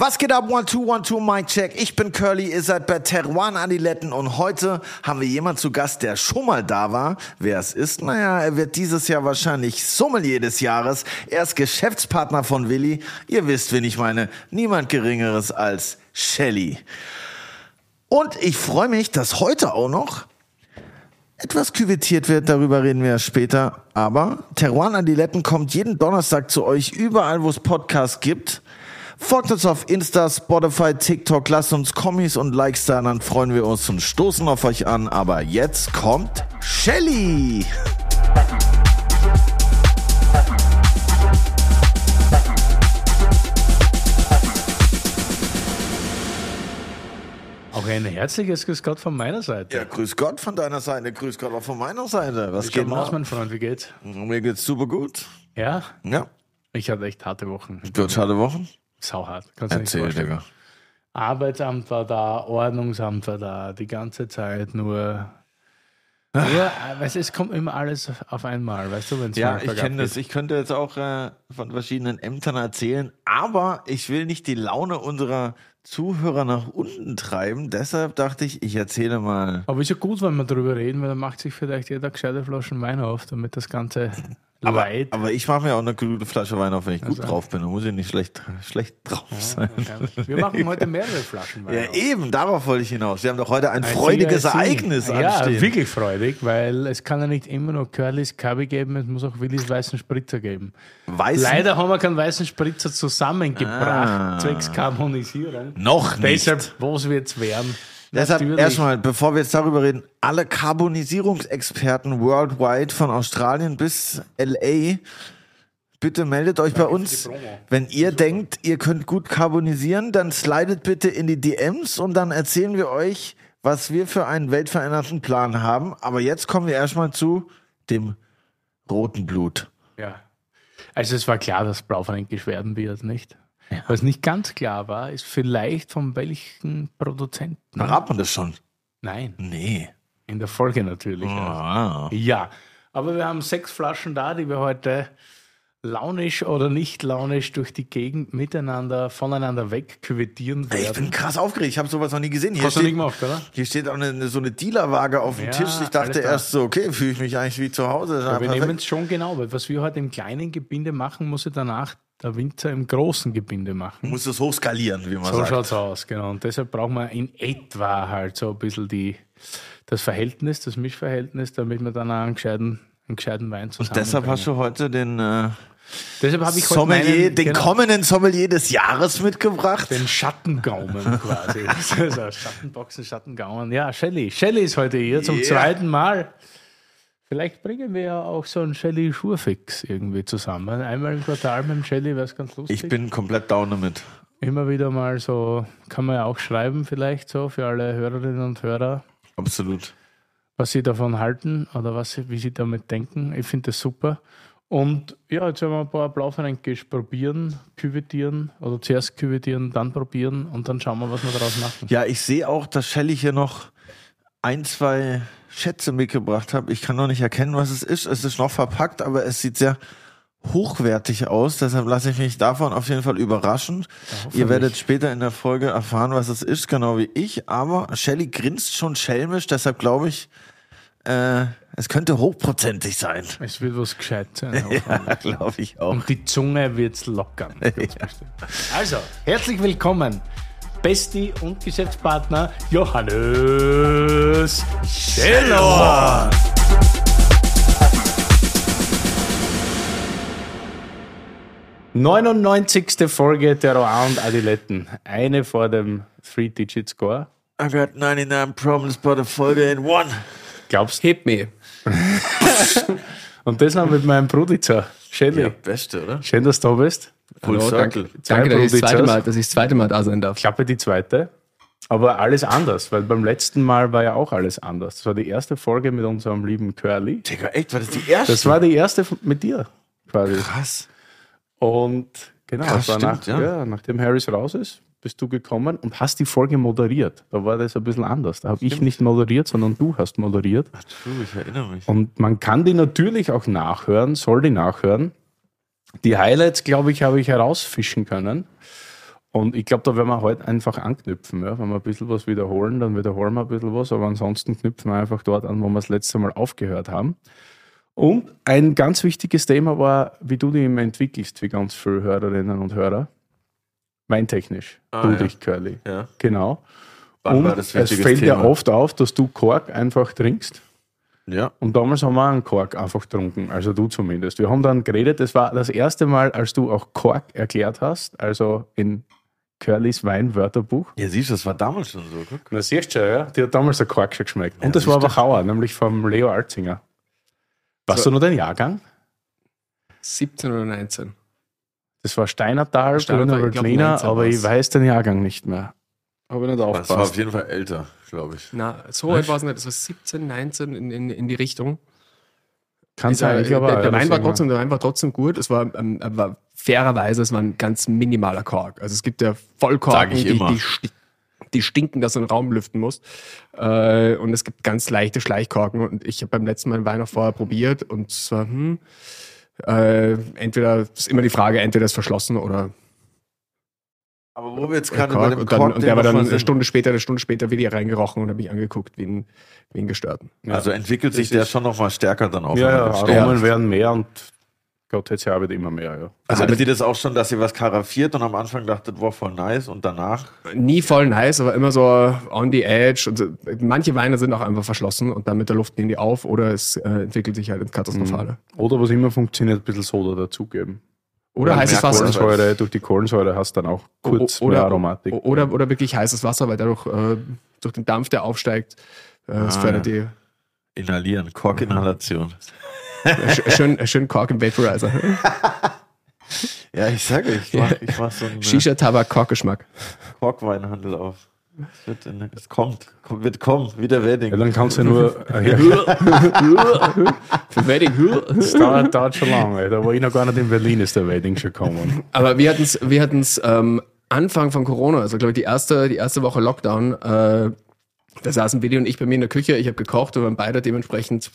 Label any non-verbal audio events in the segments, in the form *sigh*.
Was geht ab? One, two, one, two, Mic check. Ich bin Curly, ihr seid bei Teruan Adiletten und heute haben wir jemanden zu Gast, der schon mal da war. Wer es ist? Naja, er wird dieses Jahr wahrscheinlich Sommelier des Jahres. Er ist Geschäftspartner von Willi. Ihr wisst, wen ich meine. Niemand Geringeres als Shelly. Und ich freue mich, dass heute auch noch etwas küvettiert wird, darüber reden wir später. Aber Teruan Adiletten kommt jeden Donnerstag zu euch überall, wo es Podcasts gibt. Folgt uns auf Insta, Spotify, TikTok, lasst uns Kommis und Likes da, dann freuen wir uns und stoßen auf euch an. Aber jetzt kommt Shelly. Auch ein herzliches Grüß Gott von meiner Seite. Ja, grüß Gott von deiner Seite, grüß Gott auch von meiner Seite. Was Wie geht aus, mein Freund? Wie geht's? Mir geht's super gut. Ja, Ja, ich hatte echt harte Wochen. gut, schade Wochen. Sauhart. Kannst du nicht Erzähl, vorstellen. Digga. Arbeitsamt war da, Ordnungsamt war da, die ganze Zeit nur. nur weißt, du, es kommt immer alles auf einmal, weißt du, wenn es Ja, ich kenne das. Ich könnte jetzt auch äh, von verschiedenen Ämtern erzählen, aber ich will nicht die Laune unserer Zuhörer nach unten treiben. Deshalb dachte ich, ich erzähle mal. Aber ist ja gut, wenn wir darüber reden, weil dann macht sich vielleicht jeder gescheite Flaschen Wein auf, damit das ganze *laughs* Leid. Aber ich mache mir auch eine gute Flasche Wein auf, wenn ich gut Also. drauf bin. Da muss ich nicht schlecht, schlecht drauf sein. Wir machen heute mehrere Flaschen Wein. Ja, auf. eben, darauf wollte ich hinaus. Wir haben doch heute ein Ein freudiges ist Ereignis. Ja, anstehen. wirklich freudig, weil es kann ja nicht immer nur Curlys Kabi geben, es muss auch Willis weißen Spritzer geben. Weißen? Leider haben wir keinen weißen Spritzer zusammengebracht, Ah. zwecks Harmonisierung. Noch nicht. Deshalb, was wird's werden? Deshalb erstmal, bevor wir jetzt darüber reden, alle Carbonisierungsexperten worldwide von Australien bis LA, bitte meldet euch bei uns. Wenn ihr denkt, ihr könnt gut carbonisieren, dann slidet bitte in die DMs und dann erzählen wir euch, was wir für einen weltveränderten Plan haben. Aber jetzt kommen wir erstmal zu dem roten Blut. Ja. Also es war klar, dass Blaufränkisch werden wird, nicht? Was nicht ganz klar war, ist vielleicht von welchen Produzenten. Verrat man das schon? Nein, Nee. in der Folge natürlich. Ah. Ja, aber wir haben sechs Flaschen da, die wir heute launisch oder nicht launisch durch die Gegend miteinander, voneinander wegquittieren Ich bin werden. krass aufgeregt. Ich habe sowas noch nie gesehen. Hier Hast du steht, nicht gemacht, oder? Hier steht auch eine, so eine Dealerwaage auf dem Ja, Tisch. Ich dachte erst so, okay, fühle ich mich eigentlich wie zu Hause. Ja, wir nehmen es schon genau, weil was wir heute im kleinen Gebinde machen, muss ich danach der Winzer im großen Gebinde machen. muss es hochskalieren, wie man So sagt. schaut's aus, genau. Und deshalb brauchen wir in etwa halt so ein bisschen die, das Verhältnis, das Mischverhältnis, damit wir dann auch einen gescheiten, einen gescheiten Wein zusammen. Deshalb hast du heute den äh, Deshalb habe ich heute Sommelier, meinen, den genau, kommenden Sommelier des Jahres mitgebracht. den Schattengaumen quasi. *laughs* also Schattenboxen, Schattengaumen. Ja, Shelly. Shelly ist heute hier zum Ja. zweiten Mal. Vielleicht bringen wir ja auch so einen Shelly Schurfix irgendwie zusammen. Einmal im Quartal mit dem Shelly wäre es ganz lustig. Ich bin komplett down damit. Immer wieder mal so, kann man ja auch schreiben vielleicht so für alle Hörerinnen und Hörer, Absolut. was sie davon halten oder was sie, wie sie damit denken. Ich finde das super. Und ja, jetzt werden wir ein paar Blaufränkisch probieren, küvetieren oder zuerst küvetieren, dann probieren und dann schauen wir, was wir daraus machen. Ja, ich sehe auch, dass Shelly hier noch ein, zwei Schätze mitgebracht hat. Ich kann noch nicht erkennen, was es ist. Es ist noch verpackt, aber es sieht sehr hochwertig aus. Deshalb lasse ich mich davon auf jeden Fall überraschen. Ihr werdet später in der Folge erfahren, was es ist, genau wie ich. Aber Shelly grinst schon schelmisch, deshalb glaube ich, äh, es könnte hochprozentig sein. Es wird was gescheit sein. *laughs* Ja, glaube ich auch. Und die Zunge wird's lockern. *laughs* bestimmt. Also, herzlich willkommen, Besti und Geschäftspartner Johannes Scheller. 99. Folge der Roa und Adiletten. Eine vor dem Three-Digit-Score. I got 99 problems but a folder in one. Glaubst Hit me. *laughs* Und das noch mit meinem Bruder, Shelly. Ja, beste, oder? Schön, dass du da bist. Full Hallo, Circle. danke, danke dass, ich das zweite. Mal, dass ich das zweite Mal da sein darf. Klappe die zweite. Aber alles anders, weil beim letzten Mal war ja auch alles anders. Das war die erste Folge mit unserem lieben Curly. Digga, echt, war das die erste? Das war die erste mit dir quasi. krass. Und genau, Krass, das war nach, stimmt, ja. ja. nachdem Harris raus ist, bist du gekommen und hast die Folge moderiert. Da war das ein bisschen anders. Da habe ich nicht moderiert, sondern du hast moderiert. True, ich erinnere mich. Und man kann die natürlich auch nachhören, soll die nachhören. Die Highlights, glaube ich, habe ich herausfischen können. Und ich glaube, da werden wir heute einfach anknüpfen. Ja? Wenn wir ein bisschen was wiederholen, dann wiederholen wir ein bisschen was, aber ansonsten knüpfen wir einfach dort an, wo wir das letzte Mal aufgehört haben. Und ein ganz wichtiges Thema war, wie du dich immer entwickelst, wie ganz viele Hörerinnen und Hörer. Weintechnisch. Ah, du ja. dich, Curly. Ja. Genau. Und war es fällt Thema? oft auf, dass du Kork einfach trinkst. Ja. Und damals haben wir einen Kork einfach getrunken, also du zumindest. Wir haben dann geredet, das war das erste Mal, als du auch Kork erklärt hast, also in Curlys Weinwörterbuch. Ja, siehst du, das war damals schon so. Guck. Na, siehst du schon, ja? Die hat damals der Kork schon geschmeckt. Ja, Und das war du. Wachauer, nämlich vom Leo Alzinger. Weißt So- du noch den Jahrgang? 17 oder 19. Das war Steinertal, Steinertal, Grüner ich glaub, Veltliner, 19 aber ich weiß den Jahrgang nicht mehr. Habe ich nicht Das war auf aufgepasst. jeden Fall älter, glaube ich. Na, so alt war es nicht. Das war 17, 19 in, in, in die Richtung. Kann sein, äh, ich glaube der, der, Wein war trotzdem, der Wein war trotzdem gut. Es war, ähm, aber fairerweise, es war ein ganz minimaler Kork. Also es gibt ja Vollkorken, die, die, die stinken, dass du einen Raum lüften musst. Äh, und es gibt ganz leichte Schleichkorken. Und ich habe beim letzten Mal den Wein auch vorher probiert und es war, hm, äh, entweder, es ist immer die Frage, entweder ist verschlossen oder Aber wo wir jetzt gerade bei dem Und, dann, Kork, und der war dann eine Stunde später, eine Stunde später wieder reingerochen und habe mich angeguckt wie ein, wie ein Gestörten. Also entwickelt sich der schon noch mal stärker dann auch. Ja, ja. Aromen werden mehr und Gott jetzt ja wird immer mehr, ja. Also hattet ihr das auch schon, dass ihr was karaffiert und am Anfang dachtet, wow, voll nice und danach? nie voll nice, aber immer so on the edge. Und manche Weine sind auch einfach verschlossen und dann mit der Luft nehmen die auf oder es äh, entwickelt sich halt ins Katastrophale. Oder was immer funktioniert, ein bisschen Soda dazugeben. Oder Oder heißes Wasser. Kohlensäure. Durch die Kohlensäure hast du dann auch kurz oder, mehr Aromatik. Oder, oder wirklich heißes Wasser, weil dadurch äh, durch den Dampf, der aufsteigt, äh, das Ah, fördert die Inhalieren, Korkinhalation. äh, schön, schön Kork im Vaporizer. *laughs* Ja, ich sage, ich mach, ich mach so einen äh, Shisha Tabak Korkgeschmack. Korkweinhandel auf. Es, wird in, es kommt, kommt, wird kommen, wie der Wedding. Ja, dann kannst du nur. *laughs* ja, Für Wedding. das dauert, dauert schon lange. Da war ich noch gar nicht in Berlin, ist der Wedding schon gekommen. Aber wir hatten es wir hatten's, ähm, Anfang von Corona, also glaube ich die erste, die erste Woche Lockdown, äh, da saßen Willi und ich bei mir in der Küche, ich habe gekocht und waren beide dementsprechend,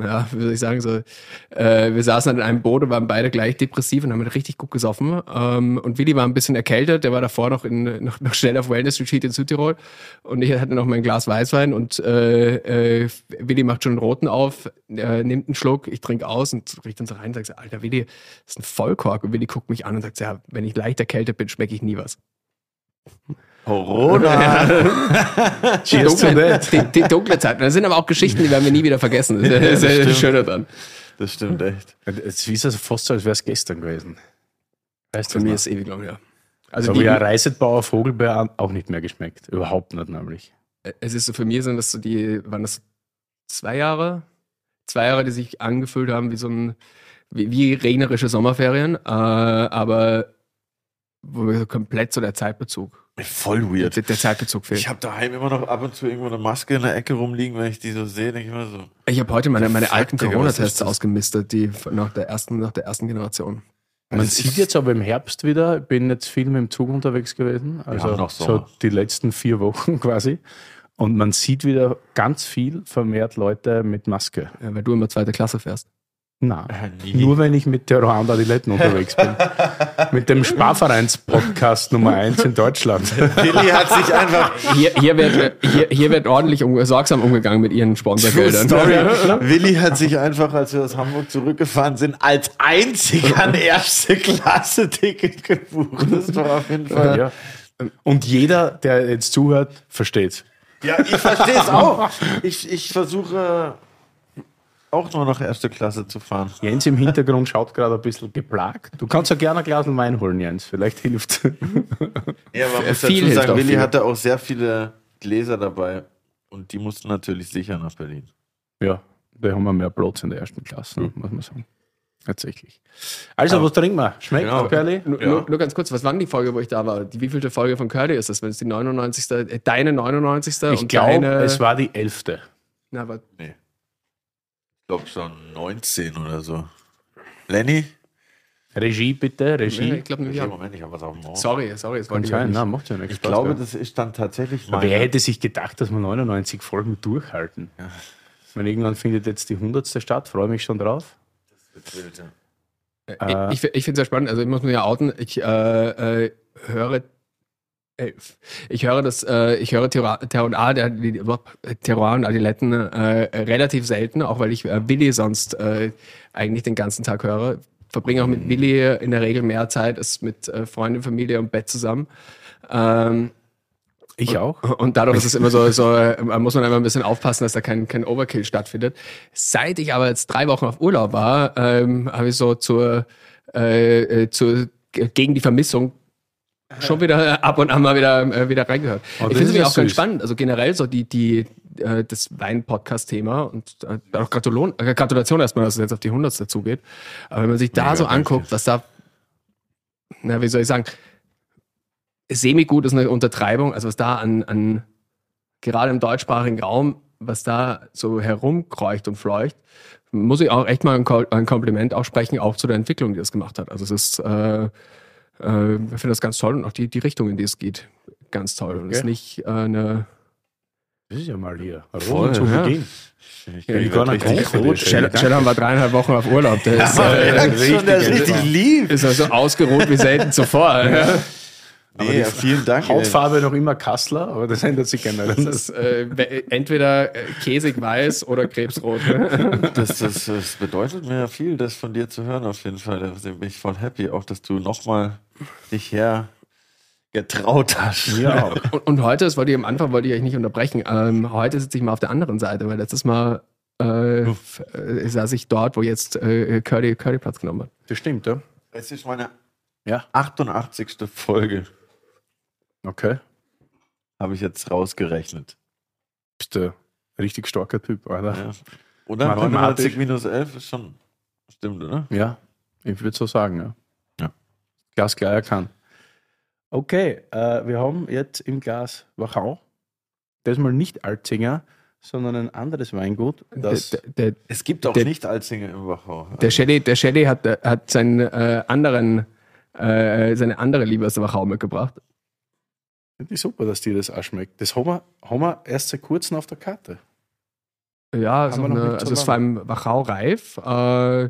ja, wie soll ich sagen, so, äh, wir saßen an einem Boot und waren beide gleich depressiv und haben richtig gut gesoffen. Ähm, und Willi war ein bisschen erkältet, der war davor noch, in, noch, noch schnell auf Wellness Retreat in Südtirol und ich hatte noch mein Glas Weißwein und äh, äh, Willi macht schon einen roten auf, äh, nimmt einen Schluck, ich trinke aus und riecht dann so rein und sagt, Alter Willi, das ist ein Vollkork. Und Willi guckt mich an und sagt, ja, wenn ich leicht erkältet bin, schmecke ich nie was. Corona! *laughs* Die Cheers to dunkle, that. die, die dunkle Zeit. Das sind aber auch Geschichten, die werden wir nie wieder vergessen. Das ist *laughs* das ja das stimmt. Schöne dran. Das stimmt echt. Es ist also fast so, als wäre es gestern gewesen. Weißt Für mich ist es ewig lang, ja. also Also wie die, ein Reisetbauer Vogelbeer auch nicht mehr geschmeckt. Überhaupt nicht nämlich. es ist so, für mich sind das so die, waren das zwei Jahre? Zwei Jahre, die sich angefühlt haben wie so ein, wie, wie regnerische Sommerferien, äh, aber wo mir so komplett so der Zeitbezug, Voll der, weird. der Zeitbezug fehlt. Ich habe daheim immer noch ab und zu irgendwo eine Maske in der Ecke rumliegen, wenn ich die so sehe, denke ich immer so. Ich habe heute meine, meine alten Corona-Tests ausgemistet, die nach der ersten, nach der ersten Generation. Man Das sieht jetzt aber im Herbst wieder, ich bin jetzt viel mit dem Zug unterwegs gewesen, also noch so die letzten vier Wochen *laughs* quasi. Und man sieht wieder ganz viel vermehrt Leute mit Maske. Ja, weil du immer zweite Klasse fährst. Na, nie. nur wenn ich mit der Ruanda Adiletten unterwegs bin. *laughs* mit dem Sparvereins-Podcast Nummer 1 in Deutschland. Billy hat sich einfach. Hier, hier, wird, hier, hier wird ordentlich um, sorgsam umgegangen mit ihren Sponsorgeldern. Story. Willi hat sich einfach, als wir aus Hamburg zurückgefahren sind, als einziger ein erste Klasse Ticket gebucht. Das war auf jeden Fall. Ja. Und jeder, der jetzt zuhört, versteht. Ja, ich verstehe es auch. Ich, ich versuche auch nur noch erste Klasse zu fahren. Jens im Hintergrund schaut gerade ein bisschen geplagt. Du kannst ja gerne ein Glas Wein holen, Jens. Vielleicht hilft Ja, man *laughs* muss Viel dazu sagen, Willi viel. hatte auch sehr viele Gläser dabei und die mussten natürlich sicher nach Berlin. Ja, da haben wir mehr Platz in der ersten Klasse, muss man sagen. Tatsächlich. Also, was trinken wir? Schmeckt, Genau. Curly? Nur, nur, nur ganz kurz, was war denn die Folge, wo ich da war? Die wievielte Folge von Curly ist das? Wenn es die 99. Äh, deine 99. Ich und glaube, deine, es war die elfte. Na, aber, Ich glaube schon 19 oder so. Lenny? Regie bitte, nee, Regie. ich glaube nicht. Ja. Ja. Moment, ich habe was auf dem Ohr. Sorry, sorry, es sein, nicht. na, macht ja nichts. Ich glaube, das ist dann tatsächlich ja. Aber wer meine. hätte sich gedacht, dass wir 99 Folgen durchhalten? Ja. Ich meine, irgendwann findet jetzt die 100. statt, freue mich schon drauf. Äh, ich ich, ich finde es sehr spannend. Also ich muss mich ja outen. Ich äh, äh, höre Ich höre das, äh, ich höre Terroir der, Terroir und Adiletten äh, relativ selten, auch weil ich äh, Willi sonst äh, eigentlich den ganzen Tag höre. Verbringe auch mit Willi in der Regel mehr Zeit als mit äh, Freunden, Familie und Bett zusammen. Ähm, ich auch. Und dadurch ist es immer so, *laughs* so äh, muss man einfach ein bisschen aufpassen, dass da kein, kein Overkill stattfindet. Seit ich aber jetzt drei Wochen auf Urlaub war, ähm, habe ich so zur, äh, äh zur gegen die Vermissung *laughs* schon wieder ab und an mal wieder, äh, wieder reingehört. Oh, ich finde es auch süß. ganz spannend. Also generell so die, die, äh, das Wein-Podcast-Thema und äh, auch Gratulation, äh, Gratulation erstmal, dass es jetzt auf die 100 dazugeht. Aber wenn man sich da Mega so anguckt, was da, na, wie soll ich sagen, semi-gut ist eine Untertreibung, also was da an, an gerade im deutschsprachigen Raum, was da so herumkreucht und fleucht, muss ich auch echt mal ein, Kompliment aussprechen, auch zu der Entwicklung, die das gemacht hat. Also es ist äh, äh, ich finde das ganz toll und auch die, die Richtung, in die es geht, ganz toll. Und es ist nicht äh, eine. Das ist ja mal hier. Voll, zu ja. Beginn. Ich ja, die gar nicht rot. Shellam war dreieinhalb Wochen auf Urlaub. Der ist, *laughs* ja, äh, richtig, der ist richtig lieb. Ist also ausgeruht wie selten zuvor. Ja. *laughs* Nee, ja, vielen Dank. Hautfarbe noch immer Kassler, aber das ändert sich generell. Das ist äh, entweder äh, käsig weiß oder krebsrot. *laughs* das, das, das, bedeutet mir viel, das von dir zu hören auf jeden Fall. Da bin ich voll happy, auch dass du nochmal dich her getraut hast. Ja. *laughs* und, und, heute, das wollte ich am Anfang wollte ich euch nicht unterbrechen, ähm, heute sitze ich mal auf der anderen Seite, weil letztes Mal äh, äh, saß ich dort, wo jetzt äh, Curdy, Curdy Platz genommen hat. Das stimmt, ja. Es ist meine ja. 88. Folge. Okay. Habe ich jetzt rausgerechnet. Bist du ein richtig starker Typ, oder? Ja. Oder 89 minus 11 ist schon, stimmt, oder? Ja, ich würde so sagen, ja. ja. Glas klar erkannt. Okay, äh, wir haben jetzt im Glas Wachau. Das mal nicht Alzinger, sondern ein anderes Weingut. Das der, der, es gibt auch der, nicht Alzinger im Wachau. Der Shelley, der Shelley hat, hat seinen äh, anderen, äh, seine andere Liebe aus der Wachau mitgebracht. Finde ich super, dass dir das auch schmeckt. Das haben wir, haben wir erst seit kurzem auf der Karte. Ja, also, eine, also es war im Wachau reif. Äh,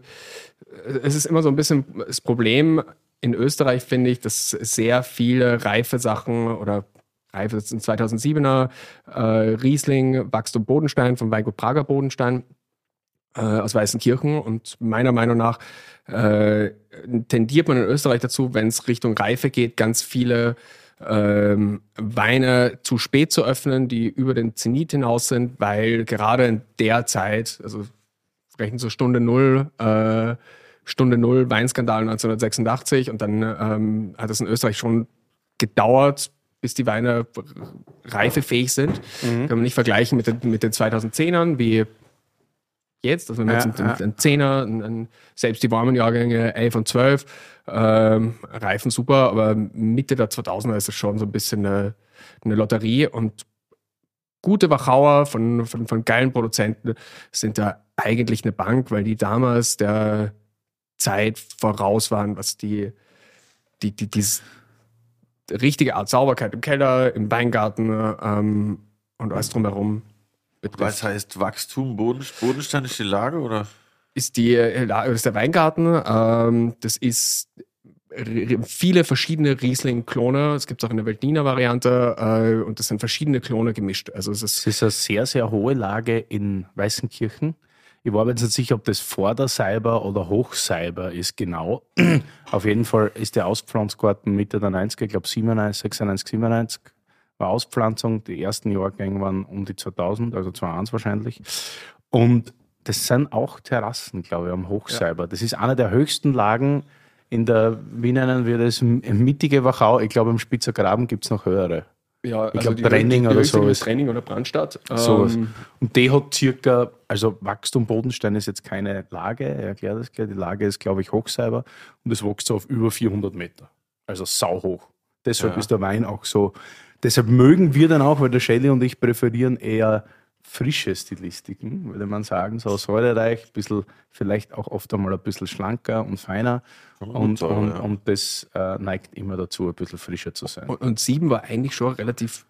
es ist immer so ein bisschen das Problem in Österreich, finde ich, dass sehr viele reife Sachen oder reife, das sind 2007er, äh, Riesling, Wachstum Bodenstein vom Weingut Prager Bodenstein äh, aus Weißenkirchen. Und meiner Meinung nach äh, tendiert man in Österreich dazu, wenn es Richtung Reife geht, ganz viele ähm, Weine zu spät zu öffnen, die über den Zenit hinaus sind, weil gerade in der Zeit, also rechnen so Stunde Null, äh, Stunde Null Weinskandal 1986 und dann ähm, hat es in Österreich schon gedauert, bis die Weine reifefähig sind. Mhm. Kann man nicht vergleichen mit den, mit den 2010ern, wie jetzt, also wenn man ja, jetzt einen, ja. einen Zehner, einen, selbst die warmen Jahrgänge 11 und 12, ähm, reifen super, aber Mitte der 2000er ist es schon so ein bisschen eine, eine Lotterie und gute Wachauer von, von, von geilen Produzenten sind da eigentlich eine Bank, weil die damals der Zeit voraus waren, was die, die, die, die richtige Art Sauberkeit im Keller, im Weingarten ähm, und alles drumherum betrifft. Was heißt Wachstum, Boden, bodenständige Lage oder? Ist, die, äh, ist der Weingarten. Ähm, das ist viele verschiedene Riesling-Klone. Es gibt auch eine Veltliner-Variante äh, und das sind verschiedene Klone gemischt. Also es ist, es ist eine sehr, sehr hohe Lage in Weißenkirchen. Ich war mir jetzt nicht sicher, ob das Vorderseiber oder Hochseiber ist genau. *clears throat* Auf jeden Fall ist der Auspflanzgarten Mitte der 90er, ich glaube 97, 96, 97 war Auspflanzung. Die ersten Jahrgänge waren um die 2000, also 2001 wahrscheinlich. Und das sind auch Terrassen, glaube ich, am Hochseiber. Ja. Das ist eine der höchsten Lagen in der, wie nennen wir das, mittige Wachau. Ich glaube, im Spitzer Graben gibt es noch höhere. Ja, ich also glaube, Brenning oder so. Brenning oder Brandstadt. So ähm, und die hat circa, also Wachstum Bodenstein ist jetzt keine Lage, er erklärt das gleich. Die Lage ist, glaube ich, Hochseiber und es wächst so auf über 400 Meter. Also sauhoch. Deshalb ja. ist der Wein auch so Deshalb mögen wir dann auch, weil der Shelley und ich präferieren eher frische Stilistiken, würde man sagen, so säurereich, ein bisschen, vielleicht auch oft einmal ein bisschen schlanker und feiner. Und, sagen, und, ja. und, das äh, neigt immer dazu, ein bisschen frischer zu sein. Und, und sieben war eigentlich schon relativ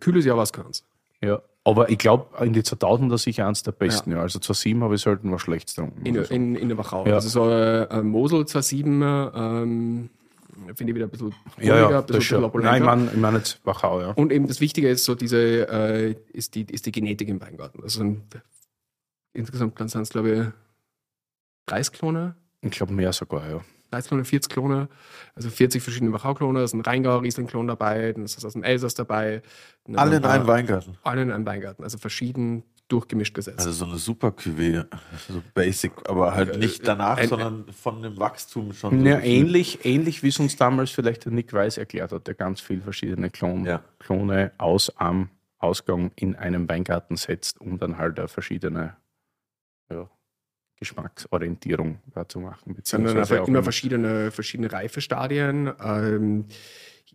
kühles Jahr, was kann's. Ja, aber ich glaube, in die 2000er sicher eins der besten. Ja. Ja. Also 2007 habe ich selten was Schlechtes getrunken. In, so. in, in der Wachau. Ja. Also so äh, Mosel 2007, ähm, finde ich wieder ein bisschen Ja, ja, ein bisschen, opulenter. Nein, ich meine ich mein jetzt Wachau, ja. Und eben das Wichtige ist so diese, äh, ist, die, ist die Genetik im Weingarten. Also ein, insgesamt sind es, glaube ich, 30 Klone, Ich glaube mehr sogar, ja. 30 Klone, 40 Klone, also 40 verschiedene Wachau-Klone, da ist ein Rheingauer Riesling-Klon dabei, dann ist das aus dem Elsass dabei. dann Alle in einem Weingarten. Alle in einem Weingarten, also verschieden durchgemischt gesetzt. Also so eine super Cuvée, so basic, aber halt nicht danach, ein- sondern von dem Wachstum schon. so Ja, ähnlich, ähnlich wie es uns damals vielleicht der Nick Weiss erklärt hat, der ganz viel verschiedene Klon, Ja. Klone aus am Ausgang in einem Weingarten setzt, um dann halt eine verschiedene ja, Geschmacksorientierung da zu machen. sondern beziehungsweise auch immer im- verschiedene, verschiedene Reifestadien. Ähm,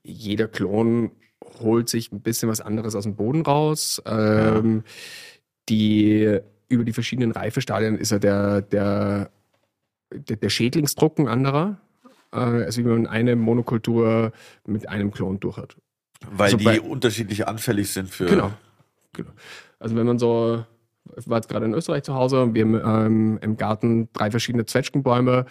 jeder Klon holt sich ein bisschen was anderes aus dem Boden raus. Ähm, die, über die verschiedenen Reifestadien ist ja der, der, der, der Schädlingsdruck ein anderer. Äh, also wie man eine Monokultur mit einem Klon durch hat. Weil also die bei- unterschiedlich anfällig sind für. Genau. genau. Also wenn man so, ich war jetzt gerade in Österreich zu Hause und wir haben ähm, im Garten drei verschiedene Zwetschgenbäume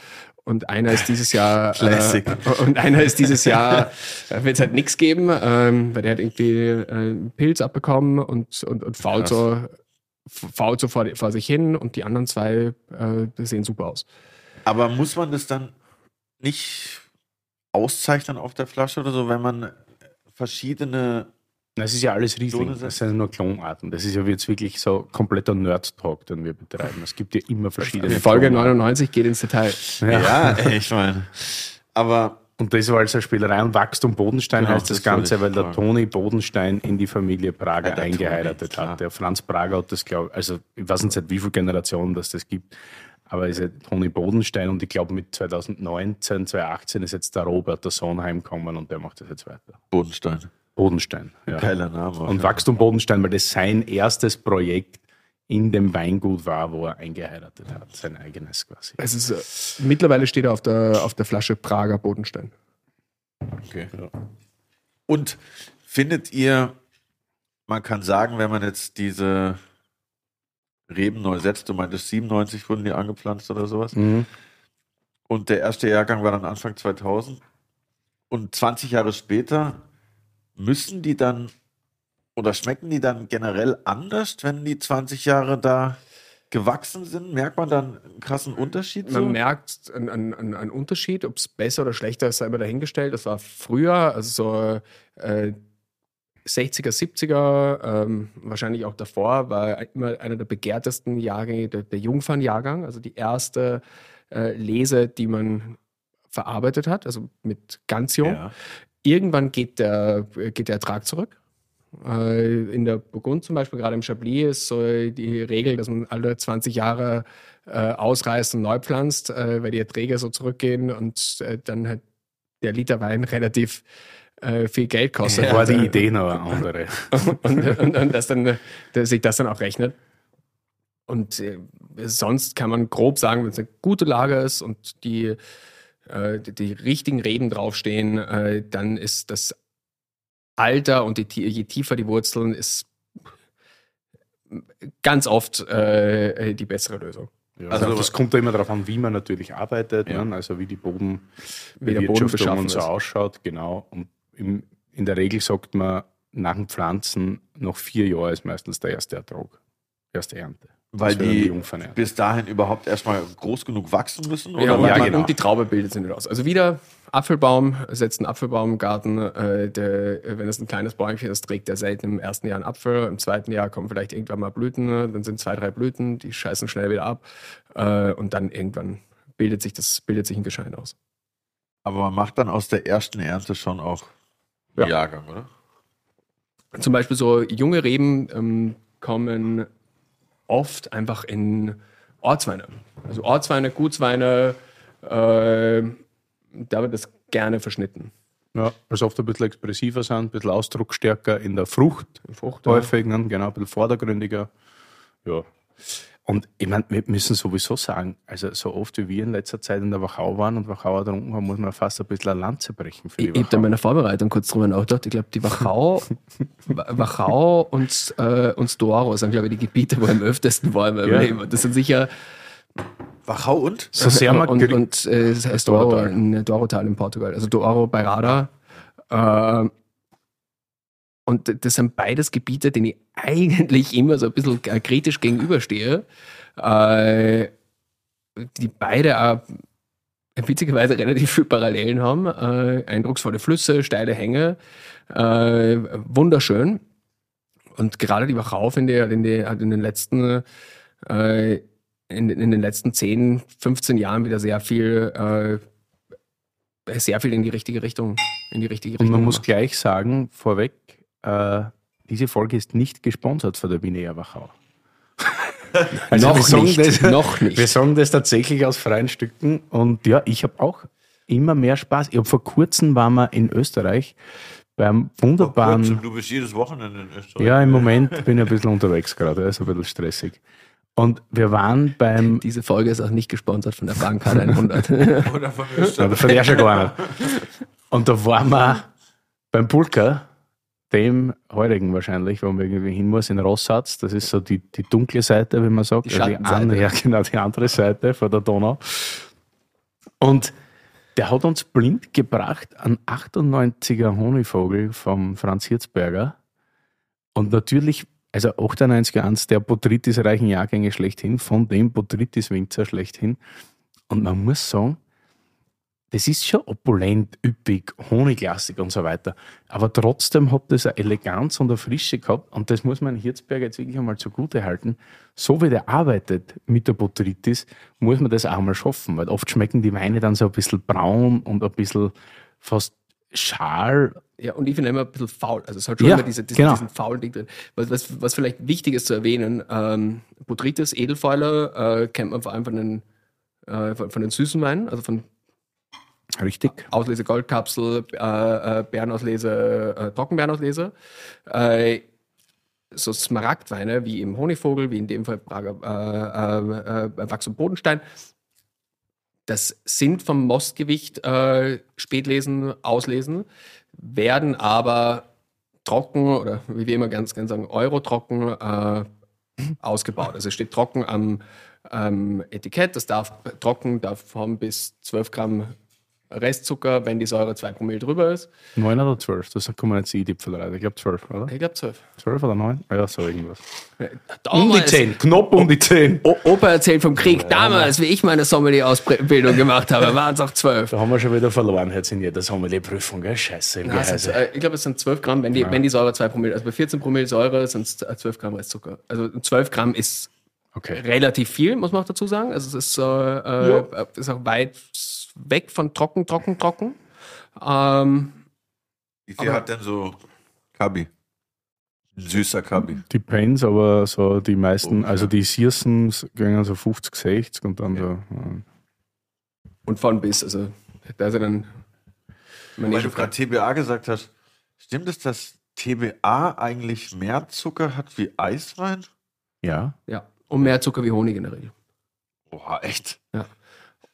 und einer ist dieses Jahr *laughs* Classic. Äh, und einer ist dieses Jahr wird es halt nichts geben, ähm, weil der hat irgendwie äh, einen Pilz abbekommen und, und, und fault so, fault so vor, vor sich hin und die anderen zwei äh, sehen super aus. Aber muss man das dann nicht auszeichnen auf der Flasche oder so, wenn man verschiedene. Das ist ja alles Riesling, das sind nur Klonarten. Das ist ja jetzt wirklich so kompletter Nerd-Talk, den wir betreiben. Es gibt ja immer verschiedene Folge Klonarten. 99 geht ins Detail. Ja, *laughs* ich meine. Aber Und das war also eine Spielerei. Und Wachstum Bodenstein Genau, heißt das, das Ganze, ich weil der. Toni Bodenstein in die Familie Prager Ja, der eingeheiratet Toni, hat. Der Franz Prager hat das, glaube also ich weiß nicht, seit wie vielen Generationen das das gibt, aber ist ja Toni Bodenstein und ich glaube mit 2019, 2018 ist jetzt der Robert, der Sohn, heimgekommen und der macht das jetzt weiter. Bodenstein. Bodenstein. Ja. Geiler Name. Und. Wachstum Bodenstein, weil das sein erstes Projekt in dem Weingut war, wo er eingeheiratet hat, sein eigenes quasi. Es ist, äh, mittlerweile steht er auf der, auf der Flasche Prager Bodenstein. Okay. Und findet ihr, man kann sagen, wenn man jetzt diese Reben neu setzt, du meintest 97 wurden die angepflanzt oder sowas, Mhm. und der erste Jahrgang war dann Anfang 2000 und 20 Jahre später müssen die dann oder schmecken die dann generell anders, wenn die 20 Jahre da gewachsen sind? Merkt man dann einen krassen Unterschied? Man so? merkt einen, einen, einen Unterschied, ob es besser oder schlechter ist, sei immer dahingestellt. Das war früher, also so äh, 60er, 70er, ähm, wahrscheinlich auch davor, war immer einer der begehrtesten Jahrgänge der, der Jungfernjahrgang, also die erste äh, Lese, die man verarbeitet hat, also mit ganz jung. Ja. Irgendwann geht der, geht der Ertrag zurück. Äh, In der Burgund zum Beispiel, gerade im Chablis, ist so die Regel, dass man alle 20 Jahre äh, ausreißt und neu pflanzt, äh, weil die Erträge so zurückgehen und dann halt der Liter Wein relativ viel Geld kostet. Das war die Und, Idee noch eine andere. *laughs* und, und, und dass dann, dass sich das dann auch rechnet. Und sonst kann man grob sagen, wenn es eine gute Lage ist und die, die, die richtigen Reben draufstehen, dann ist das Alter und die, je tiefer die Wurzeln, ist ganz oft äh, die bessere Lösung. Ja, Also- also das kommt ja immer darauf an, wie man natürlich arbeitet, Ja. ne? also wie die Boden, Wie der Boden und so ist. ausschaut, genau. Und im, in der Regel sagt man, nach dem Pflanzen noch vier Jahre ist meistens der erste Ertrag, erste Ernte. Weil die bis dahin überhaupt erstmal groß genug wachsen müssen? Ja, und, ja, man, genau. und die Traube bildet sich nicht aus. Also wieder Apfelbaum, setzt einen Apfelbaum im Garten. Äh, der, wenn es ein kleines Bäumchen ist, trägt der selten im ersten Jahr einen Apfel. Im zweiten Jahr kommen vielleicht irgendwann mal Blüten. ne? Dann sind zwei, drei Blüten, die scheißen schnell wieder ab. Äh, und dann irgendwann bildet sich, das, bildet sich ein Geschein aus. Aber man macht dann aus der ersten Ernte schon auch Ja. einen Jahrgang, oder? Zum Beispiel so junge Reben ähm, kommen oft einfach in Ortsweine. Also Ortsweine, Gutsweine, äh, da wird das gerne verschnitten. Ja, also oft ein bisschen expressiver sind, ein bisschen ausdrucksstärker in der Frucht, Frucht, ja. häufig, ne? genau, ein bisschen vordergründiger. Ja. Und ich meine, wir müssen sowieso sagen, also so oft wie wir in letzter Zeit in der Wachau waren und Wachauer getrunken haben, muss man fast ein bisschen eine Lanze brechen für die Ich, ich habe da in Wachau. meiner Vorbereitung kurz drüber nachgedacht. Ich glaube, die Wachau, Wa- Wachau und, äh, und Storo sind, glaube ich, die Gebiete, wo ich am öftesten war in meinem Ja. Leben. Und Das sind sicher Wachau und? So sehr man und, und äh, es heißt Douro, Douro-Tal. in Douro-Tal in Portugal. Also Douro bei Rada. Äh, und das sind beides Gebiete, denen ich eigentlich immer so ein bisschen äh, kritisch gegenüberstehe. Äh, die beide auch witzigerweise relativ viele Parallelen haben. Äh, eindrucksvolle Flüsse, steile Hänge, äh, wunderschön. Und gerade die Wachau finde ich hat in, die, hat in den letzten in, in den letzten 10, 15 Jahren wieder sehr viel sehr viel in die richtige Richtung in die richtige Und Richtung man muss gleich sagen, vorweg, äh, diese Folge ist nicht gesponsert von der Binea Wachau. *laughs* Also Noch nicht, das, noch nicht. Wir sagen das tatsächlich aus freien Stücken. Und ja, ich habe auch immer mehr Spaß. Ich habe vor kurzem waren wir in Österreich beim wunderbaren. Du bist jedes Wochenende in Österreich. Ja, im Moment bin ich ein bisschen unterwegs gerade, ist ein bisschen stressig. Und wir waren beim, *laughs* Diese Folge ist auch nicht gesponsert von der Bahncard *laughs* 100. Oder von Österreich. aber von der schon gar nicht. Und da waren wir beim Pulka, dem heurigen wahrscheinlich, wo man irgendwie hin muss, in Rossatz. Das ist so die, die dunkle Seite, wie man sagt. Die die, Schattenseite. andere, ja, genau, die andere Seite von der Donau. Und der hat uns blind gebracht an 98er Honigvogel vom Franz Hirzberger. Und natürlich, also 98er eins der Botrytis-reichen Jahrgänge schlechthin, von dem Botrytis-Winzer schlechthin. Und man muss sagen, das ist schon opulent, üppig, honiglastig und so weiter. Aber trotzdem hat das eine Eleganz und eine Frische gehabt. Und das muss man Hirzberger jetzt wirklich einmal zugute halten. So wie der arbeitet mit der Botrytis, muss man das auch mal schaffen. Weil oft schmecken die Weine dann so ein bisschen braun und ein bisschen fast schal. Ja, und ich finde immer ein bisschen faul. Also es hat schon Ja, immer diese, diesen, genau. diesen faulen Ding drin. Was, was, was vielleicht wichtig ist zu erwähnen, ähm, Botrytis, Edelfäuler, äh, kennt man vor allem von den, äh, von, von den süßen Weinen, also von Richtig. Auslese Goldkapsel, äh, äh, Bärenauslese, äh, Trockenbeerenauslese. Äh, so Smaragdweine wie im Honigvogel, wie in dem Fall Prager äh, äh, äh, Wachs- und Bodenstein. Das sind vom Mostgewicht Spätlesen, Auslesen, werden aber trocken oder wie wir immer ganz gerne sagen, Euro-trocken ausgebaut. Also steht trocken am ähm, Etikett, das darf trocken, darf haben bis 12 Gramm Restzucker, wenn die Säure 2 Promille drüber ist. Neun oder zwölf? Das kommen jetzt die Tippfelerei. Ich glaube zwölf, oder? Ich glaube 12. Zwölf oder neun? Ja, so irgendwas. Damals- Knapp um die zehn. O Opa erzählt vom Krieg. Damals, wie ich meine Sommelier-Ausbildung gemacht habe, waren es auch 12. Da haben wir schon wieder verloren jetzt in jeder Sommelier-Prüfung, gell? Scheiße im Ja, es Gehäuse. ist, äh, ich glaube, es sind 12 Gramm, wenn die, wenn die Säure 2 Promille, also bei 14 Promille Säure sind es 12 Gramm Restzucker. Also 12 Gramm ist Okay. relativ viel, muss man auch dazu sagen. Also es ist, äh, äh, ist auch weit weg von trocken, trocken, trocken. Ähm, Wie viel Aber- hat denn so Kabi? Süßer Kabi. Depends, aber so die meisten, Oh, also ja. die Siersen gehen so 50, 60 und dann so. Ja. und von bis, also da ist er dann. Weil du gerade TBA gesagt hast, stimmt es, dass TBA eigentlich mehr Zucker hat wie Eiswein? ja. ja, und mehr Zucker wie Honig in der Regel. Boah, echt? O-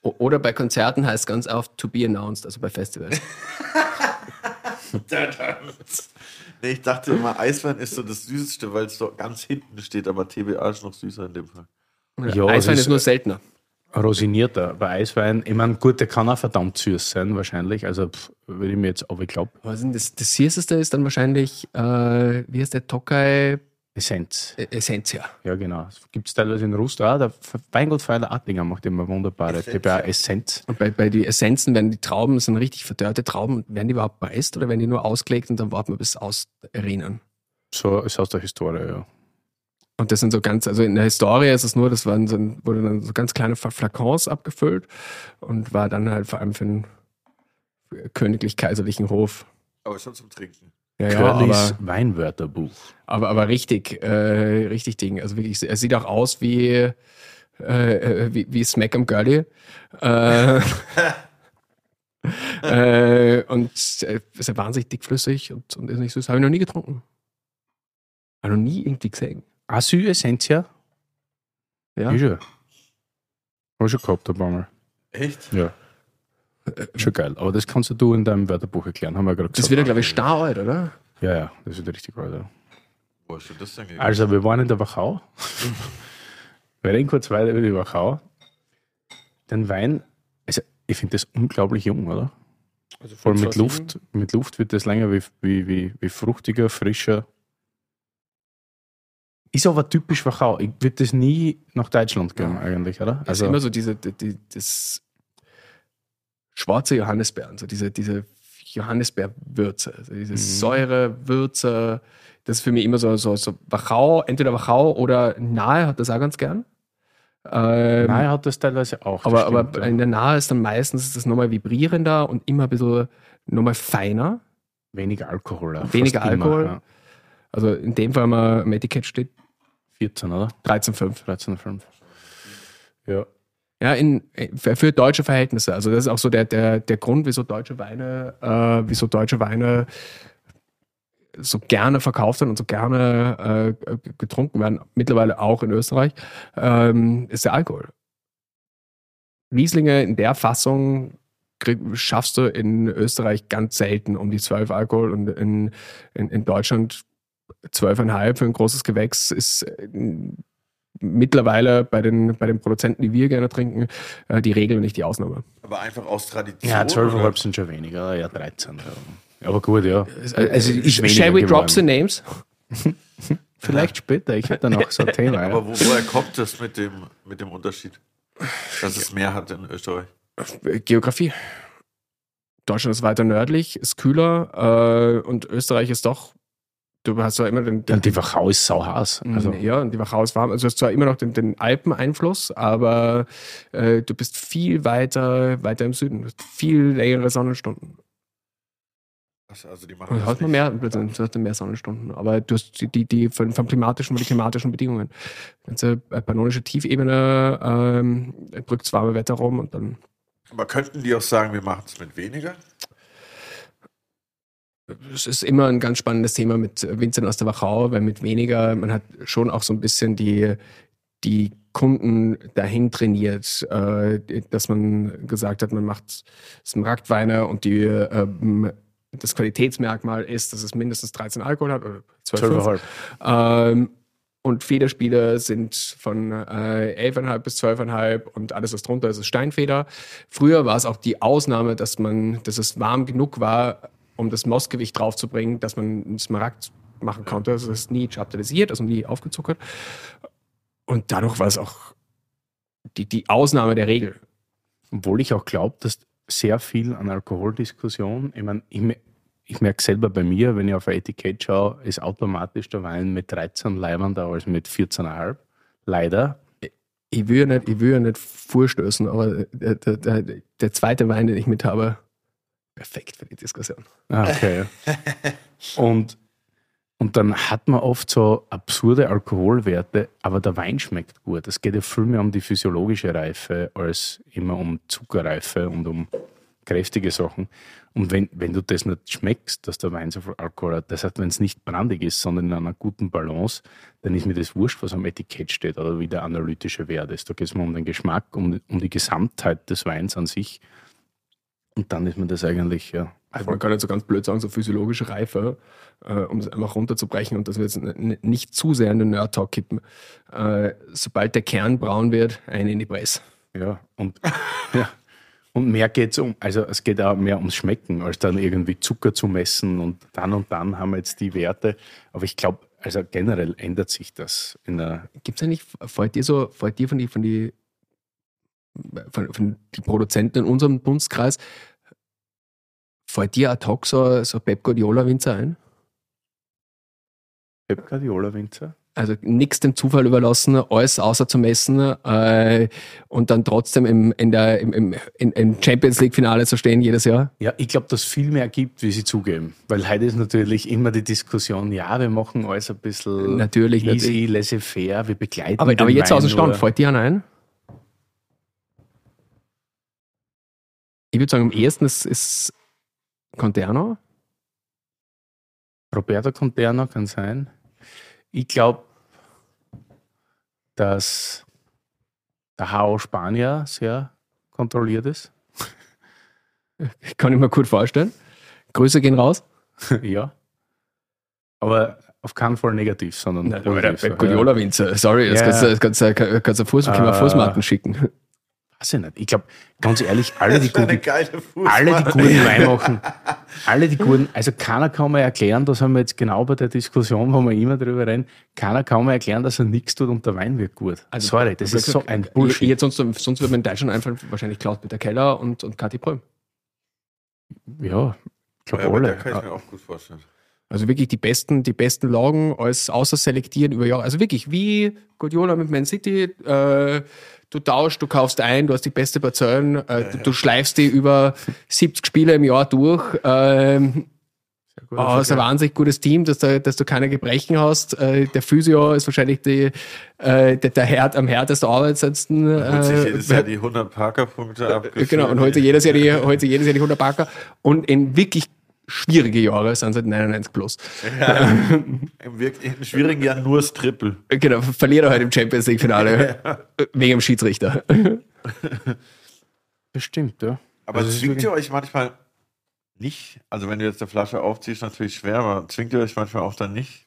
Oder bei Konzerten heißt es ganz oft to be announced, also bei Festivals. *laughs* Nee, ich dachte immer, Eiswein ist so das Süßeste, weil es doch ganz hinten steht, aber TBA ist noch süßer in dem Fall. Ja, Eiswein ist, ist- nur seltener. Rosinierter. Bei Eiswein, ich meine, gut, der kann auch verdammt süß sein, wahrscheinlich. Also pff, würde ich mir jetzt, aber ich glaube, Was ist denn das, das Süßeste ist dann wahrscheinlich, äh, wie heißt der Tokai Essenz. äh, Essentia. Ja, genau. Gibt es teilweise in Rust auch. Der Weingut Feiler Attinger macht immer wunderbare Essenz, TBA ja. Essenz. Und bei, bei die Essenzen werden die Trauben, das sind richtig verdörrte Trauben, werden die überhaupt preist oder werden die nur ausgelegt und dann warten wir bis ausrinnen? So ist aus der Historie, ja. Und das sind so ganz, also in der Historie ist es nur, das waren so, wurde dann so ganz kleine Fla- Flakons abgefüllt und war dann halt vor allem für den königlich-kaiserlichen Hof. Aber schon zum Trinken. Ja, ja, Curlys aber, Weinwörterbuch. aber, aber richtig, äh, richtig Ding. Also wirklich, er sieht auch aus wie, äh, wie, wie Smack am Girlie. Äh, *laughs* äh, und äh, ist ja wahnsinnig dickflüssig und, und ist nicht süß. Habe ich noch nie getrunken. Habe noch nie irgendwie gesehen. Asy Essentia? Ja. Ist ja. Hab ich schon gehabt, ein paar Mal. Echt? Ja. Schon geil. Aber das kannst du in deinem Wörterbuch erklären, haben wir gerade Das gesagt. wird ja, glaube ich, staralt, oder? ja, ja, das wird richtig geil. Ja. Wo hast du das denn gegeben? Also, wir waren in der Wachau. wir reden kurz weiter über die Wachau. den Wein, also ich finde das unglaublich jung, oder? Also Vor allem mit Luft, mit Luft wird das länger wie, wie, wie, wie fruchtiger, frischer. Ist aber typisch Wachau. Ich würde das nie nach Deutschland gehen, ja. eigentlich, oder? Also das ist immer so diese, die, das schwarze Johannisbeeren, so diese, diese Johannisbeerwürze, also diese mhm. Säure, Würze. Das ist für mich immer so, so, so Wachau, entweder Wachau oder Nahe hat das auch ganz gern. Ähm, Nahe hat das teilweise auch. Aber, stimmt, aber ja. in der Nahe ist dann meistens das nochmal vibrierender und immer ein bisschen nochmal feiner. Weniger Alkohol. Weniger Alkohol. Immer, ja. Also in dem Fall, wenn man am Etikett steht. 14, oder? 13,5. 13,5. Ja. Ja, in, für, für, deutsche Verhältnisse. Also das ist auch so der, der, der Grund, wieso deutsche Weine, äh, wieso deutsche Weine so gerne verkauft werden und so gerne äh, getrunken werden, mittlerweile auch in Österreich, ähm, ist der Alkohol. Rieslinge in der Fassung krieg, schaffst du in Österreich ganz selten um die 12 Alkohol und in, in, in Deutschland 12,5 für ein großes Gewächs ist äh, mittlerweile bei den, bei den Produzenten, die wir gerne trinken, äh, die Regel und nicht die Ausnahme. Aber einfach aus Tradition? Ja, 12,5 sind schon weniger, ja 13. Ja. Aber gut, ja. Also, also Shall we geworden. drop the names? *laughs* Vielleicht später, ich hätte noch so ein *laughs* Thema. Aber ja. wo, woher kommt das mit dem, mit dem Unterschied, dass es mehr hat in Österreich? Geografie. Deutschland ist weiter nördlich, ist kühler äh, und Österreich ist doch du hast ja immer den. den die Wachau ist sauhaß. Also. Ja, und die Wachau ist warm. Also du hast zwar immer noch den, den Alpeneinfluss, aber äh, du bist viel weiter, weiter im Süden. Du hast viel längere Sonnenstunden. Also die machen. Du hast mehr, du hast mehr Sonnenstunden, aber du hast die, die, die von, von klimatischen und die klimatischen Bedingungen. Die ganze äh, pannonische Tiefebene ähm, drückt das warme Wetter rum und dann. Aber könnten die auch sagen, wir machen es mit weniger? Es ist immer ein ganz spannendes Thema mit Vincent aus der Wachau, weil mit weniger, man hat schon auch so ein bisschen die, die Kunden dahin trainiert, äh, dass man gesagt hat, man macht Smaragdweine und die, ähm, das Qualitätsmerkmal ist, dass es mindestens 13 Alkohol hat oder 12,5. Ähm, und Federspiele sind von äh, 11,5 bis 12,5 und alles, was drunter ist, ist Steinfeder. Früher war es auch die Ausnahme, dass man, dass es warm genug war, um das Mostgewicht draufzubringen, dass man einen Smaragd machen konnte. Also das ist nie chaptalisiert, also nie aufgezuckert. Und dadurch war es auch die, die Ausnahme der Regel. Obwohl ich auch glaube, dass sehr viel an Alkoholdiskussion, ich meine, ich, ich merke selber bei mir, wenn ich auf ein Etikett schaue, ist automatisch der Wein mit 13 leibender als mit 14,5. Leider. Ich will ja nicht, ich will ja nicht vorstößen, aber der, der, der zweite Wein, den ich mit habe, perfekt für die Diskussion. Ah, okay. und, und dann hat man oft so absurde Alkoholwerte, aber der Wein schmeckt gut. Es geht ja viel mehr um die physiologische Reife als immer um Zuckerreife und um kräftige Sachen. Und wenn, wenn du das nicht schmeckst, dass der Wein so viel Alkohol hat, das heißt, wenn es nicht brandig ist, sondern in einer guten Balance, dann ist mir das wurscht, was am Etikett steht oder wie der analytische Wert ist. Da geht es mir um den Geschmack, um, um die Gesamtheit des Weins an sich. Und dann ist mir das eigentlich, ja. Also man kann jetzt so ganz blöd sagen, so physiologische Reife, äh, um es einfach runterzubrechen und dass wir jetzt nicht zu sehr in den Nerd-Talk kippen. Äh, sobald der Kern braun wird, ein in die Presse. Ja, und, *laughs* ja. und mehr geht es um, also es geht auch mehr ums Schmecken, als dann irgendwie Zucker zu messen und dann und dann haben wir jetzt die Werte. Aber ich glaube, also generell ändert sich das in der. Gibt es eigentlich, fällt dir so, fällt dir von die, von die von, von den Produzenten in unserem Dunstkreis, fällt dir ad hoc so, so Pep Guardiola-Winzer ein? Pep Guardiola-Winzer? Also nichts dem Zufall überlassen, alles außer zu messen äh, und dann trotzdem im, in der, im, im, im Champions League-Finale zu stehen jedes Jahr? Ja, ich glaube, dass es viel mehr gibt, wie sie zugeben. Weil heute ist natürlich immer die Diskussion, ja, wir machen alles ein bisschen natürlich, easy, laissez-faire, wir begleiten Aber, aber jetzt aus dem Stand, fällt dir ein? Ich würde sagen, am ehesten ist, ist Conterno. Roberto Conterno kann sein. Ich glaube, dass der HO Spanier sehr kontrolliert ist. *laughs* Kann ich mir gut vorstellen. Grüße gehen raus. *laughs* ja. Aber auf keinen Fall negativ, sondern Nein, positiv. Der Guardiola-Winzer, sorry, ja. jetzt kannst du, kannst, kannst du Fuß, uh, Fußmatten schicken weiß ich nicht. Ich glaube, ganz ehrlich, alle die, guten, alle die guten Wein machen, alle die guten, also keiner kann mir erklären, das haben wir jetzt genau bei der Diskussion, wo wir immer drüber reden, keiner kann mir erklären, dass er nichts tut und der Wein wird gut. Also, Sorry, das ist so ein Bullshit. Jetzt sonst, sonst würde man in Deutschland einfach wahrscheinlich Klaus-Peter Keller und, und Kathi Pröhm. Ja, ich glaube Ja, alle. kann ich mir auch gut vorstellen. Also wirklich die besten, die besten Lagen als außer selektieren über Jahre. Also wirklich wie Guardiola mit Man City. Äh, du tauschst, du kaufst ein, du hast die beste Parzellen, äh, du, du schleifst die über 70 Spiele im Jahr durch. Ähm, Oh, ist ein wahnsinnig gutes Team, dass du, dass du keine Gebrechen hast. Äh, der Physio ist wahrscheinlich die, äh, der, der Herd, am härtesten arbeitendsten. Holt sich Äh, jedes Jahr die 100 Parker-Punkte ab. genau, und heute jedes Jahr die, heute jedes Jahr die 100 Parker. Und in wirklich schwierige Jahre sind seit 99 plus. Im, wirklich, Im schwierigen Jahr nur das Triple. Genau, verliert er heute im Champions League Finale. Wegen dem Schiedsrichter. Bestimmt, ja. Aber Also zwingt ihr euch manchmal nicht, also wenn du jetzt eine Flasche aufziehst, natürlich schwer, aber zwingt ihr euch manchmal auch dann nicht,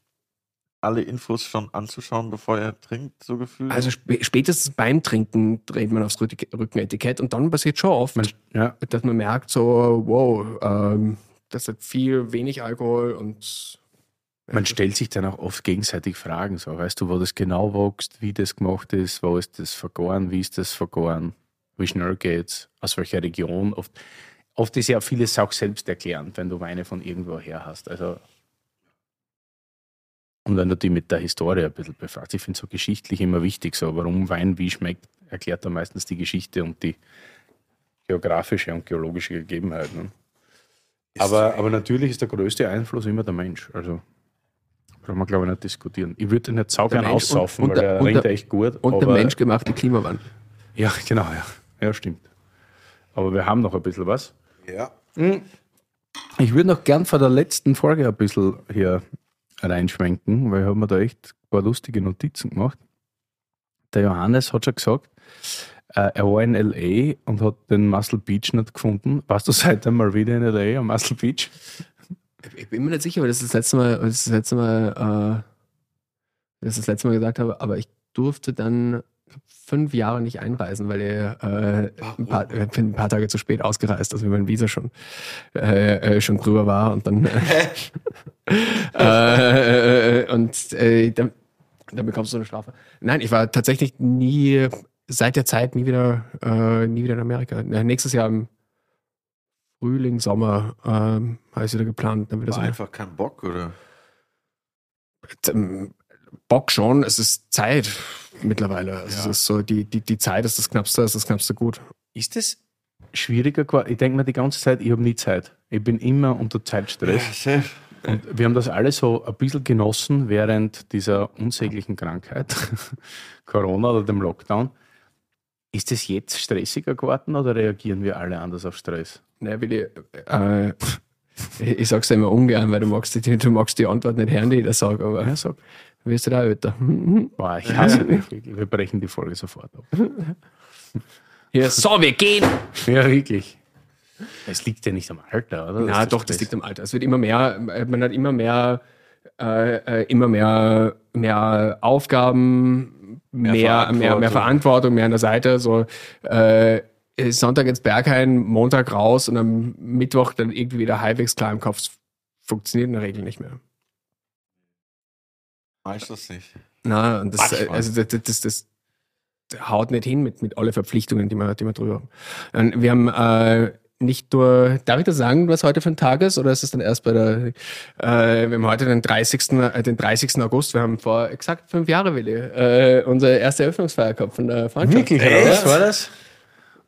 alle Infos schon anzuschauen, bevor ihr trinkt, so gefühlt? Also sp spätestens beim Trinken dreht man aufs Rück- Rückenetikett und dann passiert schon oft, Man, ja, dass man merkt so, wow, ähm, das hat viel wenig Alkohol und man stellt sich dann auch oft gegenseitig Fragen. So, weißt du, wo das genau wächst, wie das gemacht ist, wo ist das vergoren, wie ist das vergoren, wie schnell geht's, aus welcher Region. Oft, oft ist ja vieles auch selbsterklärend, wenn du Weine von irgendwo her hast. Also, und wenn du die mit der Historie ein bisschen befragst, ich finde so geschichtlich immer wichtig, so warum Wein wie schmeckt, erklärt er meistens die Geschichte und die geografische und geologische Gegebenheit. Aber, aber natürlich ist der größte Einfluss immer der Mensch. Also brauchen wir, glaube ich, nicht diskutieren. Ich würde jetzt saugern Mensch aussaufen, und- und weil der- er ringt der- echt gut. und der aber- menschgemachte Klimawandel. Ja, genau, ja. Ja, stimmt. Aber wir haben noch ein bisschen was. ja. Ich würde noch gern vor der letzten Folge ein bisschen hier reinschwenken, weil ich habe mir da echt ein paar lustige Notizen gemacht. Der Johannes hat schon gesagt, äh, er war in L.A. und hat den Muscle Beach nicht gefunden. Warst du seitdem mal wieder in L.A. am Muscle Beach? Ich bin mir nicht sicher, weil das ist das letzte Mal, das ist das letzte Mal, äh, das ist das letzte Mal gesagt habe, aber ich durfte dann fünf Jahre nicht einreisen, weil er äh, ein, paar, ein paar Tage zu spät ausgereist, also wie mein Visa schon äh, äh, schon drüber war und dann *laughs* äh, äh, und äh, dann, dann bekommst du so eine Strafe. Nein, ich war tatsächlich nie seit der Zeit nie wieder äh, nie wieder in Amerika. Ja, nächstes Jahr im Frühling, Sommer ähm, habe ich wieder geplant. Dann wieder War so einfach kein Bock, oder? ähm, Bock schon, es ist Zeit mittlerweile. Ja. Es ist so, die, die, die Zeit ist das Knappste, ist das Knappste gut. Ist das schwieriger geworden? Ich denke mir die ganze Zeit, ich habe nie Zeit. Ich bin immer unter Zeitstress. safe. Und wir haben das alle so ein bisschen genossen während dieser unsäglichen Krankheit, *laughs* Corona oder dem Lockdown. Ist es jetzt stressiger geworden oder reagieren wir alle anders auf Stress? Naja, Willi, äh, ich, sag's immer ungern, weil du magst die, du magst die Antwort nicht hören, die ich da sage, aber Ja, sag. wirst du da älter. *laughs* Boah, ich hasse dich. Wir brechen die Folge sofort ab. Ja, so, wir gehen! Ja, wirklich. Es liegt ja nicht am Alter, oder? Ja, Dass doch, das liegt am Alter. Es wird immer mehr, man hat immer mehr, äh, äh, immer mehr, mehr Aufgaben, mehr, mehr, Verantwortung. mehr, mehr Verantwortung, mehr an der Seite. So, äh, Sonntag ins Berghain, Montag raus und am Mittwoch dann irgendwie wieder halbwegs klar im Kopf. Funktioniert in der Regel nicht mehr. Meistens nicht. Na, und das, Manchmal. also das, das, das, das haut nicht hin mit, mit alle Verpflichtungen, die wir, die wir drüber haben. Und wir haben äh, nicht nur, darf ich das sagen, was heute für ein Tag ist, oder ist es dann erst bei der, äh, wir haben heute den 30. Äh, den 30. August, wir haben vor exakt fünf Jahren, Willi, äh, unsere erste Eröffnungsfeier gehabt von der Freundschaft. Wirklich? Ja. Was war das?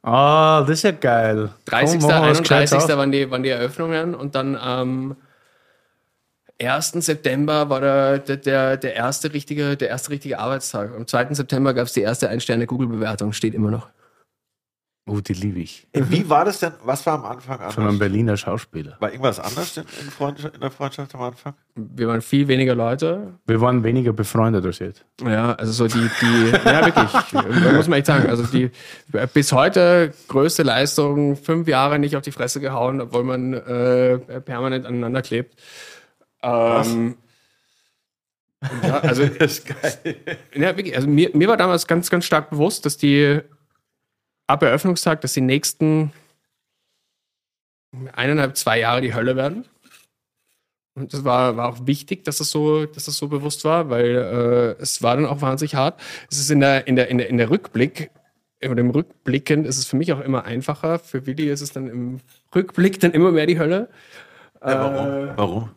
Ah, das ist ja geil. 30. Komm, machen wir was Gescheites 31. auf. waren die, waren die Eröffnungen und dann am 1. September war der, der, der, der, erste richtige, der erste richtige Arbeitstag. Am 2. September gab es die erste Ein-Sterne-Google-Bewertung, steht immer noch. Oh, die liebe ich. Wie war das denn? Was war am Anfang Von einem anders? Berliner Schauspieler. War irgendwas anders in, in, der Freundschaft am Anfang? Wir waren viel weniger Leute. Wir waren weniger befreundet als jetzt. Ja, also so die, die ja wirklich, da muss man echt sagen, also die bis heute größte Leistung, fünf Jahre nicht auf die Fresse gehauen, obwohl man äh, permanent aneinander klebt. Ähm, ja, also *laughs* Das ist geil. Ja, wirklich. Also mir, mir war damals ganz, ganz stark bewusst, dass die ab Eröffnungstag, dass die nächsten eineinhalb, zwei Jahre die Hölle werden. Und das war, war auch wichtig, dass das so, dass das so bewusst war, weil äh, es war dann auch wahnsinnig hart. Es ist in der, in der, in der, in der Rückblick, oder im Rückblickend ist es für mich auch immer einfacher. Für Willi ist es dann im Rückblick dann immer mehr die Hölle. warum? warum?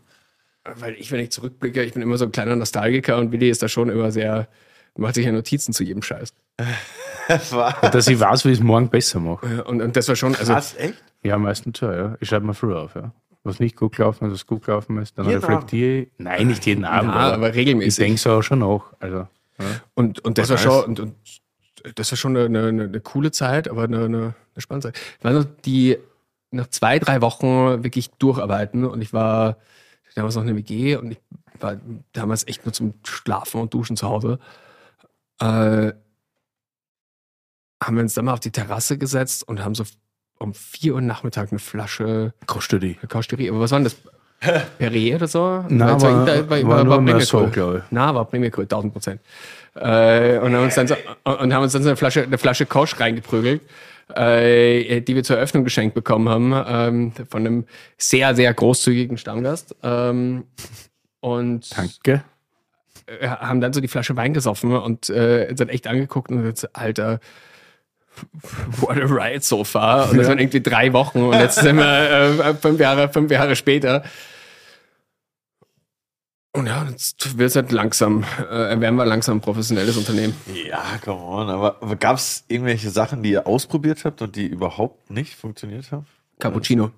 Weil ich, wenn ich zurückblicke, ich bin immer so ein kleiner Nostalgiker und Willi ist da schon immer sehr, macht sich ja Notizen zu jedem Scheiß. *laughs* Dass ich weiß, wie ich es morgen besser mache. Ja, Und, und das war schon, also Was, echt? Ja, meistens schon, ja. Ich schreibe mir früher auf, ja. Was nicht gut gelaufen ist, was gut gelaufen ist, dann Jeden reflektiere ich. Nein, nicht jeden Abend. Ja, aber Ich regelmäßig. denke so auch schon nach. Also, Und, und das Was war schon, und, und das war schon eine, eine, eine coole Zeit, aber eine, eine, eine spannende Zeit. Ich war noch die nach zwei, drei Wochen wirklich durcharbeiten und ich war damals noch in der WG und ich war damals echt nur zum Schlafen und Duschen zu Hause. Äh, haben wir uns dann mal auf die Terrasse gesetzt und haben so um vier Uhr Nachmittag eine Flasche kostet die. Kausterie. Aber was war denn das? Perrier oder so? Es war, war- war, war, war nur mehr Premierkohl. so, glaub ich. Na, war Premierkohl, 1000 Prozent. Äh, und haben uns dann so, und haben uns dann so eine Flasche, eine Flasche Kosch reingeprügelt, äh, die wir zur Eröffnung geschenkt bekommen haben, ähm, von einem sehr, sehr großzügigen Stammgast. Ähm, und Danke. Äh, haben dann so die Flasche Wein gesoffen und äh, dann echt angeguckt und jetzt, Alter, *laughs* what a ride so far. Und das waren irgendwie drei Wochen und jetzt sind wir äh, fünf, Jahre, fünf Jahre später. Und ja, jetzt wird es halt langsam, äh, werden wir langsam ein professionelles Unternehmen. Ja, come on. Aber, aber gab es irgendwelche Sachen, die ihr ausprobiert habt und die überhaupt nicht funktioniert haben? Cappuccino.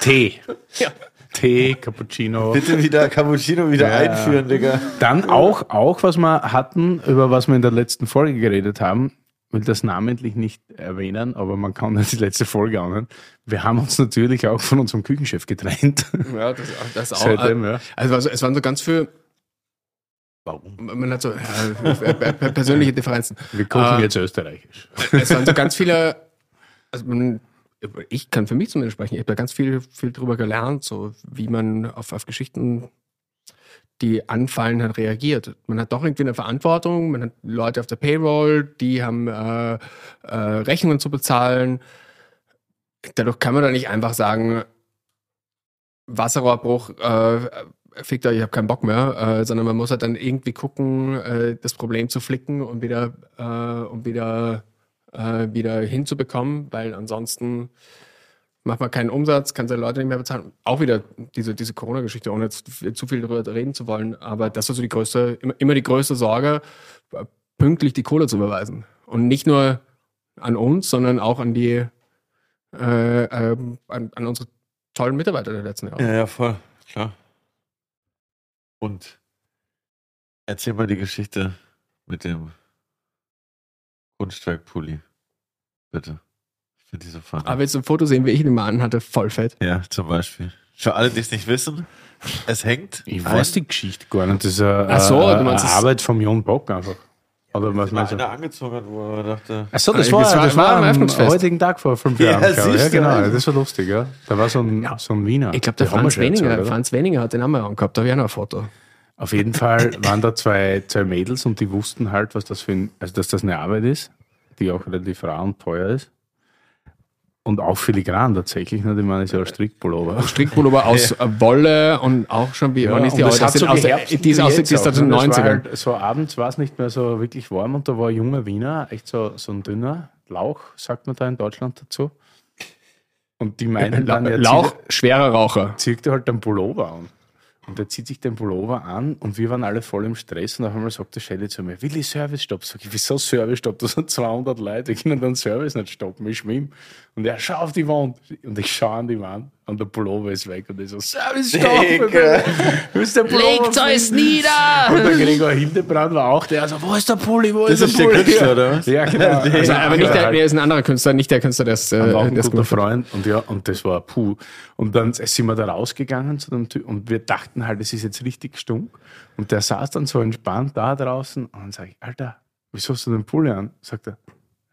Tee. *laughs* Ja. Tee, Cappuccino. Bitte wieder Cappuccino wieder Ja. einführen, Digga. Dann auch, auch, was wir hatten, über was wir in der letzten Folge geredet haben, will das namentlich nicht erwähnen, aber man kann das die letzte Folge anhören. Wir haben uns natürlich auch von unserem Küchenchef getrennt. Ja, das, das auch. Seitdem, ja. Also, also es waren so ganz viel, Warum? man hat so per- persönliche Differenzen. Wir kochen Ah. jetzt österreichisch. es waren so ganz viele, also man, ich kann für mich zumindest sprechen, ich habe da ganz viel, viel drüber gelernt, so wie man auf, auf Geschichten, die anfallen, hat reagiert. Man hat doch irgendwie eine Verantwortung, man hat Leute auf der Payroll, die haben äh, äh, Rechnungen zu bezahlen. Dadurch kann man da nicht einfach sagen, Wasserrohrbruch, äh, fickt euch, ich habe keinen Bock mehr, äh, sondern man muss halt dann irgendwie gucken, äh, das Problem zu flicken und wieder, äh, um wieder, äh, wieder hinzubekommen, weil ansonsten macht man keinen Umsatz, kann seine Leute nicht mehr bezahlen. Auch wieder diese, diese Corona-Geschichte, ohne jetzt zu viel darüber reden zu wollen, aber das ist so die größte, immer, die größte Sorge, pünktlich die Kohle zu überweisen. Und nicht nur an uns, sondern auch an die, äh, ähm, an, an unsere tollen Mitarbeiter der letzten Jahre. Ja, ja, voll. Klar. Und erzähl mal die Geschichte mit dem Kunstwerkpulli. Bitte. Ich finde die so funny. Aber willst du ein Foto sehen, wie ich ihn mal anhatte? Voll fett. ja, zum Beispiel. Für alle, die es nicht wissen, es hängt. Ich ein- weiß die Geschichte gar nicht. Das ist eine, Ach so, eine, eine es- Arbeit vom Jon Bock einfach. Oder was War meinst du? einer angezogen hat, wo er dachte. Achso, das Äh, war, das war- das war war am Eröffnungsfest. heutigen Tag vor fünf Ja, Jahren. ich. siehst ja, genau. also. Das war lustig, ja. Da war so ein, so ein Wiener. Ich glaube, der haben Franz Weninger, oder? Franz Weninger hat den Namen angehabt, da habe ich auch noch ein Foto. Auf jeden Fall waren da zwei, zwei Mädels und die wussten halt, was das für ein, also dass das eine Arbeit ist, die auch relativ rar und teuer ist. Und auch filigran tatsächlich, ne? Ich meine, ist ja ein Strickpullover. Strickpullover aus *laughs* äh, Wolle und auch schon wie, wann ist die aus? das so aus, geherbst die ist aus, die ist aus den auch, ne? Das war 90ern. Halt, so abends war es nicht mehr so wirklich warm und da war ein junger Wiener, echt so, so ein dünner Lauch, sagt man da in Deutschland dazu. Und die meinen *laughs* dann, er Lauch, schwerer Raucher. zieht er halt den Pullover an. Und er zieht sich den Pullover an und wir waren alle voll im Stress und auf einmal sagt der Shelly zu mir, Willi, Service-Stopp. Sag ich, wieso Service-Stopp? Da sind 200 Leute, wir können den Service nicht stoppen, ich schwimme. Und er, schau auf die Wand. Und ich schaue an die Wand und der Pullover ist weg und ich so, ist der Pullover? euch nieder! Und der Gregor Hildebrand war auch der, so, wo ist der Pulli, wo Das ist ist der der Pulli? Künstler, oder was? *laughs* Ja, genau. Also, aber nicht der, der ist ein anderer Künstler, nicht der Künstler, der auch äh, ein das guter. Freund und ja, und das war puh. Und dann sind wir da rausgegangen zu dem Typ und wir dachten halt, es ist jetzt richtig stunk. Und der saß dann so entspannt da draußen und dann sage ich, Alter, wieso hast du den Pulli an? Sagt er,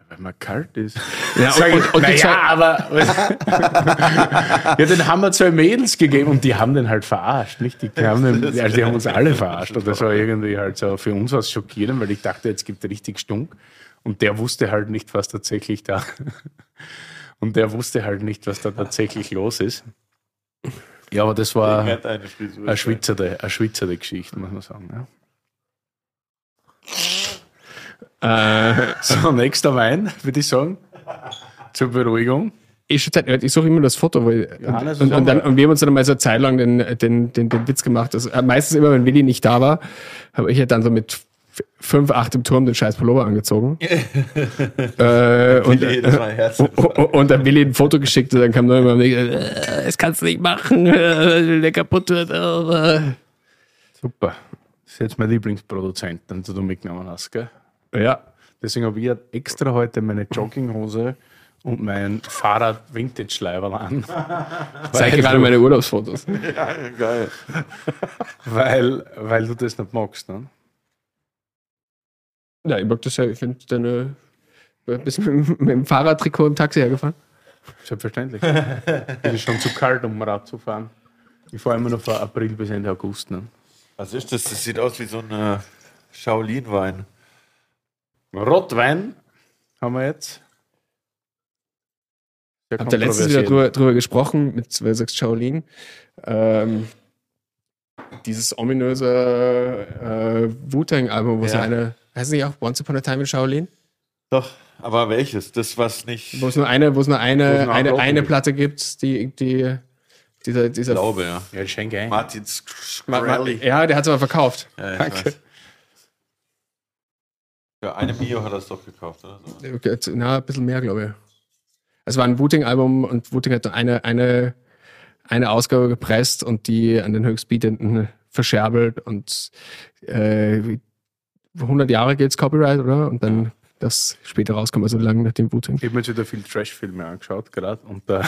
weil mir kalt ist. Ja, und- und die naja, zwei- aber *laughs* ja, den haben wir zwei Mädels gegeben und die haben den halt verarscht, nicht? Die, haben den, also die haben uns alle verarscht und das war irgendwie halt so, für uns war es schockierend, weil ich dachte, jetzt gibt es richtig Stunk. Und der wusste halt nicht, was tatsächlich da. *laughs* Und der wusste halt nicht, was da tatsächlich los ist. Ja, aber das war eine schwitzerte, eine schwitzerte Geschichte, muss man sagen. Ja. Äh, So, nächster Wein, würde ich sagen. Zur Beruhigung. ich ich suche immer das Foto, weil, Johannes und, und, und, dann, und wir haben uns dann mal so eine Zeit lang den, den, den, den Witz gemacht. dass, äh, meistens immer, wenn Willi nicht da war, habe ich ja dann so mit fünf, acht im Turm den scheiß Pullover angezogen. *laughs* äh, und, Mal Herz. und, dann Willi ein Foto geschickt und dann kam nur immer, äh, das kannst du nicht machen, äh, der kaputt wird. Äh. Super. Das ist jetzt mein Lieblingsproduzent, den du mitgenommen hast, gell? Ja, Deswegen habe ich extra heute meine Jogginghose und mein Fahrrad-Vintage-Leiberl an. *laughs* zeige gerade meine Urlaubsfotos. *laughs* Geil. Weil, weil du das nicht magst, ne? Ja, ich mag das ja, ich finde deine. Bist du mit, dem- mit dem Fahrradtrikot im Taxi hergefahren? Selbstverständlich. es ist schon zu kalt, um Rad zu fahren. Ich fahre immer noch von April bis Ende August. Ne? Was ist das? Das sieht aus wie so ein äh, Shaolin-Wein. Rotwein haben wir jetzt. Sehr Habt ihr letztens wieder drüber, drüber gesprochen, mit, weil du sagst Shaolin. Ähm, dieses ominöse äh, Wu-Tang-Album, wo es Ja. eine, heißt es nicht auch Once Upon a Time in Shaolin? Doch, aber welches? Das, was nicht. Wo es nur eine, wo es nur eine, eine, eine eine. Platte gibt, die, die, dieser, dieser glaube, ja. Ja. Martin Ma- Ma- Skrelly. Ja, der hat es aber verkauft. Ja, ich Danke. weiß. Für eine Mio hat er es doch gekauft, oder so. Okay, Na, ein bisschen mehr, glaube ich. Es war ein Wu-Tang-Album und Wu-Tang hat eine, eine, eine Ausgabe gepresst und die an den Höchstbietenden verscherbelt und äh, 100 Jahre geht's Copyright, oder? Und dann das später rauskommt, also lange nachdem Wu-Tang. Ich habe mir jetzt wieder viel Trash-Filme angeschaut, gerade. Und da,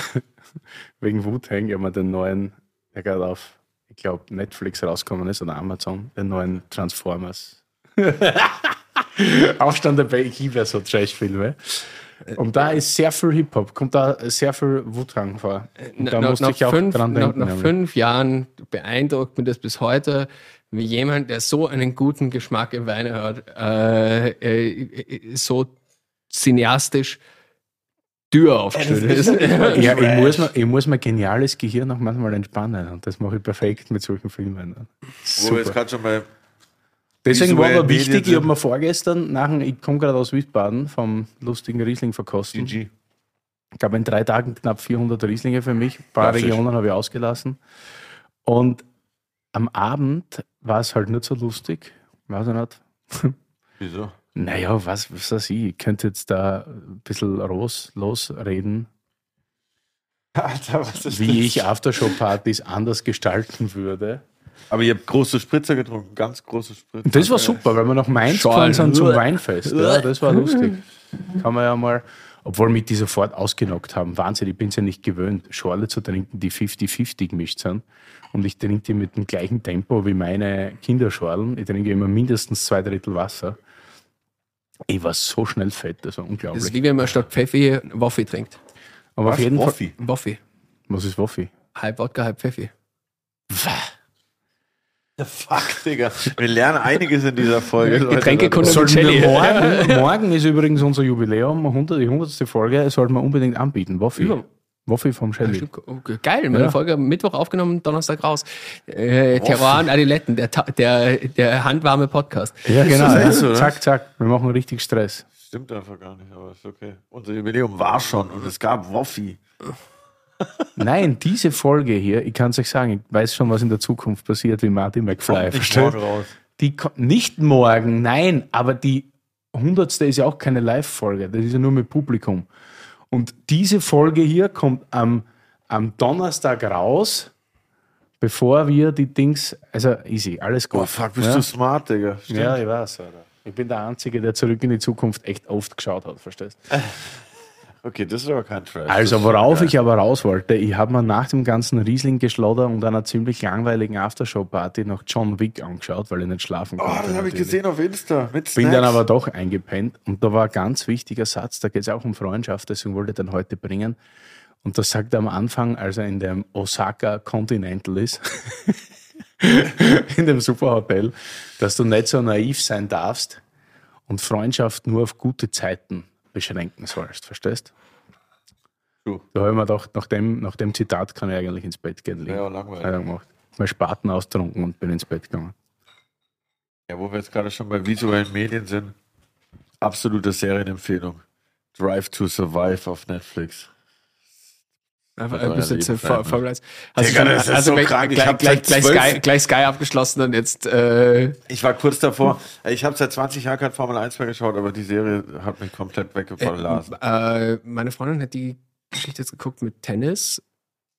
*laughs* wegen Wu-Tang, ich habe mir den neuen, der gerade auf, ich glaube, Netflix rausgekommen ist oder Amazon, den neuen Transformers. *laughs* Aufstand ich liebe ja so Trash-Filme. Und da ist sehr viel Hip-Hop, kommt da sehr viel Wu-Tang vor. Und da nach, musste nach, ich auch fünf, dran nach, denken. nach nämlich. fünf Jahren beeindruckt mich das bis heute, wie jemand, der so einen guten Geschmack im Weine hat, äh, äh, so cineastisch Tür aufgestellt ist. *laughs* Ja, ich muss, mir, ich muss mein geniales Gehirn auch manchmal entspannen und das mache ich perfekt mit solchen Filmen. Wo wir jetzt gerade schon bei. Deswegen war mir wichtig, ich habe mir vorgestern, nach ich komme gerade aus Wiesbaden, vom lustigen Riesling verkosten. GG. Ich glaube, in drei Tagen knapp 400 Rieslinge für mich. Ein paar Klassisch. Regionen habe ich ausgelassen. Und am Abend war es halt nicht so lustig. Weiß ich nicht. *laughs* Wieso? Naja, was, was weiß ich, ich könnte jetzt da ein bisschen los, losreden, *laughs* Alter, wie ich Aftershow-Partys anders gestalten würde. Aber ihr habt große Spritzer getrunken, ganz große Spritzer. Das war super, weil wir nach Mainz gefahren sind zum Weinfest. Ja, das war lustig. Kann man ja mal, obwohl mich die sofort ausgenockt haben. Wahnsinn, ich bin es ja nicht gewöhnt, Schorle zu trinken, die 50-50 gemischt sind. Und ich trinke die mit dem gleichen Tempo wie meine Kinderschorlen. Ich trinke immer mindestens zwei Drittel Wasser. Ich war so schnell fett, das war Das unglaublich. ist wie wenn man statt Pfeffi Waffe trinkt. Aber auf jeden Fall. Waffi. Was ist Waffi? Halb Wodka, halb Pfeffi. *laughs* Fuck, Digga. Wir lernen einiges in dieser Folge. Getränkekunde morgen, *laughs* morgen ist übrigens unser Jubiläum, 100, die 100. Folge, sollten wir unbedingt anbieten. Waffi. Über- Waffi vom Shelly. Okay, Geil, meine Ja. Folge am Mittwoch aufgenommen, Donnerstag raus. Äh, Terroir und Adiletten, der, der, der handwarme Podcast. Ja, genau. Ja. so, zack, zack. Wir machen richtig Stress. Stimmt einfach gar nicht, aber ist okay. Unser Jubiläum war schon und es gab Waffi. Nein, diese Folge hier, ich kann es euch sagen, ich weiß schon, was in der Zukunft passiert, wie Marty McFly. versteht? morgen raus. Die nicht morgen, nein, aber die hundertste ist ja auch keine Live-Folge, das ist ja nur mit Publikum. Und diese Folge hier kommt am, am Donnerstag raus, bevor wir die Dings, also easy, alles gut. Boah, fuck, bist ja? du smart, Digga. Stimmt. Ja, ich weiß, Alter. Ich bin der Einzige, der zurück in die Zukunft echt oft geschaut hat, verstehst Okay, das ist aber kein Trash. Also, worauf ich aber raus wollte, ich habe mir nach dem ganzen Riesling-Geschlodder und einer ziemlich langweiligen Aftershow-Party noch John Wick angeschaut, weil ich nicht schlafen Oh, konnte. das habe ich gesehen auf Insta. Mit Bin dann aber doch eingepennt und da war ein ganz wichtiger Satz, da geht es auch um Freundschaft, deswegen wollte ich den heute bringen. Und das sagt er am Anfang, als er in dem Osaka Continental ist, *laughs* in dem Superhotel, dass du nicht so naiv sein darfst und Freundschaft nur auf gute Zeiten beschränken sollst. Verstehst? True. Da habe ich mir gedacht, nach dem, nach dem Zitat kann ich eigentlich ins Bett gehen. liegen. Ja, langweilig. Er gemacht. Mal Spaten austrunken und bin ins Bett gegangen. Ja, wo wir jetzt gerade schon bei visuellen Medien sind, absolute Serienempfehlung. Drive to Survive auf Netflix. Einfach ein bisschen. Formel 1. Hast Digga, du das ist also so gleich, krank. Ich Gleich, gleich, Sky, gleich Sky abgeschlossen und jetzt äh, Ich war kurz davor. Ich habe seit 20 Jahren kein Formel 1 mehr geschaut, aber die Serie hat mich komplett weggefallen. äh, meine Freundin hat die Geschichte jetzt geguckt mit Tennis.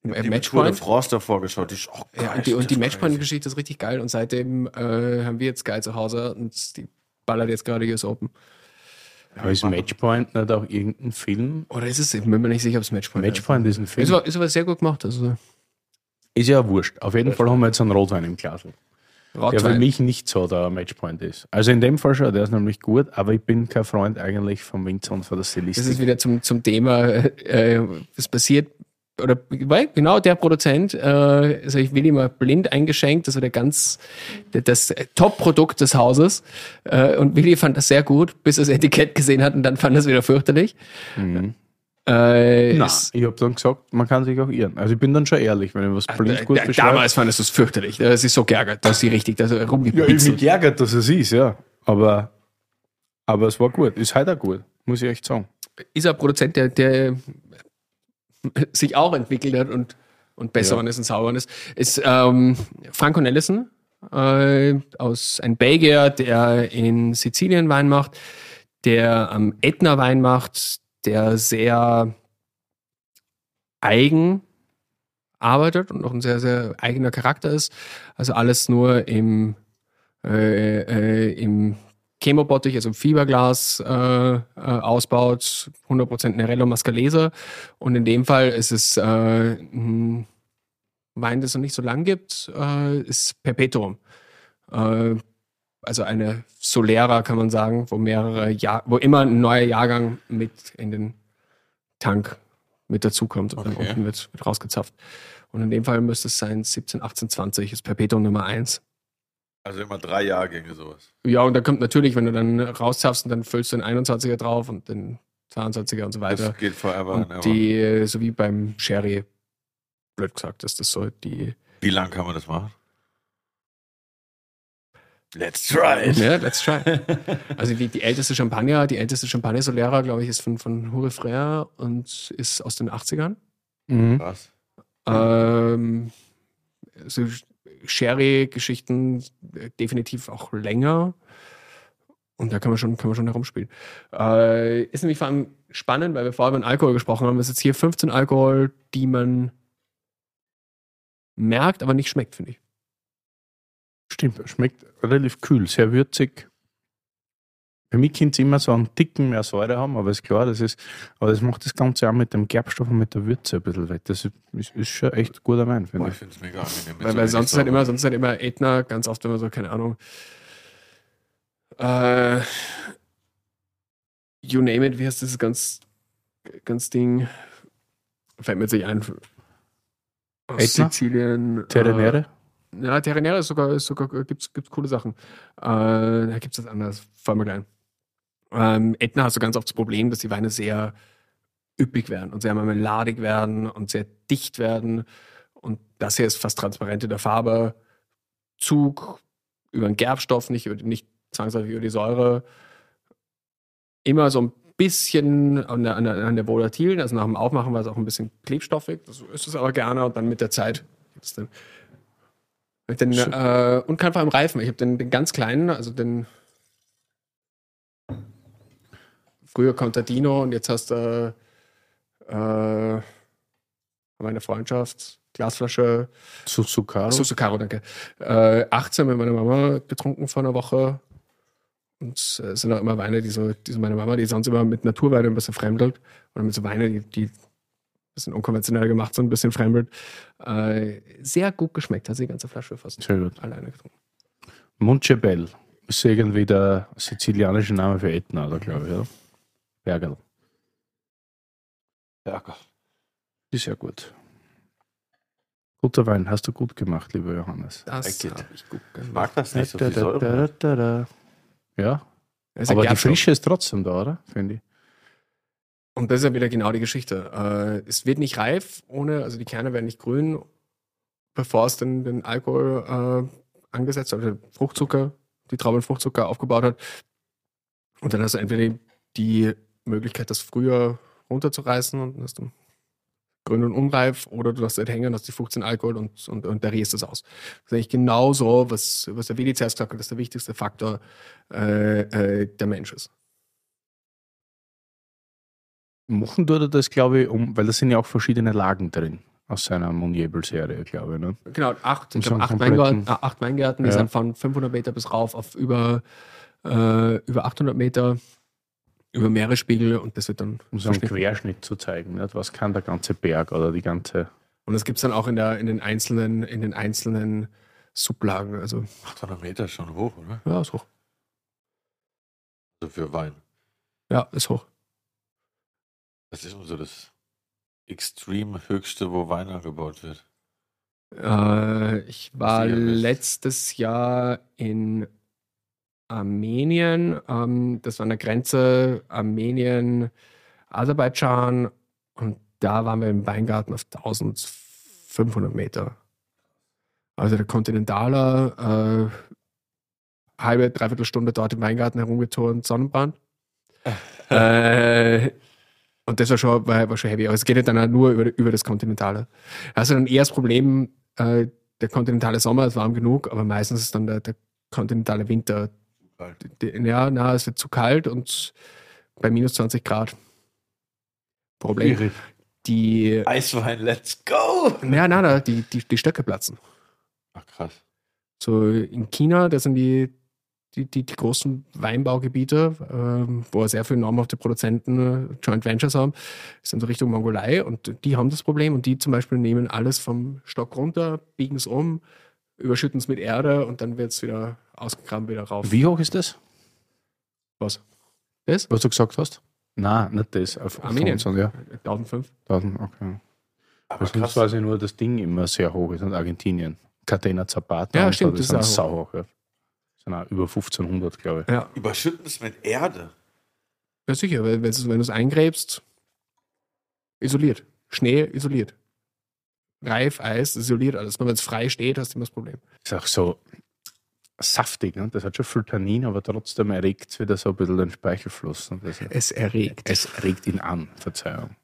Äh, Die Tour Matchpoint. France davor geschaut. Die ist auch Ja, geil. und die, und die Matchpoint-Geschichte ist richtig geil und seitdem äh, haben wir jetzt Sky zu Hause und die ballert jetzt gerade US Open. Aber ist Matchpoint nicht auch irgendein Film? Oder ist es? Ich bin mir nicht sicher, ob es Matchpoint, Matchpoint ist ein ist. Film. Ist aber, ist aber sehr gut gemacht. Also Ist ja wurscht. Auf jeden Fall haben wir jetzt einen Rotwein im Glas. Der für mich nicht so der Matchpoint ist. Also in dem Fall schon, der ist nämlich gut, aber ich bin kein Freund eigentlich vom Winzer und von der Das Stilistik. ist wieder zum, zum Thema, äh, was passiert, oder weil genau der Produzent, äh, also ich will ihm mal blind eingeschenkt, also der ganz, der, das Top-Produkt des Hauses. Äh, und Willi fand das sehr gut, bis er das Etikett gesehen hat und dann fand er es wieder fürchterlich. Äh, Na, es- ich habe dann gesagt, man kann sich auch irren. Also ich bin dann schon ehrlich, wenn ich was blind gut beschreibe. damals fandest du es fürchterlich. Das ist so geärgert, dass sie richtig da so Ja, ich rumgepitzelt. mich ärgert, dass es ist, ja. Aber, aber es war gut. Ist heute auch gut, muss ich echt sagen. ist ein Produzent, der, der *laughs* sich auch entwickelt hat und, und besser Ja. ist und sauber ist. Ist ähm, Franco Nellison, äh, aus ein Belgier, der in Sizilien Wein macht, der am Ätna Wein macht, der sehr eigen arbeitet und auch ein sehr, sehr eigener Charakter ist. Also alles nur im, äh, äh, im Chemobottich, also im Fieberglas äh, äh, ausbaut, 100% Nerello Mascalese. Und in dem Fall ist es äh, ein Wein, das es noch nicht so lang gibt, äh, ist Perpetuum. Äh, also eine Solera, kann man sagen, wo mehrere Jahr, wo immer ein neuer Jahrgang mit in den Tank mit dazukommt und dann Okay. unten wird, wird rausgezapft. Und in dem Fall müsste es sein 17, 18, 20 ist Perpetuum Nummer 1. Also immer drei Jahrgänge sowas. Ja, und da kommt natürlich, wenn du dann rauszapfst und dann füllst du den 21er drauf und den 22er und so weiter. Das geht forever and Und ever. die, so wie beim Sherry, blöd gesagt, ist das so die. Wie lange kann man das machen? Let's try it. Ja, let's try. Also die, die älteste Champagner, die älteste Champagner Solera, glaube ich, ist von, von Hure Frère und ist aus den 80ern. Mhm. Krass. Ähm, so Sherry-Geschichten äh, definitiv auch länger. Und da kann man schon, kann man schon herumspielen. Äh, ist nämlich vor allem spannend, weil wir vorher über Alkohol gesprochen haben. Es ist jetzt hier 15 Alkohol, die man merkt, aber nicht schmeckt, finde ich. Stimmt, schmeckt relativ kühl, sehr würzig. Für mich könnte es immer so einen Ticken mehr Säure haben, aber ist klar, das ist, aber das macht das Ganze auch mit dem Gerbstoff und mit der Würze ein bisschen weg. Das ist, ist, schon echt guter Wein, Boah, finde ich ich. finde es mega angenehm. Weil, so weil sonst ist halt immer, sonst halt immer Ätna, ganz oft, wenn man so, keine Ahnung, äh, you name it, wie heißt das ganz, ganz Ding? Fällt mir jetzt nicht ein. Aus Ätna? Sizilien. Terrenere? Äh, ja, Terrenere ist sogar, ist sogar gibt's, gibt's coole Sachen. Äh, da gibt's das anders, vor mir gleich. Ähm, Ätna hast du ganz oft das Problem, dass die Weine sehr üppig werden und sehr marmeladig werden und sehr dicht werden. Und das hier ist fast transparent in der Farbe. Zug über den Gerbstoff, nicht, über, nicht zwangsläufig über die Säure. Immer so ein bisschen an der, an der, an der Volatilen, also nach dem Aufmachen war es auch ein bisschen klebstoffig. Das ist es aber gerne und dann mit der Zeit. Den, äh, und kann vor allem reifen. Ich habe den, den ganz kleinen, also den früher Contadino und jetzt hast du äh, meine Freundschaft, Glasflasche, Suzucaro? Susukaro, danke. Äh, 18 mit meiner Mama getrunken vor einer Woche. Und äh, es sind auch immer Weine, die so, die so meine Mama, die sonst immer mit Naturweine ein bisschen fremdelt. Oder mit so Weine, die, die ein bisschen unkonventionell gemacht sind, ein bisschen fremdelt. Äh, sehr gut geschmeckt, hat die ganze Flasche fast gut. alleine getrunken. Montebel ist irgendwie der sizilianische Name für Ätna, oder glaube ich, oder? Bergerl. Berger. Ist ja gut. Guter Wein, hast du gut gemacht, lieber Johannes. Das habe ich gut Ich mag das nicht, so viel Da, da, da, da, da. Ja, ein Aber die. Frische ist trotzdem da, oder? Finde ich. Und das ist ja wieder genau die Geschichte. Äh, es wird nicht reif, ohne, also die Kerne werden nicht grün, bevor es den, den Alkohol äh, angesetzt hat, also den Fruchtzucker, die Traubenfruchtzucker aufgebaut hat. Und dann hast du entweder die Möglichkeit, das früher runterzureißen und dann hast du grün und unreif, oder du es halt hängen, hast die 15 Alkohol und, und, und derierst es aus. Das ist eigentlich genau so, was, was der Willi zuerst gesagt hat, dass der wichtigste Faktor äh, äh, der Mensch ist. Machen er das, glaube ich, um, weil da sind ja auch verschiedene Lagen drin aus seiner Monjebel-Serie, glaube ich. Ne? Genau, acht, ich glaub, acht, Weingärten, äh, acht Weingärten, die Ja. sind von 500 Meter bis rauf auf über, äh, über 800 Meter, über Meeresspiegel und das wird dann Um so einen. Querschnitt zu zeigen. Nicht? Was kann der ganze Berg oder die ganze. Und das gibt es dann auch in, der, in, den einzelnen, in den einzelnen Sublagen. Also, 800 Meter ist schon hoch, oder? ja, ist hoch. Also für Wein. Ja, ist hoch. Das ist so das extrem höchste, wo Wein angebaut wird. Äh, ich war letztes Jahr in Armenien. Ähm, das war an der Grenze Armenien, Aserbaidschan. Und da waren wir im Weingarten auf 1500 Meter. Also der Kontinentaler, äh, halbe, dreiviertel Stunde dort im Weingarten herumgeturnt, Sonnenbrand. *laughs* äh, und das war schon, war, war schon heavy. Aber es geht ja dann auch nur über, über das Kontinentale. Also dann eher das Problem, äh, der kontinentale Sommer ist warm genug, aber meistens ist dann der, der kontinentale Winter. Ja, na, es wird zu kalt und bei minus 20 Grad. Problem. Die, Eiswein, let's go! ja, na, na, die, die, die Stöcke platzen. Ach krass. So in China, das sind die, die, die, die großen Weinbaugebiete, ähm, wo sehr viele namhafte Produzenten äh, Joint Ventures haben, dann so Richtung Mongolei und die haben das Problem und die zum Beispiel nehmen alles vom Stock runter, biegen es um, überschütten es mit Erde und dann wird es wieder ausgegraben, wieder rauf. Wie hoch ist das? Was? Das? Was du gesagt hast? Nein, nicht das. Auf Armenien. 15, ja. 1005? 1000, okay. Aber Sonst krass. weiß ich nur, dass Ding immer sehr hoch ist und Argentinien. Catena Zapata. Ja, stimmt, das ist auch sauhoch. Ja. Das sind auch über 1500, glaube ich. Ja. Überschütten es mit Erde. ja, sicher, weil wenn du es eingräbst, isoliert. Schnee isoliert. Reif, Eis, isoliert alles. Nur wenn es frei steht, hast du immer das Problem. Ist auch so saftig. Ne? Das hat schon viel Tannin, aber trotzdem erregt es wieder so ein bisschen den Speichelfluss. Ne? Das, Es erregt. es regt ihn an, Verzeihung.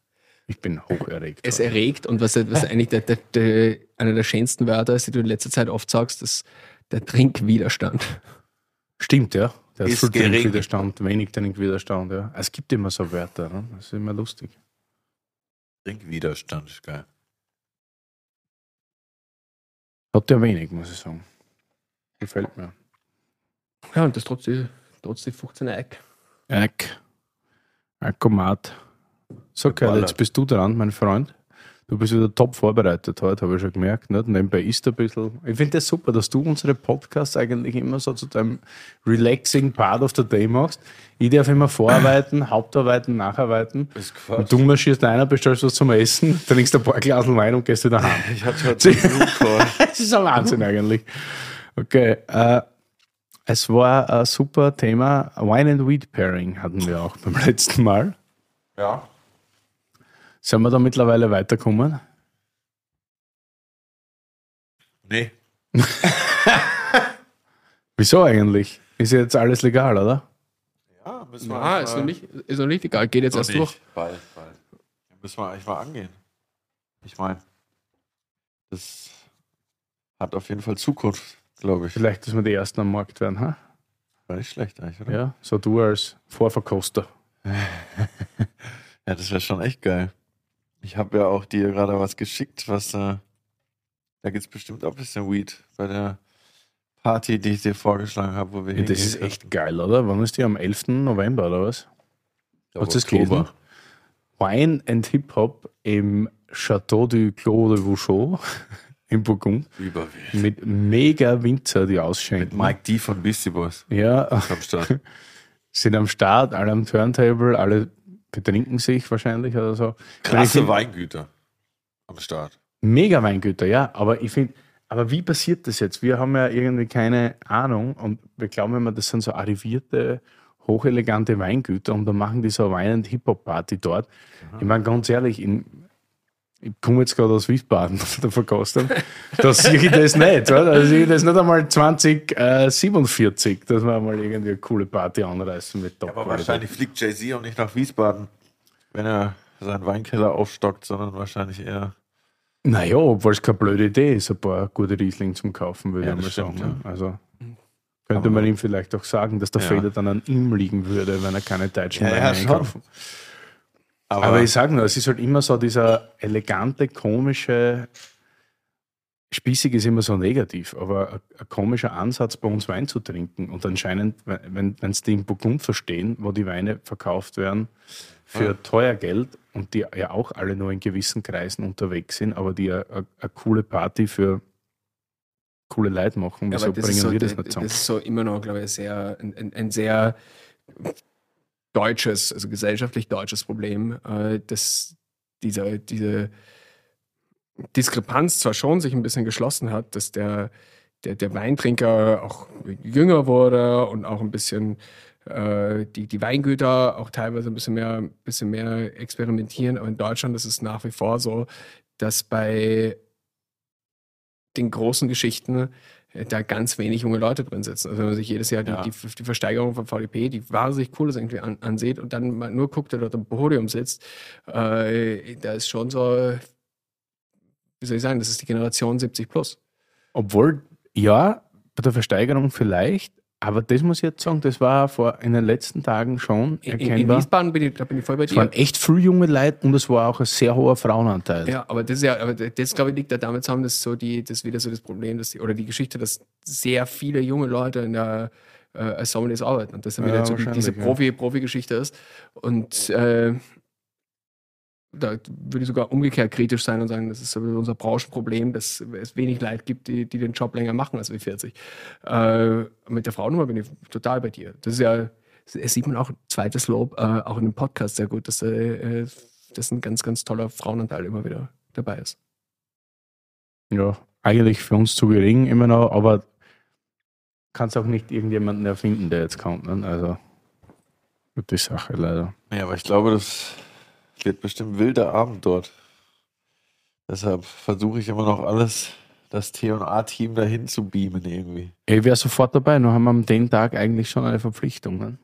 Ich bin hoch erregt. Es heute. erregt und was, was eigentlich der, der, der, einer der schönsten Wörter ist, die du in letzter Zeit oft sagst, ist der Trinkwiderstand. Stimmt, ja. Der Ist. Trinkwiderstand, wenig Trinkwiderstand. Ja. Es gibt immer so Wörter. Ne? Das ist immer lustig. Trinkwiderstand ist geil. Hat ja wenig, muss ich sagen. Gefällt mir. Ja, und das trotz die, trotz die 15 Eck. Eck. Eikomat. So, Geballert. jetzt bist du dran, mein Freund. Du bist wieder top vorbereitet heute, habe ich schon gemerkt. Nicht? Nebenbei ist ein bisschen. Ich finde das super, dass du unsere Podcasts eigentlich immer so zu deinem relaxing Part of the Day machst. Ich darf immer vorarbeiten, *clears throat* Hauptarbeiten, Nacharbeiten. Und du marschierst einer, bestellst was zum Essen, trinkst ein paar Glas Wein und gehst wieder heim. *laughs* Ich hatte einen Blutcall. Das ist ein Wahnsinn eigentlich. Okay, äh, es war ein super Thema. Wine and Wheat Pairing hatten wir auch beim letzten Mal. Ja. Sind wir da mittlerweile weitergekommen? Nee. *laughs* Wieso eigentlich? Ist ja jetzt alles legal, oder? Ja, müssen wir Ah, ist noch, nicht, ist noch nicht egal, geht jetzt erst nicht. durch. Bald, bald. Ja, müssen wir eigentlich mal angehen. Ich meine, das hat auf jeden Fall Zukunft, glaube ich. Vielleicht, dass wir die Ersten am Markt werden, ha? War nicht schlecht eigentlich, oder? Ja, so du als Vorverkoster. *laughs* Ja, das wäre schon echt geil. Ich habe ja auch dir gerade was geschickt, was äh, da gibt es bestimmt auch ein bisschen Weed bei der Party, die ich dir vorgeschlagen habe, wo wir Ja, das ist echt geil, oder? Wann ist die? Am 11. November, oder was? Das glaube, gelesen? Wine and Hip-Hop im Château du Clos de Vouchot *laughs* in Burgund. Überwild. Mit mega Winzer, die ausschenken. Mit Mike D von Beastie Boys Ja, am Start. *laughs* sind am Start, alle am Turntable, alle betrinken sich wahrscheinlich oder so. Krasse find- Weingüter am Start. Mega Weingüter, ja. Aber ich finde, aber wie passiert das jetzt? Wir haben ja irgendwie keine Ahnung und wir glauben immer, das sind so arrivierte hochelegante Weingüter und dann machen die so eine Wein- und Hip-Hop-Party dort. Ich meine, ganz ehrlich, in, komme jetzt gerade aus Wiesbaden, *laughs* der Verkostung, da sehe ich das nicht. Oder? Da sehe ich das nicht einmal 2047, dass wir mal irgendwie eine coole Party anreißen mit Top. Aber wahrscheinlich fliegt Jay-Z auch nicht nach Wiesbaden, wenn er seinen Weinkeller aufstockt, sondern wahrscheinlich eher. Naja, obwohl es keine blöde Idee ist, ein paar gute Riesling zum Kaufen, würde Ja, ich mal stimmt, sagen. ne? Also Aber- könnte man ihm vielleicht auch sagen, dass der Ja. Fehler dann an ihm liegen würde, wenn er keine deutschen Ja, Weine ja, schon. Aber, Aber ich sage nur, es ist halt immer so dieser elegante, komische, spießig ist immer so negativ, aber ein, ein komischer Ansatz, bei uns Wein zu trinken. Und anscheinend, wenn es die in Burgund verstehen, wo die Weine verkauft werden für Ja. teuer Geld und die ja auch alle nur in gewissen Kreisen unterwegs sind, aber die eine eine coole Party für coole Leute machen, wieso das bringen so, wir das das, nicht zusammen? ist so immer noch, glaube ich, sehr, ein, ein, ein sehr deutsches, also gesellschaftlich deutsches Problem, äh, dass diese, diese Diskrepanz zwar schon sich ein bisschen geschlossen hat, dass der, der, der Weintrinker auch jünger wurde und auch ein bisschen äh, die, die Weingüter auch teilweise ein bisschen mehr, bisschen mehr experimentieren, aber in Deutschland ist es nach wie vor so, dass bei den großen Geschichten da ganz wenig junge Leute drin sitzen. Also wenn man sich jedes Jahr die, Ja. die, die Versteigerung von VDP, die wahnsinnig cool ist, irgendwie an, ansieht und dann mal nur guckt, der dort am Podium sitzt, äh, da ist schon so, wie soll ich sagen, das ist die Generation 70 plus. Obwohl, ja, bei der Versteigerung vielleicht, aber das muss ich jetzt sagen, das war vor in den letzten Tagen schon In, in, in erkennbar. Wiesbaden bin ich, da bin ich voll bei Es waren dir. echt viele junge Leute und es war auch ein sehr hoher Frauenanteil. Ja, aber das ist ja, aber das glaube ich liegt da damit zusammen, dass so die, das wieder so das Problem, dass die, oder die Geschichte, dass sehr viele junge Leute in der äh, als Sommeliers arbeiten und das dann Ja, wieder so die, diese wahrscheinlich, ja. Profi, Profi-Geschichte ist. Und äh, da würde ich sogar umgekehrt kritisch sein und sagen, das ist unser Branchenproblem, dass es wenig Leute gibt, die, die den Job länger machen als wie 40. Äh, mit der Frauennummer bin ich total bei dir. Das ist ja, es sieht man auch, zweites Lob, äh, auch in dem Podcast sehr gut, dass äh, das ein ganz, ganz toller Frauenanteil immer wieder dabei ist. Ja, eigentlich für uns zu gering immer noch, aber kannst auch nicht irgendjemanden erfinden, der jetzt kommt. Ne? Also, gute Sache leider. ja, aber ich glaube, das wird bestimmt wilder Abend dort. Deshalb versuche ich immer noch alles, das T&A-Team dahin zu beamen irgendwie. Ich wäre sofort dabei, nur haben wir am den Tag eigentlich schon eine Verpflichtung. Ne?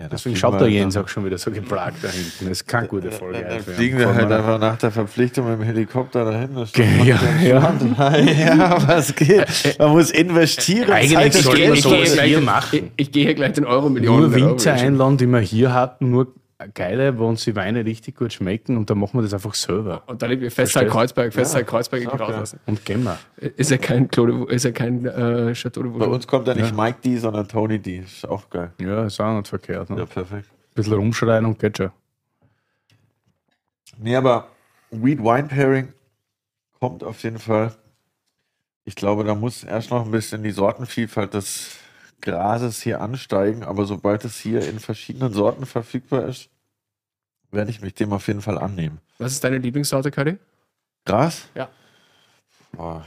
Ja, Deswegen schaut der wir Jens auch schon wieder so geplagt da hinten. Das ist keine gute Folge. Dann, dann halt fliegen wir halt einfach nach der Verpflichtung mit dem Helikopter dahin. Das ja, entspannt. *laughs* ja, was geht? Man muss investieren. Eigentlich sollte man ich, hier ich, machen. ich gehe hier gleich den Euro-Millionen. Nur Winzer einladen, die wir hier hatten, nur geile, wo uns die Weine richtig gut schmecken und dann machen wir das einfach selber. Und dann irgendwie Verstehst? Kreuzberg, Festzeit Kreuzberg irgendwie Okay. rauslassen. Und wir. Ist ja kein Claude, ist ja kein äh, Chateau de Bei uns kommt da nicht Mike D, sondern Tony D. Ist auch geil. Ja, ist auch nicht verkehrt. Ne? Ja, Ein perfekt. bisschen rumschreien und geht schon. Nee, aber Weed-Wine-Pairing kommt auf jeden Fall. Ich glaube, da muss erst noch ein bisschen die Sortenvielfalt des Grases hier ansteigen, aber sobald es hier in verschiedenen Sorten verfügbar ist, werde ich mich dem auf jeden Fall annehmen. Was ist deine Lieblingssorte, Kadi? Gras? Ja. Boah.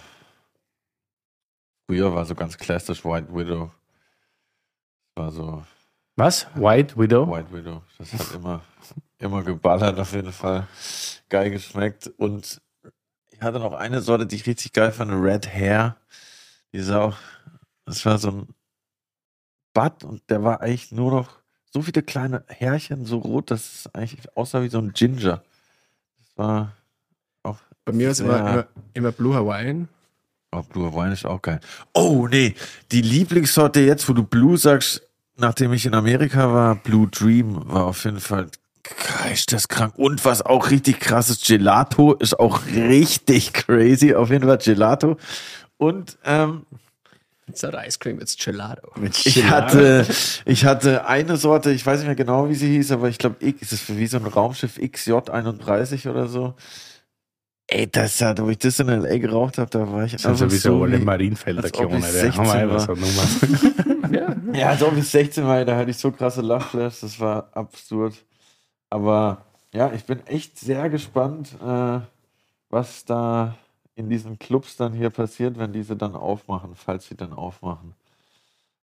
Früher war so ganz klassisch White Widow. War so Was? White Widow? White Widow. Das hat immer, immer geballert, auf jeden Fall. Geil geschmeckt. Und ich hatte noch eine Sorte, die ich richtig geil fand, Red Hair. Die ist auch, das war so ein Bud und der war eigentlich nur noch so viele kleine Härchen, so rot, dass es eigentlich aussah wie so ein Ginger. Das war auch. Bei mir ist immer, immer, immer Blue Hawaiian. Oh, Blue Hawaiian ist auch geil. Oh, nee. Die Lieblingssorte jetzt, wo du Blue sagst, nachdem ich in Amerika war, Blue Dream war auf jeden Fall geisteskrank. Und was auch richtig krass ist, Gelato ist auch *laughs* richtig crazy. Auf jeden Fall Gelato. Und ähm, It's not Ice Cream, it's Gelato. ich hatte, ich hatte eine Sorte, ich weiß nicht mehr genau, wie sie hieß, aber ich glaube, ist es wie so ein Raumschiff XJ31 oder so. Ey, das hat, wo ich das in L.A. geraucht habe, da war ich Das einfach sowieso so alle Marienfelder Klone. Da haben wir 16 einfach so Nummern. *laughs* ja. Ja, als ob ich 16 war, da hatte ich so krasse Lachflash, das war absurd. Aber ja, ich bin echt sehr gespannt, äh, was da in diesen Clubs dann hier passiert, wenn diese dann aufmachen, falls sie dann aufmachen.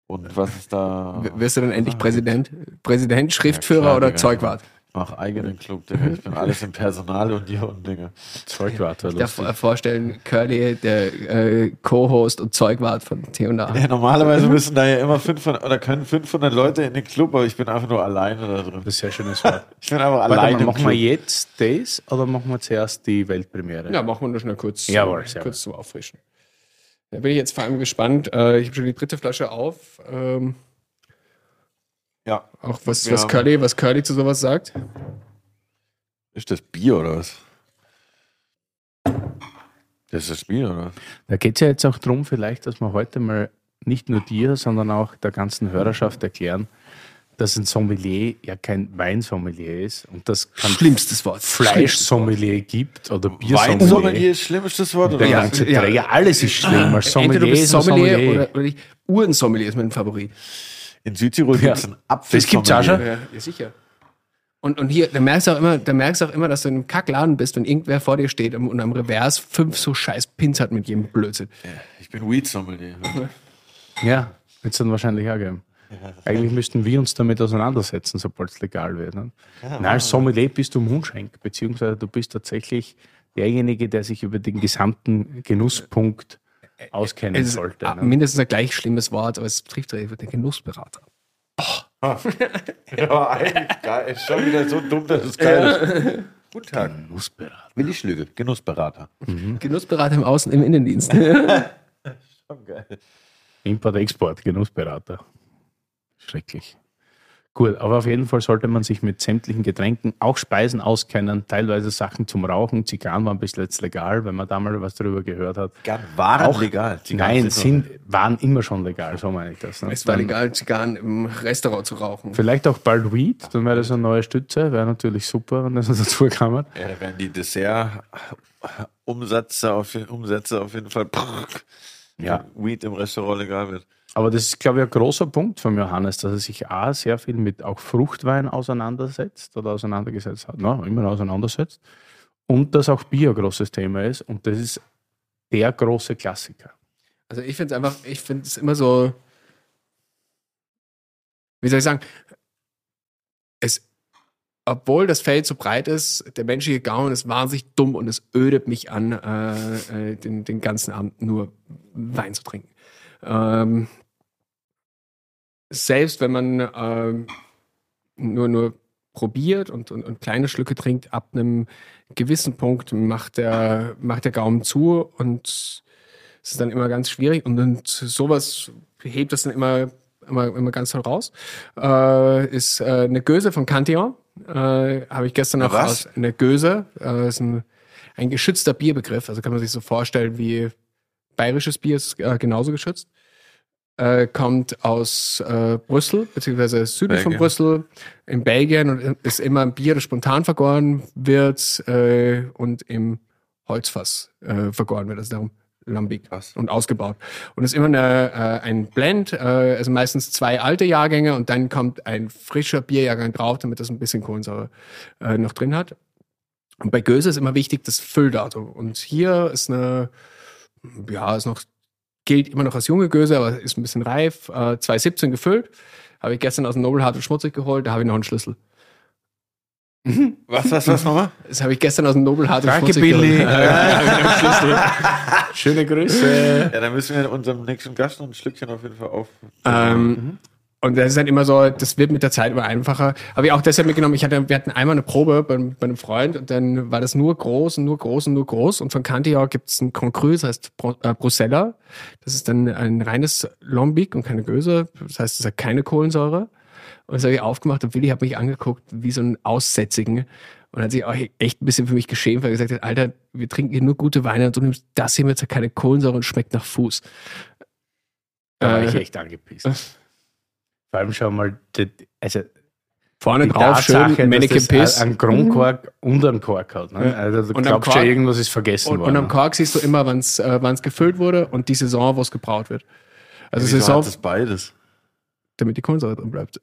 Und was ist da? W- Wirst du dann endlich Präsident? Präsident, Schriftführer klar, oder. Zeugwart? Mach eigenen Club, Digga. Ich bin *laughs* alles im Personalunion, Digga. Zeugwarte, Ich darf mir vorstellen, Curly, der äh, Co-Host und Zeugwart von T&A. Ja, normalerweise *laughs* müssen da ja immer 500 oder können 500 Leute in den Club, aber ich bin einfach nur alleine da drin. Das ist sehr schönes Wort. *laughs* Ich bin einfach Warte alleine. mal, machen Club. wir jetzt das oder machen wir zuerst die Weltpremiere? Ja, machen wir nur schnell kurz, Jawohl, sehr kurz zum Auffrischen. Da bin ich jetzt vor allem gespannt. Äh, ich habe schon die dritte Flasche auf. Ähm, Ja. auch was, Wir was, Curly, was Curly zu sowas sagt. Ist das Bier oder was? Das ist das Bier oder was? Da geht es ja jetzt auch darum, vielleicht, dass wir heute mal nicht nur dir, sondern auch der ganzen Hörerschaft erklären, dass ein Sommelier ja kein Weinsommelier ist und das kein Schlimmstes Wort. Fleischsommelier gibt oder Biersommelier. Weinsommelier ist schlimmstes Wort, oder? Ganze ja. Träger, alles ist schlimm. Als Sommelier Entweder du bist ist ein Sommelier, Sommelier. oder. Uhrensommelier ist mein Favorit. In Südtirol Ja. gibt es einen Apfel. Das gibt's auch schon. Ja, ja sicher. Und, und hier, da merkst du auch immer, da merkst du auch immer, dass du in einem Kackladen bist, wenn irgendwer vor dir steht und am Revers fünf so scheiß Pins hat mit jedem Blödsinn. Ich bin Weed-Sommelier. Ja, wird es dann wahrscheinlich auch geben. Eigentlich müssten wir uns damit auseinandersetzen, sobald es legal wird. Ne? Nein, als Sommelier bist du Mundschenk, beziehungsweise du bist tatsächlich derjenige, der sich über den gesamten Genusspunkt auskennen Es ist sollte. ah, Ne? mindestens ein gleich schlimmes Wort, aber es trifft den Genussberater. *laughs* Ja, eigentlich geil. Ist schon wieder so dumm, dass es geil ist. Guten Tag. Genussberater. Willi Schlügel, Genussberater. Genussberater im Außen, im Innendienst. *laughs* *laughs* Schon geil. Import-Export, Genussberater. Schrecklich. Gut, aber auf jeden Fall sollte man sich mit sämtlichen Getränken, auch Speisen auskennen, teilweise Sachen zum Rauchen. Zigarren waren bis jetzt legal, wenn man da mal was darüber gehört hat. Zigarren waren Auch- legal. Zigarren Nein, sind, waren immer schon legal, so meine ich das. Ne? es war Dann legal, Zigarren im Restaurant zu rauchen. Vielleicht auch bald Weed, dann wäre das eine neue Stütze, wäre natürlich super, wenn das *laughs* dazu kam. Ja, da werden die Dessert-Umsätze auf, Umsätze auf jeden Fall. Ja. Weed im Restaurant legal wird. Aber das ist, glaube ich, ein großer Punkt von Johannes, dass er sich A, sehr viel mit auch Fruchtwein auseinandersetzt oder auseinandergesetzt hat, no, immer auseinandersetzt. Und dass auch Bier ein großes Thema ist. Und das ist der große Klassiker. Also ich finde es einfach, ich finde es immer so, wie soll ich sagen, es, obwohl das Feld so breit ist, der menschliche Gaumen ist wahnsinnig dumm und es ödet mich an, äh, äh, den, den ganzen Abend nur Wein zu trinken. Ähm, selbst wenn man ähm, nur, nur probiert und, und, und kleine Schlücke trinkt, ab einem gewissen Punkt macht der, macht der Gaumen zu und es ist dann immer ganz schwierig und, und sowas hebt das dann immer, immer, immer ganz toll raus. Äh, ist äh, eine Göse von Cantillon. Äh, Habe ich gestern noch was? aus eine Göse. Äh, ist ein, ein geschützter Bierbegriff. Also kann man sich so vorstellen wie bayerisches Bier ist äh, genauso geschützt. Äh, kommt aus äh, Brüssel, beziehungsweise südlich von Belgien. Brüssel, in Belgien und ist immer ein Bier, das spontan vergoren wird äh, und im Holzfass äh, vergoren wird. Also darum Lambic Krass. und ausgebaut. Und ist immer eine, äh, ein Blend, äh, also meistens zwei alte Jahrgänge und dann kommt ein frischer Bierjahrgang drauf, damit das ein bisschen Kohlensäure noch drin hat. Und bei Göse ist immer wichtig das Fülldatum. Und hier ist eine, ja, ist noch, gilt immer noch als junge Göse, aber ist ein bisschen reif. Äh, 2017 gefüllt. Habe ich gestern aus dem Nobel Hart und Schmutzig geholt, da habe ich noch einen Schlüssel. Was, was, was nochmal? Das habe ich gestern aus dem Nobel Hart und Danke, Schmutzig Billy. *laughs* Schöne Grüße. Ja, dann müssen wir unserem nächsten Gast noch ein Schlückchen auf jeden Fall auf. Ähm, Und das ist halt immer so, das wird mit der Zeit immer einfacher. Habe ich auch deshalb mitgenommen, ich hatte, wir hatten einmal eine Probe bei, bei einem Freund und dann war das nur groß und nur groß und nur groß. Und von Cantillon gibt es ein Grand Cru, das heißt Bro, äh, Brusella. Das ist dann ein reines Lambic und keine Göse. Das heißt, es hat keine Kohlensäure. Und das habe ich aufgemacht und Willi hat mich angeguckt wie so einen Aussätzigen. Und hat sich auch echt ein bisschen für mich geschämt, weil er gesagt hat, Alter, wir trinken hier nur gute Weine und du nimmst das hier mit keine Kohlensäure und schmeckt nach Fuß. Da war Äh, ich echt angepisst. *laughs* Vor allem schau mal, die, also Vorne die drauf schön Tatsache, Mannequin dass das Piss. einen Kronkork und einen Kork hat. Ne? Also du Und am glaubst ja, Kork- irgendwas ist vergessen Und, worden. und am ne? Kork siehst du immer, wann es äh, wann's gefüllt wurde und die Saison, wo es gebraut wird. Also Wieso Saison, hat das beides? damit die Kohlensäure drin bleibt.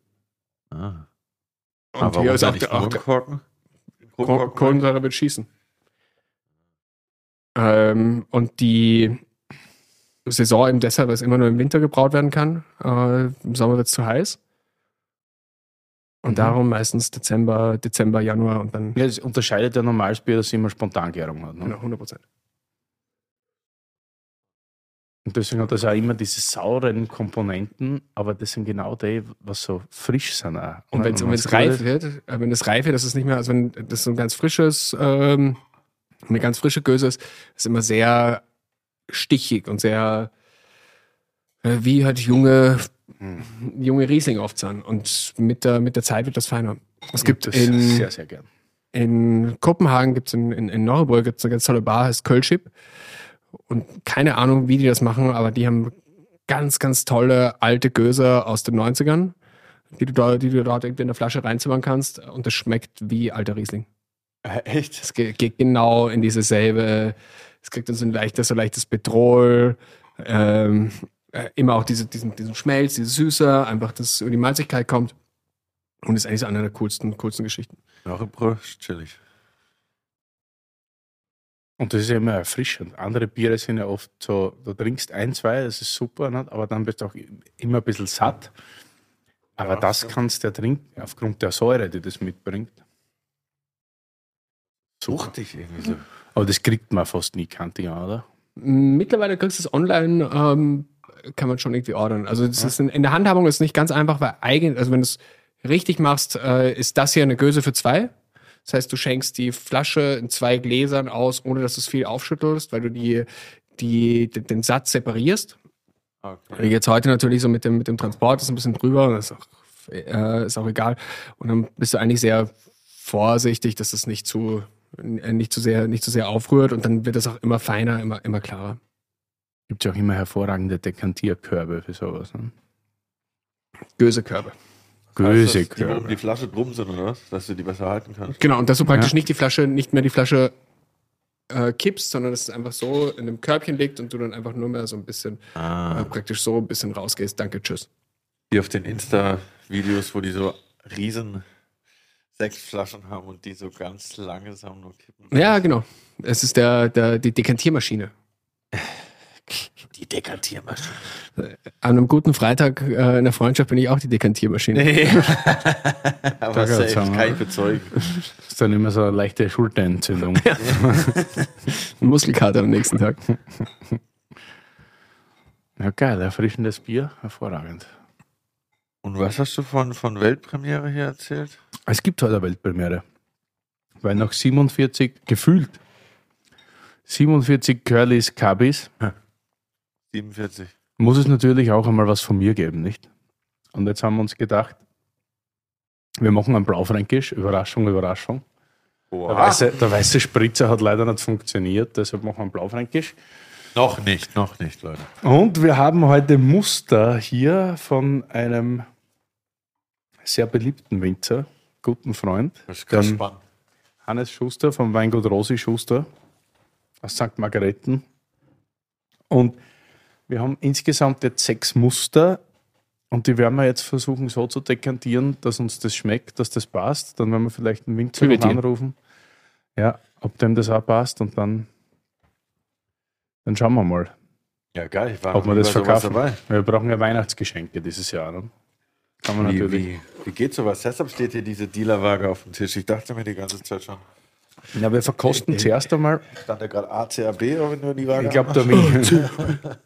Ah. Und Aber hier warum ist auch, nicht der- auch Korken? Kohlensäure wird schießen. Ähm, und die, Saison eben deshalb, weil es immer nur im Winter gebraut werden kann. Äh, Im Sommer wird es zu heiß. Und Mhm. darum meistens Dezember, Dezember, Januar und dann Ja, das unterscheidet ja normales Bier, dass es immer Spontangärung hat. Ne? genau, 100 Prozent. Und deswegen hat das auch immer diese sauren Komponenten, aber das sind genau die, was so frisch sind. Auch. Und wenn es reif wird, äh, wenn es reif wird, das ist nicht mehr, also wenn das so ein ganz frisches, ähm, eine ganz frische Göse ist, ist immer sehr stichig und sehr äh, wie halt junge, junge Riesling oft sind. Und mit der, mit der Zeit wird das feiner. Es gibt das in, sehr, sehr gern. in Kopenhagen, gibt's in, in, in Neuburg gibt's eine ganz tolle Bar, heißt Kölschip. Und keine Ahnung, wie die das machen, aber die haben ganz, ganz tolle alte Göser aus den 90ern, die du, da, die du dort irgendwie in der Flasche reinzimmern kannst. Und das schmeckt wie alter Riesling. Echt? Es geht, geht genau in diese selbe, es kriegt dann so ein leichtes, so leichtes Petrol, ähm, äh, immer auch diese, diesen, diesen Schmelz, diese Süße, einfach, dass es über die Malzigkeit kommt. Und ist eigentlich so eine der coolsten, coolsten Geschichten. Nachgebräu, chillig. Und das ist ja immer erfrischend. Andere Biere sind ja oft so, du trinkst ein, zwei, das ist super, nicht? aber dann bist du auch immer ein bisschen satt. Aber Ja, das ja. kannst du ja trinken, aufgrund der Säure, die das mitbringt. Suchtig irgendwie so. Aber das kriegt man fast nie kantig an, oder? Mittlerweile kriegst du es online, ähm, kann man schon irgendwie ordern. Also das ist in, in der Handhabung ist nicht ganz einfach, weil eigentlich, also wenn du es richtig machst, äh, ist das hier eine Göse für zwei. Das heißt, du schenkst die Flasche in zwei Gläsern aus, ohne dass du es viel aufschüttelst, weil du die, die, den, Satz separierst. Okay. Jetzt heute natürlich so mit dem, mit dem Transport ist ein bisschen drüber, ist auch, äh, ist auch egal. Und dann bist du eigentlich sehr vorsichtig, dass es nicht zu, nicht zu sehr, nicht zu sehr aufrührt und dann wird es auch immer feiner, immer, immer klarer. Gibt ja auch immer hervorragende Dekantierkörbe für sowas. Ne? Gösekörbe. Böse das, die, Körbe. die Flasche drum sind, oder was? Dass du die besser halten kannst? Genau, und dass du praktisch Ja. nicht die Flasche, nicht mehr die Flasche äh, kippst, sondern dass es einfach so in einem Körbchen liegt und du dann einfach nur mehr so ein bisschen äh, Ah. praktisch so ein bisschen rausgehst. Danke, tschüss. Wie auf den Insta-Videos, wo die so riesen Sektflaschen haben und die so ganz langsam nur kippen. Ja, genau. Es ist der, der, die Dekantiermaschine. *laughs* Die Dekantiermaschine. An einem guten Freitag äh, in der Freundschaft bin ich auch die Dekantiermaschine. *laughs* *laughs* Aber Da safe, gehört's das ich ne? bezeugen. Das ist dann immer so eine leichte Schulterentzündung. Muskelkater am nächsten Tag. Ja, geil, erfrischendes Bier, hervorragend. Und was hast du von, von Weltpremiere hier erzählt? Es gibt heute eine Weltpremiere. Weil nach 47, gefühlt, 47 Curlys Cubbies 47. muss es natürlich auch einmal was von mir geben, nicht? Und jetzt haben wir uns gedacht, wir machen einen Blaufränkisch, Überraschung, Überraschung. Der Oha. weiße, der weiße Spritzer hat leider nicht funktioniert, deshalb machen wir einen Blaufränkisch. Noch nicht, noch nicht, Leute. Und wir haben heute Muster hier von einem sehr beliebten Winzer, guten Freund, Das ist ganz spannend. Hannes Schuster vom Weingut Rosi Schuster aus St. Margareten. Und wir haben insgesamt jetzt sechs Muster und die werden wir jetzt versuchen so zu dekantieren, dass uns das schmeckt, dass das passt. Dann werden wir vielleicht einen Winzer anrufen. Ja, ob dem das auch passt und dann, dann schauen wir mal. Ja, geil. Ich war Ob noch wir das verkaufen? Wir brauchen ja Weihnachtsgeschenke dieses Jahr. Ne? Kann man Wie, natürlich. wie, wie geht sowas? Deshalb steht hier diese Dealerwaage auf dem Tisch. Ich dachte mir die ganze Zeit schon. Ja, wir verkosten zuerst einmal. Stand da gerade ACAB, wenn du die Waage Ich glaube, der, Win *laughs*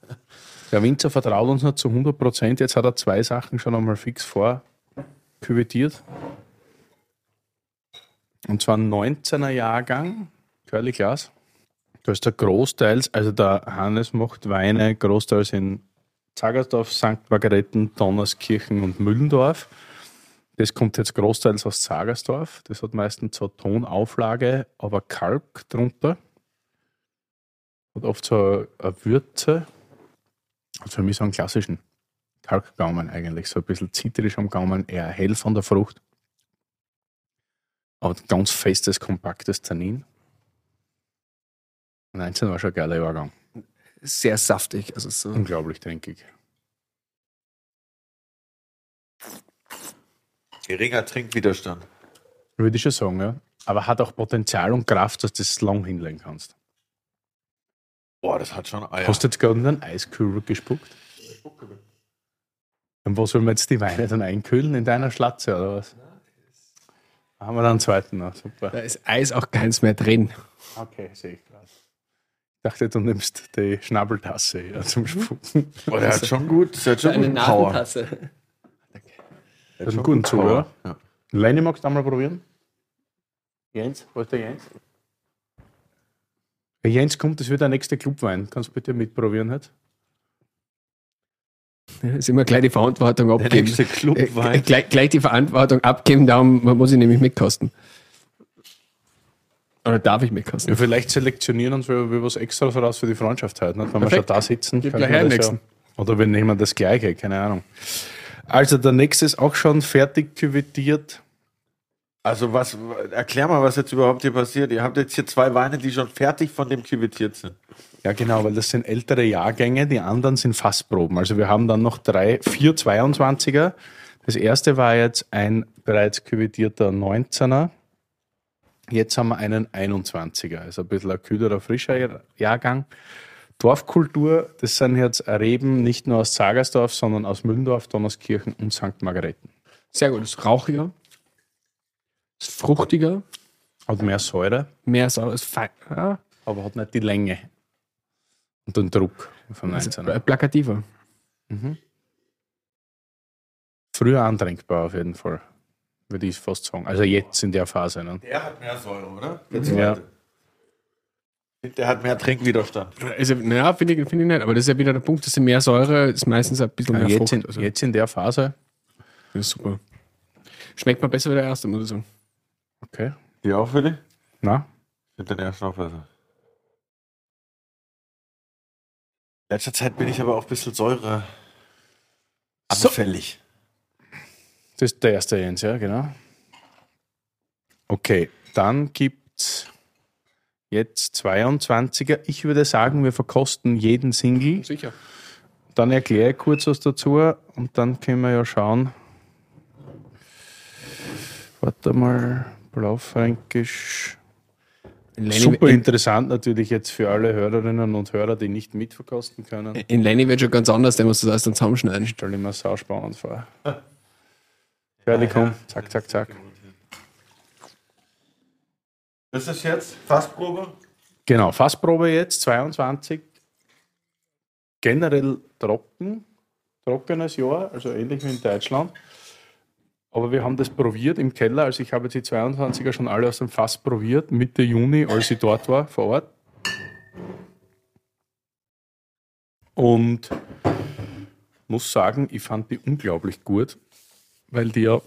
der Winzer vertraut uns nicht zu 100 Prozent. Jetzt hat er zwei Sachen schon einmal fix vorküvetiert. Und zwar ein 19er Jahrgang, Curly Glas. Da ist der großteils, also der Hannes macht Weine großteils in Zagersdorf, St. Margareten, Donnerskirchen und Müllendorf. Das kommt jetzt großteils aus Zagersdorf. Das hat meistens so Tonauflage, aber Kalk drunter. Hat oft so eine Würze. Hat für mich so einen klassischen Kalkgaumen eigentlich. So ein bisschen zitrisch am Gaumen, eher hell von der Frucht. Aber ganz festes, kompaktes Tannin. 19 war schon ein geiler Jahrgang. Sehr saftig. Also so. Unglaublich trinkig. Geringer Trinkwiderstand. Würde ich schon sagen, ja. Aber hat auch Potenzial und Kraft, dass du das lang hinlegen kannst. Boah, das hat schon Eier. Hast du jetzt gerade in einen Eiskübel gespuckt? Und wo sollen wir jetzt die Weine dann einkühlen? In deiner Schlatze oder was? Da haben wir dann einen zweiten noch. Super. Da ist Eis auch keins mehr drin. Okay, sehe ich gerade. Ich dachte, du nimmst die Schnabeltasse ja, zum Spucken. Boah, der hat schon gut, der hat schon Eine. Nasentasse. Der Das hat ist schon ein guter guten Power. Zuhörer. Ja. Lenny, magst du einmal probieren? Jens, wo ist der Jens? Der Jens kommt, das wird der nächste Clubwein. Kannst du bitte mitprobieren heute? Ja, ist immer gleich die Verantwortung Der abgeben. nächste Äh, Clubwein. gleich, gleich die Verantwortung abgeben, darum muss ich nämlich mitkosten. Oder darf ich mitkosten? Ja, vielleicht selektionieren uns wir, wir was extra raus für die Freundschaft heute. Nicht? Wenn wir schon Perfekt. da sitzen, Gib gleich das nächsten. ja, Oder wir nehmen das Gleiche, keine Ahnung. Also der nächste ist auch schon fertig küvettiert. Also was, erklär mal, was jetzt überhaupt hier passiert. Ihr habt jetzt hier zwei Weine, die schon fertig von dem küvettiert sind. Ja, genau, weil das sind ältere Jahrgänge, die anderen sind Fassproben. Also wir haben dann noch drei, vier 22er. Das erste war jetzt ein bereits küvettierter 19er. Jetzt haben wir einen 21er, also ein bisschen ein kühlerer, frischer Jahrgang. Dorfkultur, das sind jetzt Reben nicht nur aus Zagersdorf, sondern aus Müllendorf, Donnerskirchen und St. Margareten. Sehr gut, ist rauchiger, ist fruchtiger, Hat mehr Säure, mehr sauer, ist fein, ja, aber hat nicht die Länge und den Druck vom ist 19er. plakativer. Früher antrinkbar auf jeden Fall, würde ich fast sagen. Also jetzt in der Phase. Ne? Der hat mehr Säure, oder? Der Ja. Der hat mehr Trinkwiderstand. Also, naja, finde ich, find ich nicht, aber das ist ja wieder der Punkt, dass mehr Säure ist meistens ein bisschen mehr jetzt, Frucht. in, also, jetzt in der Phase. das ist super. Schmeckt mal besser wie der erste, muss ich sagen. Okay. Die auch für dich? Na? Ich finde den ersten auch besser. In letzter Zeit bin ich aber auch ein bisschen Säure So. anfällig. Das ist der erste Jens, ja, genau. Okay, dann gibt's jetzt 22er. Ich würde sagen, wir verkosten jeden Single. Sicher. Dann erkläre ich kurz was dazu und dann können wir ja schauen. Warte mal, Blaufränkisch. Super interessant natürlich jetzt für alle Hörerinnen und Hörer, die nicht mitverkosten können. In Lenny wird schon ganz anders, der muss das alles dann zusammenschneiden. Stell mir sau spannend vor. *laughs* Fertig, komm. Zack, zack, zack. Das ist jetzt Fassprobe? Genau, Fassprobe jetzt, 22. Generell trocken, trockenes Jahr, also ähnlich wie in Deutschland. Aber wir haben das probiert im Keller, also ich habe jetzt die 22er schon alle aus dem Fass probiert, Mitte Juni, als ich dort war, vor Ort. Und muss sagen, ich fand die unglaublich gut, weil die ja,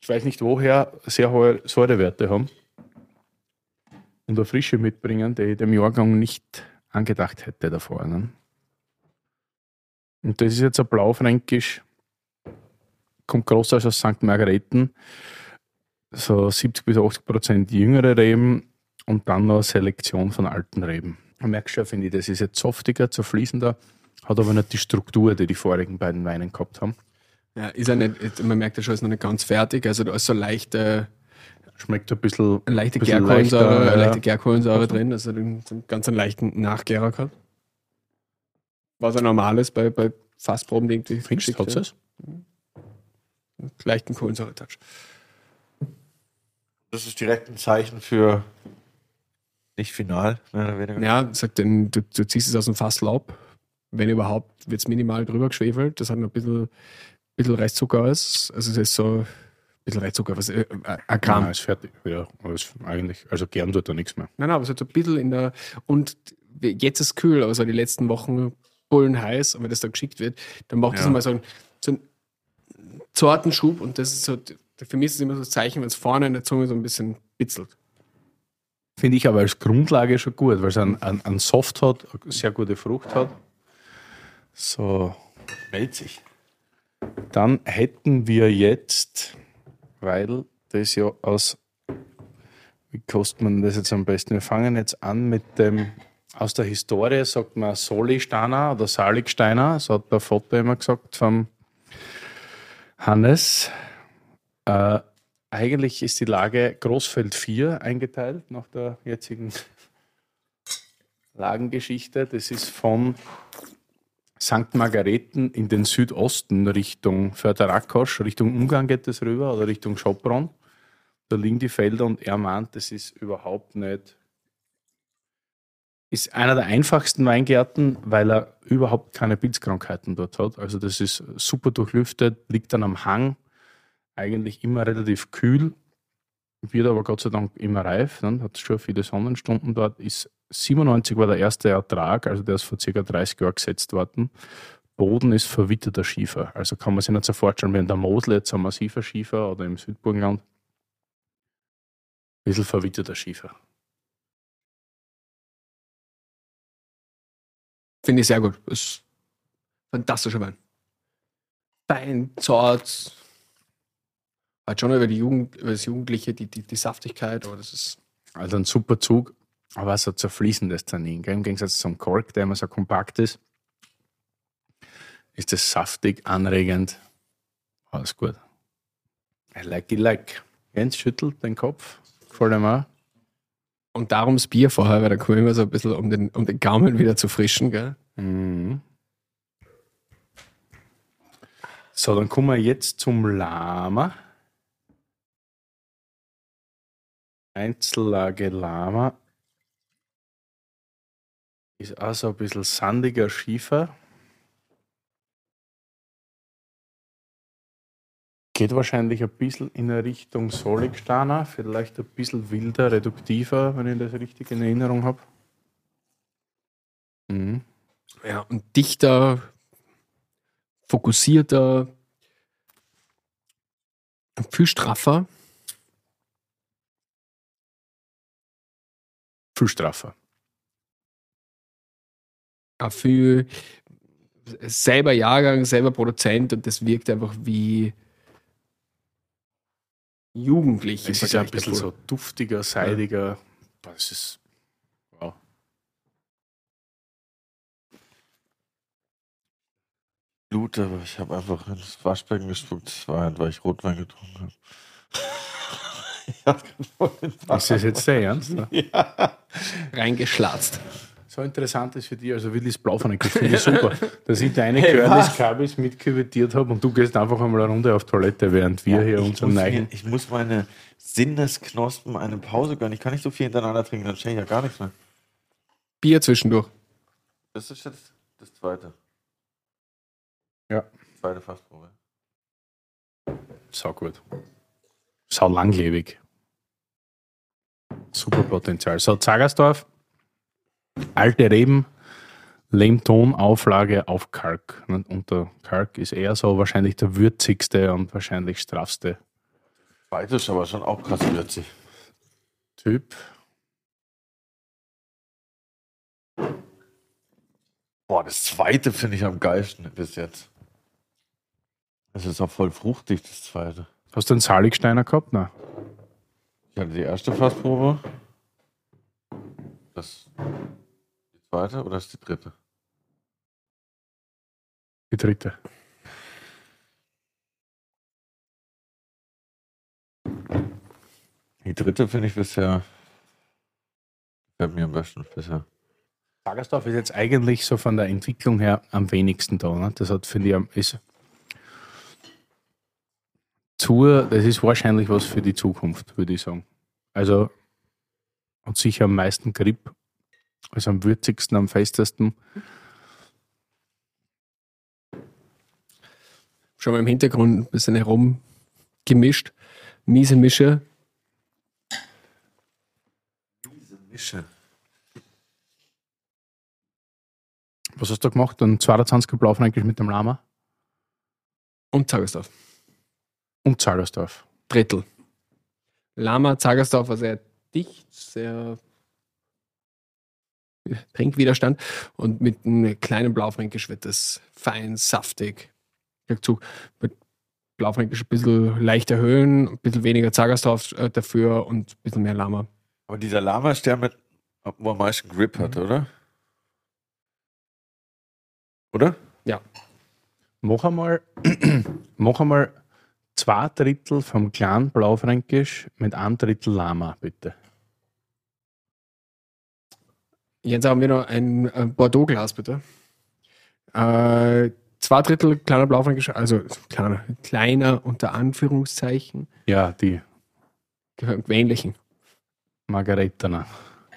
ich weiß nicht woher, sehr hohe Säurewerte haben und eine Frische mitbringen, die ich dem Jahrgang nicht angedacht hätte davor. Ne? Und das ist jetzt ein Blaufränkisch, kommt groß aus St. Margareten, so 70 bis 80 Prozent jüngere Reben und dann noch eine Selektion von alten Reben. Man merkt schon, finde ich, das ist jetzt softiger, zerfließender, hat aber nicht die Struktur, die die vorigen beiden Weinen gehabt haben. Ja, ist ja nicht, man merkt ja schon, ist noch nicht ganz fertig. Also da ist so leichte, Schmeckt ein bisschen, eine leichte bisschen Gärkohlensäure, leichter, ja. leichte Gärkohlensäure drin, also den, den ganz einen leichten Nachgärer gehabt. Was ja normal ist bei, bei Fassproben, die irgendwie Findest du, werden. das? leichten Kohlensäure-Touch. Das ist direkt ein Zeichen für nicht final, mehr oder weniger. Ja, sagt denn, du, du ziehst es aus dem Fasslaub. Wenn überhaupt, wird es minimal drüber geschwefelt. Das hat noch ein bisschen, bisschen Restzucker aus. Also es ist so ein bisschen Restzucker, was, äh, ein Gramm. Ja, ist fertig. Ja, ist eigentlich, also gern tut er nichts mehr. Nein, nein, aber es hat so ein bisschen in der. Und jetzt ist es kühl, aber so die letzten Wochen bullen heiß. Und wenn das dann geschickt wird, dann macht das Ja. immer so einen, so einen zarten Schub. Und das ist so, für mich ist es immer so ein Zeichen, wenn es vorne in der Zunge so ein bisschen bitzelt. Finde ich aber als Grundlage schon gut, weil es einen, einen, einen Soft hat, eine sehr gute Frucht hat. So, Melzig. Dann hätten wir jetzt, weil das ja aus, wie kostet man das jetzt am besten? Wir fangen jetzt an mit dem, aus der Historie sagt man Solisteiner oder Saligsteiner, so hat der Vater immer gesagt vom Hannes. Äh, eigentlich ist die Lage Großfeld 4 eingeteilt nach der jetzigen Lagengeschichte. Das ist von St. Margareten in den Südosten Richtung Förderrakosch, Richtung Ungarn geht das rüber oder Richtung Schopron. Da liegen die Felder und er meint, das ist überhaupt nicht. Ist einer der einfachsten Weingärten, weil er überhaupt keine Pilzkrankheiten dort hat. Also das ist super durchlüftet, liegt dann am Hang, eigentlich immer relativ kühl, wird aber Gott sei Dank immer reif, dann hat schon viele Sonnenstunden dort, ist 97 war der erste Ertrag, also der ist vor ca. 30 Jahren gesetzt worden. Boden ist verwitterter Schiefer. Also kann man sich nicht so vorstellen, wie in der Mosel jetzt ein massiver Schiefer oder im Südburgenland. Ein bisschen verwitterter Schiefer. Finde ich sehr gut. Das ist fantastischer Wein. Fein, zart. Halt schon über, die Jugend, über das Jugendliche, die, die, die Saftigkeit, aber das ist. Also ein super Zug, aber so zerfließendes Tannin. Gell? Im Gegensatz zum Kork, der immer so kompakt ist, ist das saftig, anregend. Alles gut. I like it like. Jens schüttelt den Kopf. Gefällt ihm auch. Und darum das Bier vorher, weil da kommen wir immer so ein bisschen, um den, um den Gaumen wieder zu frischen, gell? Mhm. So, dann kommen wir jetzt zum Lama. Einzellage Lama. Ist also ein bisschen sandiger Schiefer. Geht wahrscheinlich ein bisschen in eine Richtung Soligstana, vielleicht ein bisschen wilder, reduktiver, wenn ich das richtig in Erinnerung habe. Mhm. Ja, und dichter, fokussierter, viel straffer. Viel straffer. Auch viel selber Jahrgang, selber Produzent und das wirkt einfach wie jugendlich. Es ist ja ein bisschen so duftiger, seidiger. Boah, Das ist. Wow. Blut, aber ich habe einfach ins Waschbecken gespuckt. Das war halt, weil ich Rotwein getrunken habe. *laughs* ich den Ist das jetzt sehr ernst? Ne? *laughs* reingeschlatzt. So interessant ist für dich, also Willis Blaufeneck, das finde ich super, *laughs* dass ich deine Hey, Curlis was? Kabis mitküvettiert habe und du gehst einfach einmal eine Runde auf Toilette, während wir hier ich, unseren Neichen. ich muss meine Sinnesknospen eine Pause gönnen. Ich kann nicht so viel hintereinander trinken, dann schmecke ich ja gar nichts mehr. Bier zwischendurch. Das ist jetzt das zweite. Ja. Zweite Fassprobe. Sau gut. Sau langlebig. Super Potenzial. So, Zagersdorf, alte Reben, Lehmtonauflage auf Kalk. nicht? Und der Kalk ist eher so wahrscheinlich der würzigste und wahrscheinlich straffste ist aber schon auch krass würzig. Typ. Boah, das zweite finde ich am geilsten bis jetzt. Es ist auch voll fruchtig, das zweite. Hast du einen Saligsteiner gehabt? Nein. Ich hatte die erste Fassprobe. Das zweite oder ist die dritte? Die dritte. Die dritte finde ich bisher. Gefällt mir am besten bisher. Zagersdorf ist jetzt eigentlich so von der Entwicklung her am wenigsten da. Ne? Das hat, finde ich, ist zur, das ist wahrscheinlich was für die Zukunft, würde ich sagen. Also hat sicher am meisten Grip, also am würzigsten, am festesten. Schon mal im Hintergrund ein bisschen herumgemischt. Miese Mische. Mische. Was hast du gemacht? Ein 22er Blaufen eigentlich mit dem Lama Und Zagersdorf. und Zagersdorf. Drittel. Lama, Zagersdorf war sehr dicht, sehr Trinkwiderstand und mit einem kleinen Blaufränkisch wird das fein, saftig. Dazu mit Blaufränkisch ein bisschen leicht erhöhen, ein bisschen weniger Zagersdorf äh, dafür und ein bisschen mehr Lama. Aber dieser Lama ist der mit, wo am meisten Grip hat, oder? Oder? Mach einmal, *clears throat* mach einmal zwei Drittel vom kleinen Blaufränkisch mit einem Drittel Lama, bitte. Jetzt haben wir noch ein äh, Bordeaux-Glas, bitte. Äh, zwei Drittel kleiner Blaufränkisch, also kleiner, kleiner unter Anführungszeichen, Ja, die ähnlichen. Margaretana.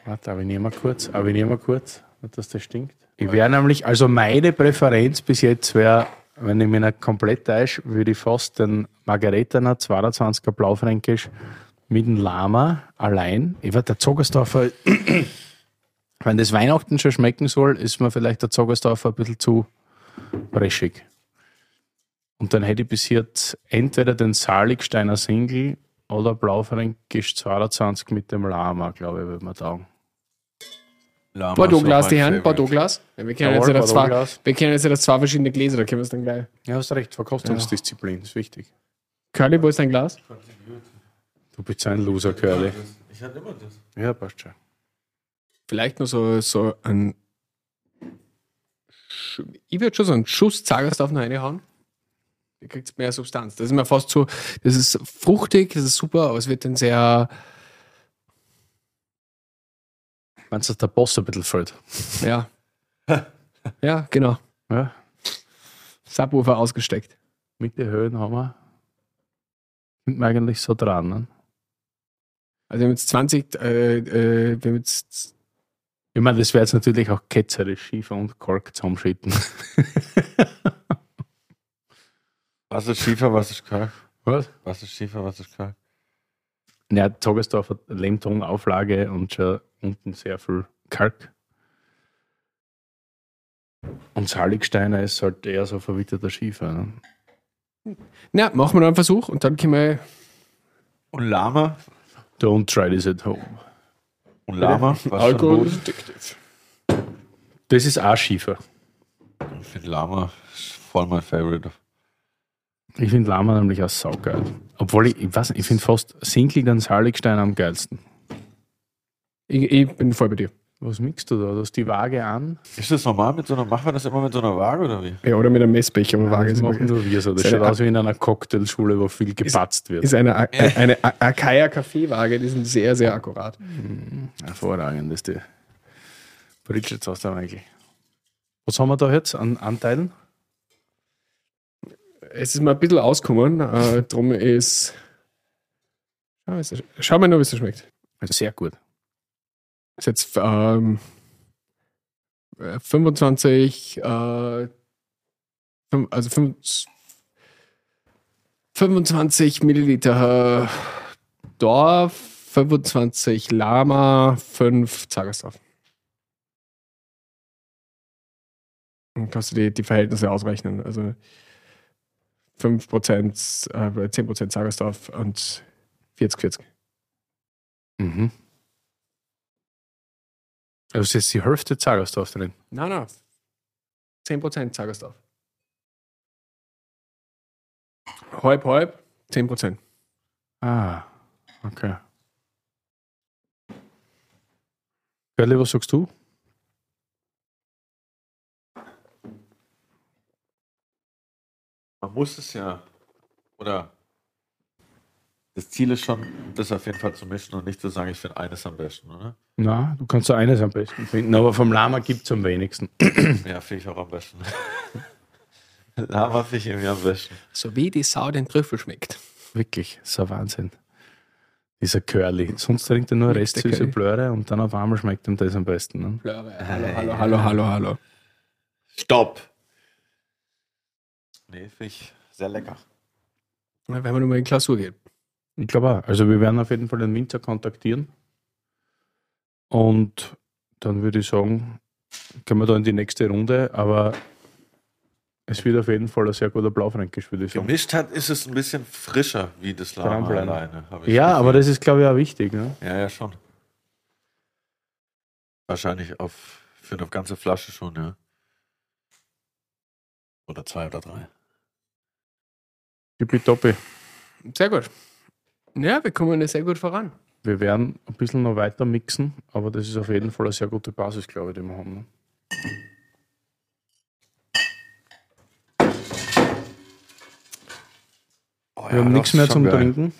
Warte, aber ich nehme mal kurz. Aber ich nehme mal kurz, dass das stinkt. Ich wäre nämlich, also meine Präferenz bis jetzt wäre, wenn ich nicht komplett täusche, würde ich fast den Margaretana 22er Blaufränkisch mit dem Lama allein. Ich weiß, der Zogersdorfer, wenn das Weihnachten schon schmecken soll, ist mir vielleicht der Zogersdorfer ein bisschen zu breschig. Und dann hätte ich bis jetzt entweder den Saligsteiner Single oder Blaufränkisch 22 mit dem Lama, glaube ich, würde man sagen. Lama Bordeaux-Glas, die Herren. Bordeaux-Glas. Ja, wir kennen Jawohl, jetzt ja das zwei, Bordeaux-Glas. wir kennen jetzt ja das zwei verschiedene Gläser, da können wir es dann gleich. Ja, hast recht, Verkostungsdisziplin ist wichtig. Curly, wo ist dein Glas? Du bist ein Loser, Curly. Ich hatte immer das. Ja, passt schon. Vielleicht nur so, so ein. Ich würde schon so einen Schuss Zagersdorf noch reinhauen. Da kriegt mehr Substanz. Das ist mir fast so. Das ist fruchtig, das ist super, aber es wird dann sehr. Meinst du, dass der Boss ein bisschen fällt? Ja. *laughs* ja, genau. Ja, Subwoofer ausgesteckt. Mitte Höhen haben wir. Sind wir eigentlich so dran. Ne? Also, wir haben jetzt 20. Äh, äh, wir haben jetzt. Ich meine, das wäre jetzt natürlich auch ketzerisch, Schiefer und Kork zusammenschütten. *laughs* Was ist Schiefer, was ist Kalk? Was? Was ist Schiefer, was ist Kalk? Ja, Zogersdorf hat Lehmtonauflage und schon unten sehr viel Kalk. Und Saligsteiner ist halt eher so verwitterter Schiefer. Ne? Na, machen wir noch einen Versuch und dann können wir. Und Lama? Don't try this at home. Und Lama? Was Alkohol ist ist addictive. Das ist auch Schiefer. Ich finde Lama voll mein Favorite. Ich finde Lama nämlich auch saugeil. Obwohl ich, ich weiß nicht, ich finde fast Single dann Saligstein am geilsten. Ich, ich bin voll bei dir. Was mixt du da? Du hast die Waage an. Ist das normal mit so einer, machen wir das immer mit so einer Waage oder wie? Ja, oder mit einem Messbecher. aber Waage das ist, machen nur wir so. Das Ist schaut aus wie in einer Cocktailschule, wo viel gepatzt wird. ist eine, *laughs* eine, eine Akaya Kaffeewaage, die sind sehr, sehr akkurat. Hervorragend ist die. Bridget aus der Michael. Was haben wir da jetzt an Anteilen? Es ist mal ein bisschen ausgekommen, äh, drum ist. Schau, ist das- Schau mal nur, wie es schmeckt. Also sehr gut. Ist jetzt ähm, äh, 25, äh, fünf- also fünf- 25 Milliliter äh, Dorf, 25 Lama, 5 Zagersdorf. Dann kannst du die, die Verhältnisse ausrechnen. Also 5%, äh, 10% Zagersdorf und 40-40. Mhm. Also ist jetzt die Hälfte Zagersdorf drin. Nein, nein. 10% Zagersdorf. Halb, halb, 10%. Ah, okay. Gerli, was sagst du? Man muss es ja, oder das Ziel ist schon, das auf jeden Fall zu mischen und nicht zu sagen, ich finde eines am besten, oder? Na, du kannst so eines am besten finden, aber vom Lama gibt es am wenigsten. *clears throat* Ja, finde ich auch am besten. *laughs* Lama finde ich irgendwie am besten. So wie die Sau den Trüffel schmeckt. Wirklich, so Wahnsinn. Dieser Curly. Sonst trinkt er nur restsüße. Blöre und dann auf einmal schmeckt ihm das am besten. Ne? Hallo, hallo, hallo, hallo, hallo. Stopp! Nee, finde ich sehr lecker. Na, Wenn man nochmal in Klausur geht. Ich glaube auch. Also wir werden auf jeden Fall den Winter kontaktieren. Und dann würde ich sagen, können wir da in die nächste Runde, aber es wird auf jeden Fall ein sehr guter Blaufränkisch, würde ich sagen. Gemischt hat, ist es ein bisschen frischer wie das Lama alleine. Ja, das aber das ist, glaube ich, auch wichtig. Ne? Ja, ja, schon. Wahrscheinlich auf, für eine ganze Flasche schon, ja. Oder zwei oder drei. Tippitoppi. Sehr gut. Ja, wir kommen sehr gut voran. Wir werden ein bisschen noch weiter mixen, aber das ist auf jeden Fall eine sehr gute Basis, glaube ich, die wir haben. Ne? Oh, Wir haben nichts mehr zum Trinken.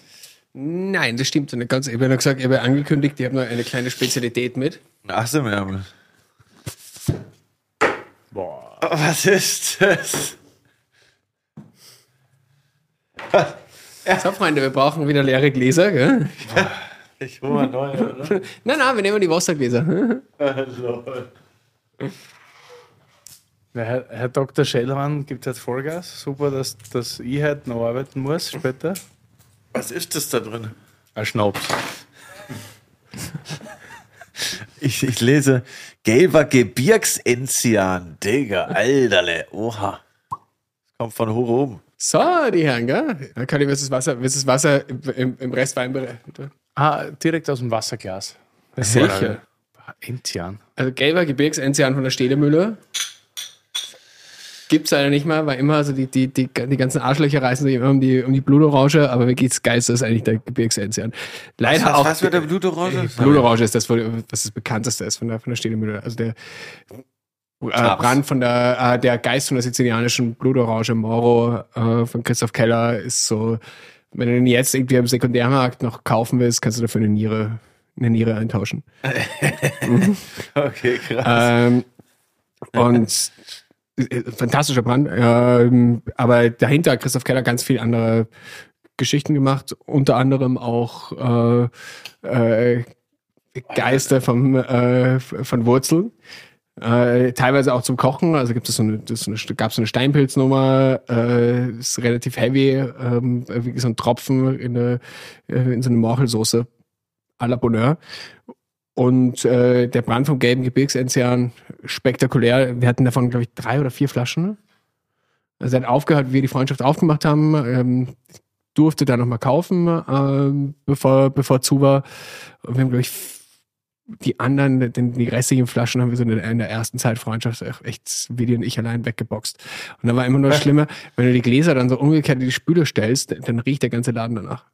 Nein, das stimmt nicht ganz. Ich habe ja noch gesagt, ich habe ja angekündigt, ich habe noch eine kleine Spezialität mit. Ach, sind wir. Was ist das? So, Freunde, wir brauchen wieder leere Gläser, gell? Ich hole mal neue, oder? *laughs* Nein, nein, wir nehmen die Wassergläser. *laughs* Herr, Herr Dr. Schellhorn gibt jetzt Vollgas. Super, dass, dass ich heute noch arbeiten muss später. Was ist das da drin? Ein Schnaps. Ich, ich lese gelber Gebirgsenzian. Digga, Alterle. Oha. Das kommt von hoch oben. So, die Herren, gell? Dann kann ich das Wasser, willst das Wasser im, im Rest Weinbereich. Ah, direkt aus dem Wasserglas. Sicher. Enzian. Also gelber Gebirgsenzian von der Stedemühle. Gibt's leider nicht mehr, weil immer, also die, die, die, die ganzen Arschlöcher reißen sich immer um die, um die Blutorange, aber wirklich das Geilste ist eigentlich der Gebirgsenzian. Leider Was, auch. was mit der Blutorange? Blutorange ist das, was das bekannteste ist von der, von der Stedemühle. Also der äh, Brand von der, äh, der Geist von der sizilianischen Blutorange Moro äh, von Christoph Keller ist so, wenn du den jetzt irgendwie am Sekundärmarkt noch kaufen willst, kannst du dafür eine Niere, eine Niere eintauschen. *laughs* Okay, krass. Ähm, und äh, fantastischer Brand. Ähm, aber dahinter hat Christoph Keller ganz viel andere Geschichten gemacht, unter anderem auch äh, äh, Geister vom, äh, von Wurzeln. Äh, teilweise auch zum Kochen, also gibt es so eine, so eine, gab es so eine Steinpilznummer, äh, ist relativ heavy, ähm, wie so ein Tropfen in, eine, äh, in so eine Morchelsoße à la Bonheur. Und äh, der Brand vom gelben Gebirgsenzian, spektakulär. Wir hatten davon, glaube ich, drei oder vier Flaschen. Also er hat aufgehört, wie wir die Freundschaft aufgemacht haben. Ähm, durfte da nochmal kaufen, ähm, bevor, bevor zu war. Und wir haben, glaube ich, die anderen, den, die restlichen Flaschen haben wir so in der, ersten Zeit Freundschaft echt, Willi und ich allein weggeboxt. Und dann war immer nur schlimmer, wenn du die Gläser dann so umgekehrt in die Spüle stellst, dann riecht der ganze Laden danach.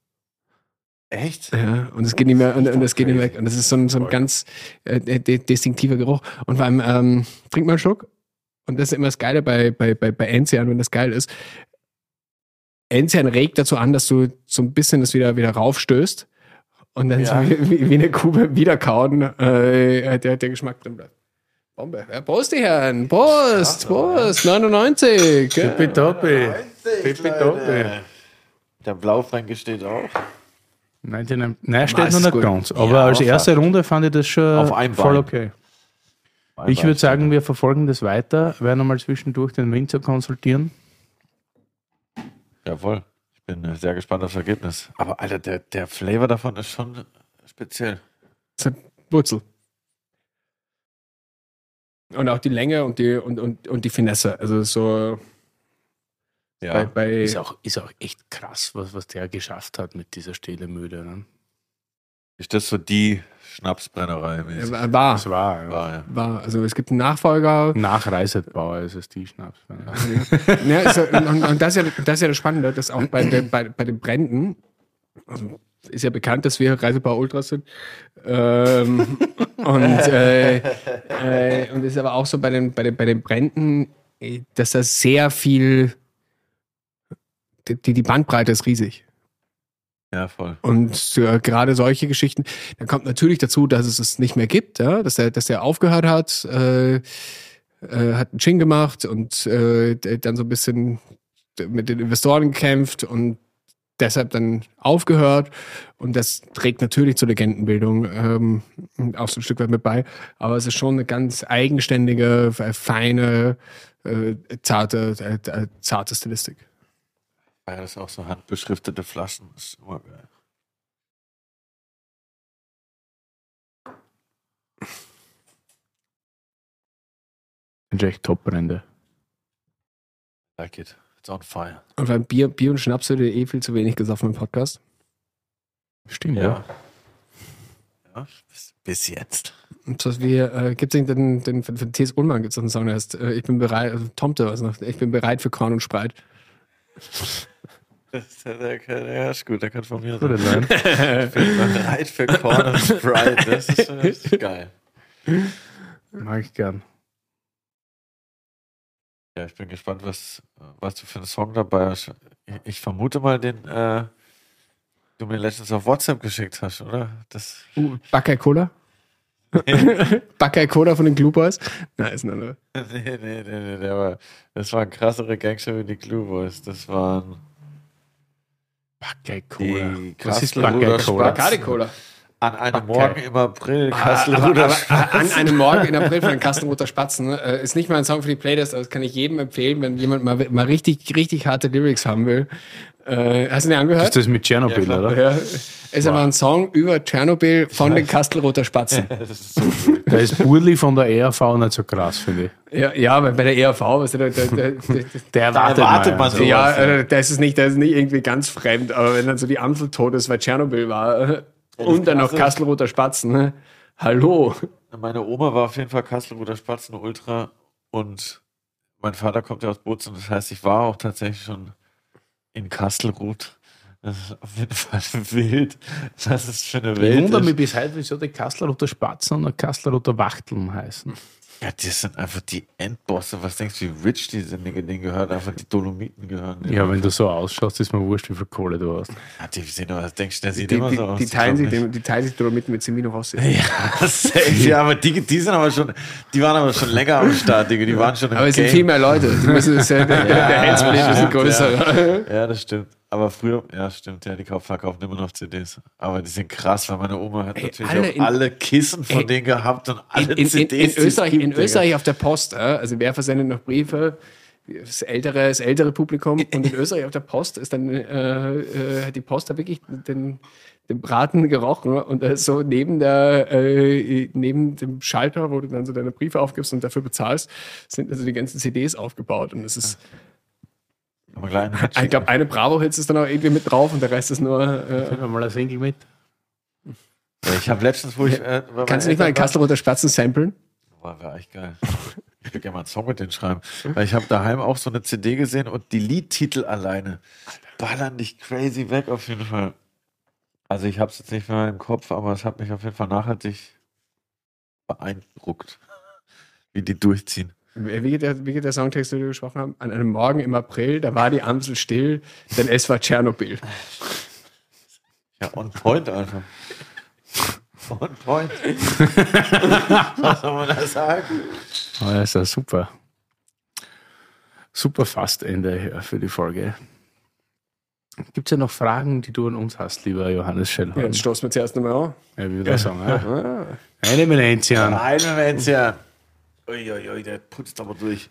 Echt? Ja, und es geht nicht mehr, und, und es geht nicht weg. Und das ist so ein, so ein ganz äh, di- distinktiver Geruch. Und allem, ähm, trink mal einen Schluck. Und das ist immer das Geile bei, bei, bei, bei Enzian, wenn das geil ist. Enzian regt dazu an, dass du so ein bisschen das wieder, wieder raufstößt. Und dann Ja. so wie, wie, wie eine Kuh beim Wiederkauen, äh, der, der Geschmack drin bleibt. Bombe. Ja, Prost, die Herren. Prost, Prost. 99. Ja. Tippitoppi. Tippitoppi. Der Blaufränke steht auch. 99. Nein, steht noch nicht gut. ganz. Aber Ja, als erste Runde fand ich das schon Auf ein voll Bein. okay. Ich würde sagen, wir verfolgen das weiter, werden einmal zwischendurch den Winzer konsultieren. Jawohl. Ich bin äh, sehr gespannt aufs Ergebnis. Aber Alter, der, der Flavor davon ist schon speziell. Das hat Wurzel. Und auch die Länge und die, und, und, und die Finesse. Also so Ja. bei, bei Ist auch, ist auch echt krass, was, was der geschafft hat mit dieser Stehlemüde. Ne? Ist das so die Schnapsbrennerei? äh, war, Das war, ja. War, ja. war. Also es gibt einen Nachfolger. Nach Reisetbauer ist es die Schnaps. ja, ja- und, und das, ist ja, das ist ja das Spannende, dass auch bei, den- bei, bei den Bränden, also ist ja bekannt, dass wir Reisebau Ultras sind. Ähm, und, äh, äh, und ist aber auch so bei den, bei den, bei den Bränden, äh, dass da sehr viel, die, die Bandbreite ist riesig. Ja, voll. Und äh, gerade solche Geschichten, dann kommt natürlich dazu, dass es es nicht mehr gibt, ja? dass er, dass er aufgehört hat, äh, äh, hat einen Chin gemacht und äh, der dann so ein bisschen mit den Investoren gekämpft und deshalb dann aufgehört. Und das trägt natürlich zur Legendenbildung ähm, auch so ein Stück weit mit bei. Aber es ist schon eine ganz eigenständige, äh, feine, äh, zarte, äh, äh, zarte Stilistik. Ja, das ist auch so handbeschriftete Flaschen. Das ist immer geil. Sind echt Top-Brände. Like it. It's on fire. Und beim Bier, Bier und Schnaps wird eh viel zu wenig gesoffen im Podcast. Stimmt, Ja. ja bis, bis jetzt. Äh, gibt es den, den, für T.S. Ullmann gibt es einen Song, der heißt, äh, ich bin bereit, also Tomte, was noch, ich bin bereit für Korn und Spreit. *laughs* Das ist, der, der, der ist gut, der kann von mir sein. Ich bin bereit für Corn und Sprite. Das ist, das ist geil. Mag ich gern. Ja, ich bin gespannt, was, was du für einen Song dabei hast. Ich, ich vermute mal den, äh, du mir letztens auf WhatsApp geschickt hast, oder? Das, Uh, Backer Cola? *laughs* Buckeye Cola von den Glue Boys? Nein, ist ein anderer. *laughs* nee, nee, nee, nee, der war, das waren krassere Gangster wie die Glue Boys. Das waren Buckeye Cola. Die Was ist Buckeye Cola? Bacardi Cola. An einem Okay. Morgen im April Aber, Kasselruder aber an einem Morgen in April von den Kastenroter Spatzen äh, ist nicht mal ein Song für die Playlist, aber das kann ich jedem empfehlen, wenn jemand mal, mal richtig, richtig harte Lyrics haben will. Äh, hast du den angehört? Ist das mit Tschernobyl, Ja, oder? Ja, ist aber ein Song über Tschernobyl von den Kastelroter Spatzen. *laughs* Das ist so. Da ist Burli von der ERV nicht so krass, finde ich. Ja, ja, weil bei der ERV, weißt du, der, der, der, der, Der erwartet, erwartet man so. ja, Sowas, ja. äh, das ist nicht, das ist nicht irgendwie ganz fremd, aber wenn dann so die Amsel tot ist, weil Tschernobyl war äh, und dann noch Kastelroter Spatzen, ne? Hallo. Meine Oma war auf jeden Fall Kasselruder Spatzen Ultra und mein Vater kommt ja aus Bozen. Das heißt, ich war auch tatsächlich schon in Kastelruth. Das ist auf jeden Fall *laughs* wild. Das ist für eine Ich Welt. wundere mich bis heute, wieso die Kasslerroter Spatzen und Kasslerroter Wachteln heißen. Ja, das sind einfach die Endbosse. Was denkst du, wie rich die sind? Denen gehört einfach die Dolomiten gehören. Ja, wenn du so ausschaust, ist mir wurscht, wie viel Kohle du hast. Ja, die sehen aber, denkst du, der Die, sieht die, immer die, so aus. die, teilen sich, die teilen sich Dolomiten mit Semino Rossi. *laughs* Ja, safe, ja, aber die, die sind aber schon, die waren aber schon länger am Start, Digga. Die waren schon im Aber es sind Game. viel mehr Leute. Die müssen, das, *laughs* ja, der, der Handsplit ist ein größerer. Ja, das stimmt. Aber früher, ja, stimmt, ja, die Kauf- verkaufen immer noch CDs. Aber die sind krass, weil meine Oma hat Ey, natürlich alle auch in- alle Kissen von Ey, denen gehabt und alle in, in, CDs. in, Österreich, gibt, in Digga. Österreich auf der Post, äh, also wer versendet noch Briefe? Das ältere, das ältere Publikum. Und in *laughs* Österreich auf der Post ist dann äh, äh, hat die Post da wirklich den, den Braten gerochen und ist so neben der äh, neben dem Schalter, wo du dann so deine Briefe aufgibst und dafür bezahlst, sind also die ganzen CDs aufgebaut und es ist Aber klein, *laughs* ich glaube, eine Bravo-Hits ist dann auch irgendwie mit drauf und der Rest ist nur. Äh, Nehmen wir mal ein Single mit. ich habe letztens, wo ich. Äh, kannst du nicht mal einen Eltern Kastelroter Spatzen samplen? war, war echt geil. Ich würde gerne mal einen Song mit denen schreiben. Weil ich habe daheim auch so eine CD gesehen und die Liedtitel alleine ballern dich crazy weg auf jeden Fall. Also ich habe es jetzt nicht mehr im Kopf, aber es hat mich auf jeden Fall nachhaltig beeindruckt, wie die durchziehen. Wie geht, der, wie geht der Songtext, den wir gesprochen haben? An einem Morgen im April, da war die Amsel still, denn es war Tschernobyl. Ja, on point einfach. On point. Was soll man da sagen? Oh, das ist ja super. Super Fastende hier für die Folge. Gibt es ja noch Fragen, die du an uns hast, lieber Johannes Schellhorn? Ja, jetzt stoßen wir zuerst nochmal an. Ja, wie würde ich sagen? Ah. Eine Eminenzian. Nein, Moment, Uiuiui, der putzt aber durch.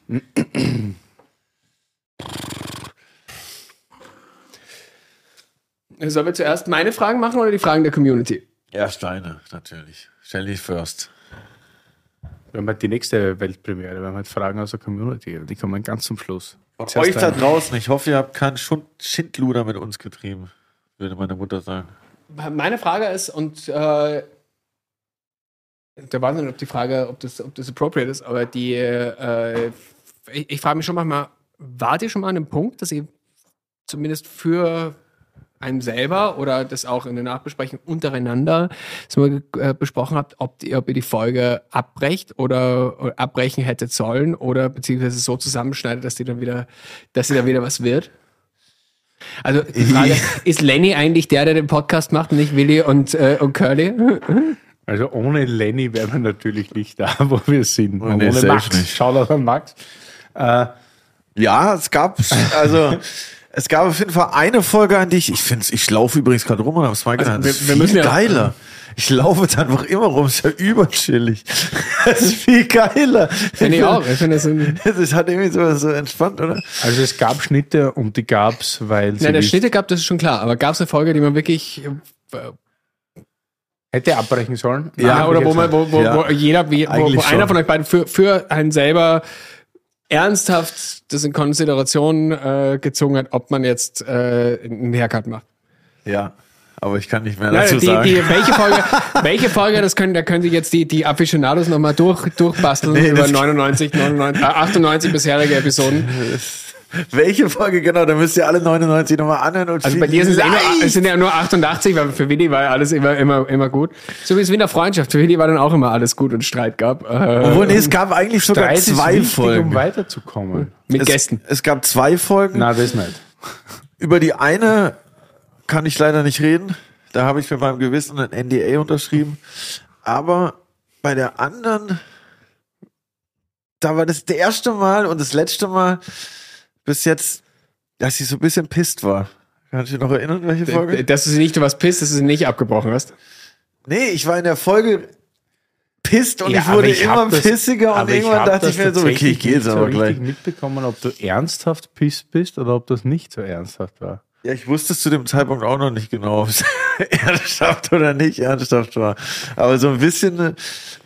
Sollen wir zuerst meine Fragen machen oder die Fragen der Community? Ja, Steine, natürlich. Shelly first. Wir haben halt die nächste Weltpremiere. Wir haben halt Fragen aus der Community. Die kommen ganz zum Schluss. Und Zuerst euch da draußen, ich hoffe, ihr habt keinen Schindluder mit uns getrieben, würde meine Mutter sagen. Meine Frage ist, und äh, ich nicht, ob die Frage, ob das, ob das appropriate ist, aber die, äh, ich, ich frage mich schon manchmal, wart ihr schon mal an einem Punkt, dass ihr zumindest für einen selber oder das auch in der Nachbesprechung untereinander mal, äh, besprochen habt, ob ihr, ob ihr die Folge abbrecht oder, oder abbrechen hättet sollen oder beziehungsweise so zusammenschneidet, dass die dann wieder, dass sie dann wieder was wird? Also die Frage, *laughs* ist Lenny eigentlich der, der den Podcast macht, und nicht Willi und, äh, und Curly? Also ohne Lenny wären wir natürlich nicht da, wo wir sind. Und nee, ohne Max. nicht. Shoutout an Max. Äh, Ja, es gab, also, es gab auf jeden Fall eine Folge, an die ich, ich finde ich laufe übrigens gerade rum und habe es mal genannt. wir- Das ist wir viel müssen ja- geiler. Ich laufe jetzt einfach immer rum, ist ja überchillig. *laughs* Das ist viel geiler. Finde ich auch. Ich finde das Das *laughs* ist halt irgendwie so, so entspannt, oder? also es gab Schnitte und die gab es, weil sie Nein, der Schnitte gab, das ist schon klar. Aber gab es eine Folge, die man wirklich, äh, hätte abbrechen sollen. ja, Nein, oder wo man, wo, wo, Ja. wo jeder, wo, wo einer von euch beiden für, für einen selber ernsthaft das in Konsideration äh, gezogen hat, ob man jetzt äh, einen Haircut macht. Ja. Aber ich kann nicht mehr Nein, dazu die, sagen. die, welche Folge, *laughs* welche Folge, das können, da können Sie jetzt die, die Aficionados nochmal durch, durchbasteln Nee, über das- 99, 99, äh, 98 bisherige Episoden. Welche Folge genau? Da müsst ihr alle 99 nochmal anhören und Also bei dir sind es, sind ja nur 88, weil für Willi war ja alles immer, immer, immer gut. So wie es wie in der Freundschaft. Für Willi war dann auch immer alles gut und Streit gab. Äh, Obwohl, nee, es gab eigentlich sogar Streit ist zwei wichtig, Folgen. um weiterzukommen. mit es, Gästen. Es gab zwei Folgen. Nein, das nicht. Über die eine kann ich leider nicht reden. Da habe ich mit meinem Gewissen ein NDA unterschrieben. Aber bei der anderen, da war das der erste Mal und das letzte Mal bis jetzt, dass ich so ein bisschen pisst war. Kannst du dich noch erinnern, welche Folge? Dass du sie nicht was pisst, dass du sie nicht abgebrochen hast. Nee, ich war in der Folge pisst und Ja, ich wurde aber ich immer das- pissiger und Aber ich irgendwann hab dachte ich mir so, okay, ich gehe jetzt nicht so aber gleich. mitbekommen, ob du ernsthaft pisst bist oder ob das nicht so ernsthaft war. Ja, ich wusste es zu dem Zeitpunkt auch noch nicht genau, ob es *laughs* ernsthaft oder nicht ernsthaft war. Aber so ein bisschen,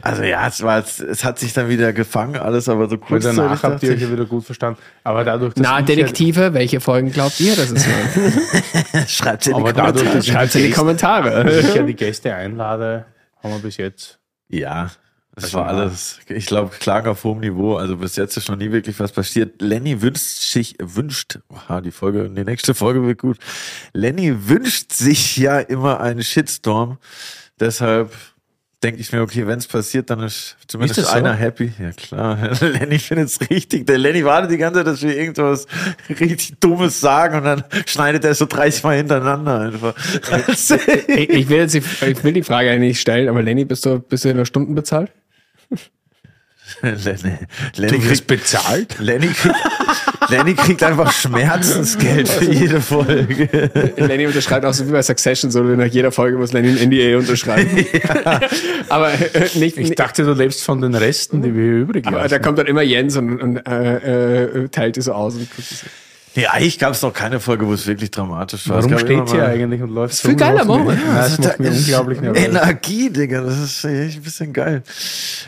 also ja, es war, es, hat sich dann wieder gefangen, alles, aber so kurz danach habt ihr euch ja wieder gut verstanden. Aber dadurch, dass Na, Detektive, welche Folgen glaubt ihr, dass es waren? *laughs* schreibt in die aber dadurch, Kommentare. dass Schreibt in die Kommentare. ich ja die Gäste einlade, haben wir bis jetzt. Ja, das war alles, ich glaube, Klagen auf hohem Niveau. Also bis jetzt ist noch nie wirklich was passiert. Lenny wünscht sich, wünscht, aha, die Folge, die nächste Folge wird gut. Lenny wünscht sich ja immer einen Shitstorm. Deshalb denke ich mir, okay, wenn es passiert, dann ist zumindest Ist das so? einer happy. Ja klar, *laughs* Lenny findet es richtig. Der Lenny wartet die ganze Zeit, dass wir irgendwas richtig Dummes sagen und dann schneidet er so 30 Mal hintereinander einfach. Ich, ich, will jetzt die, ich will die Frage eigentlich nicht stellen, aber Lenny, bist du, bist du in der Stunden bezahlt? Lenny, Lenny Du kriegt bezahlt? Lenny kriegt, Lenny kriegt einfach Schmerzensgeld für jede Folge. Lenny unterschreibt auch so wie bei Succession, so nach jeder Folge muss Lenny ein NDA unterschreiben. *laughs* aber äh, nicht, Ich dachte, du lebst von den Resten, die wir hier übrig aber lassen. da kommt dann immer Jens und, und äh, äh, teilt die so aus. Und guckt so. Nee, eigentlich gab es noch keine Folge, wo es wirklich dramatisch war. Warum Es gab steht hier eigentlich und läuft viel geiler, machen wir. Nein, das macht mir unglaublich nervös. Energie, Digga, das ist echt ein bisschen geil.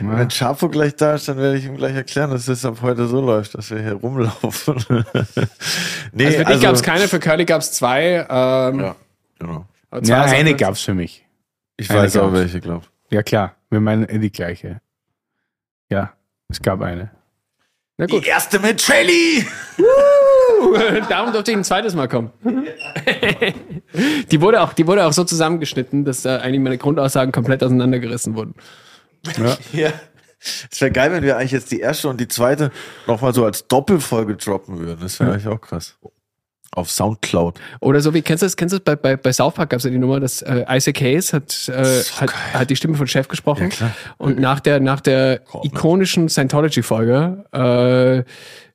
Wenn Chapo gleich da ist, dann werde ich ihm gleich erklären, dass es ab heute so läuft, dass wir hier rumlaufen. *laughs* nee, Also für dich gab es keine, für Curly gab es zwei. Ähm, Ja, genau. aber zwei Ja, Sachen eine jetzt. gab's für mich. Ich Eine weiß auch welche, glaub. Ja, klar. Wir meinen eh die gleiche. Ja, es gab eine. Na gut. Die erste mit Shelly! *laughs* Darum durfte ich ein zweites Mal kommen. *laughs* die, wurde auch, die wurde auch so zusammengeschnitten, dass da eigentlich meine Grundaussagen komplett auseinandergerissen wurden. Ja. Es wäre geil, wenn wir eigentlich jetzt die erste und die zweite nochmal so als Doppelfolge droppen würden. Das wäre eigentlich auch krass. Auf Soundcloud. Oder so wie, kennst du das, kennst du das bei, bei, bei South Park gab es ja die Nummer, dass äh, Isaac Hayes hat, äh, hat, hat die Stimme von Chef gesprochen. Ja. Und nach der, nach der ikonischen Scientology-Folge äh,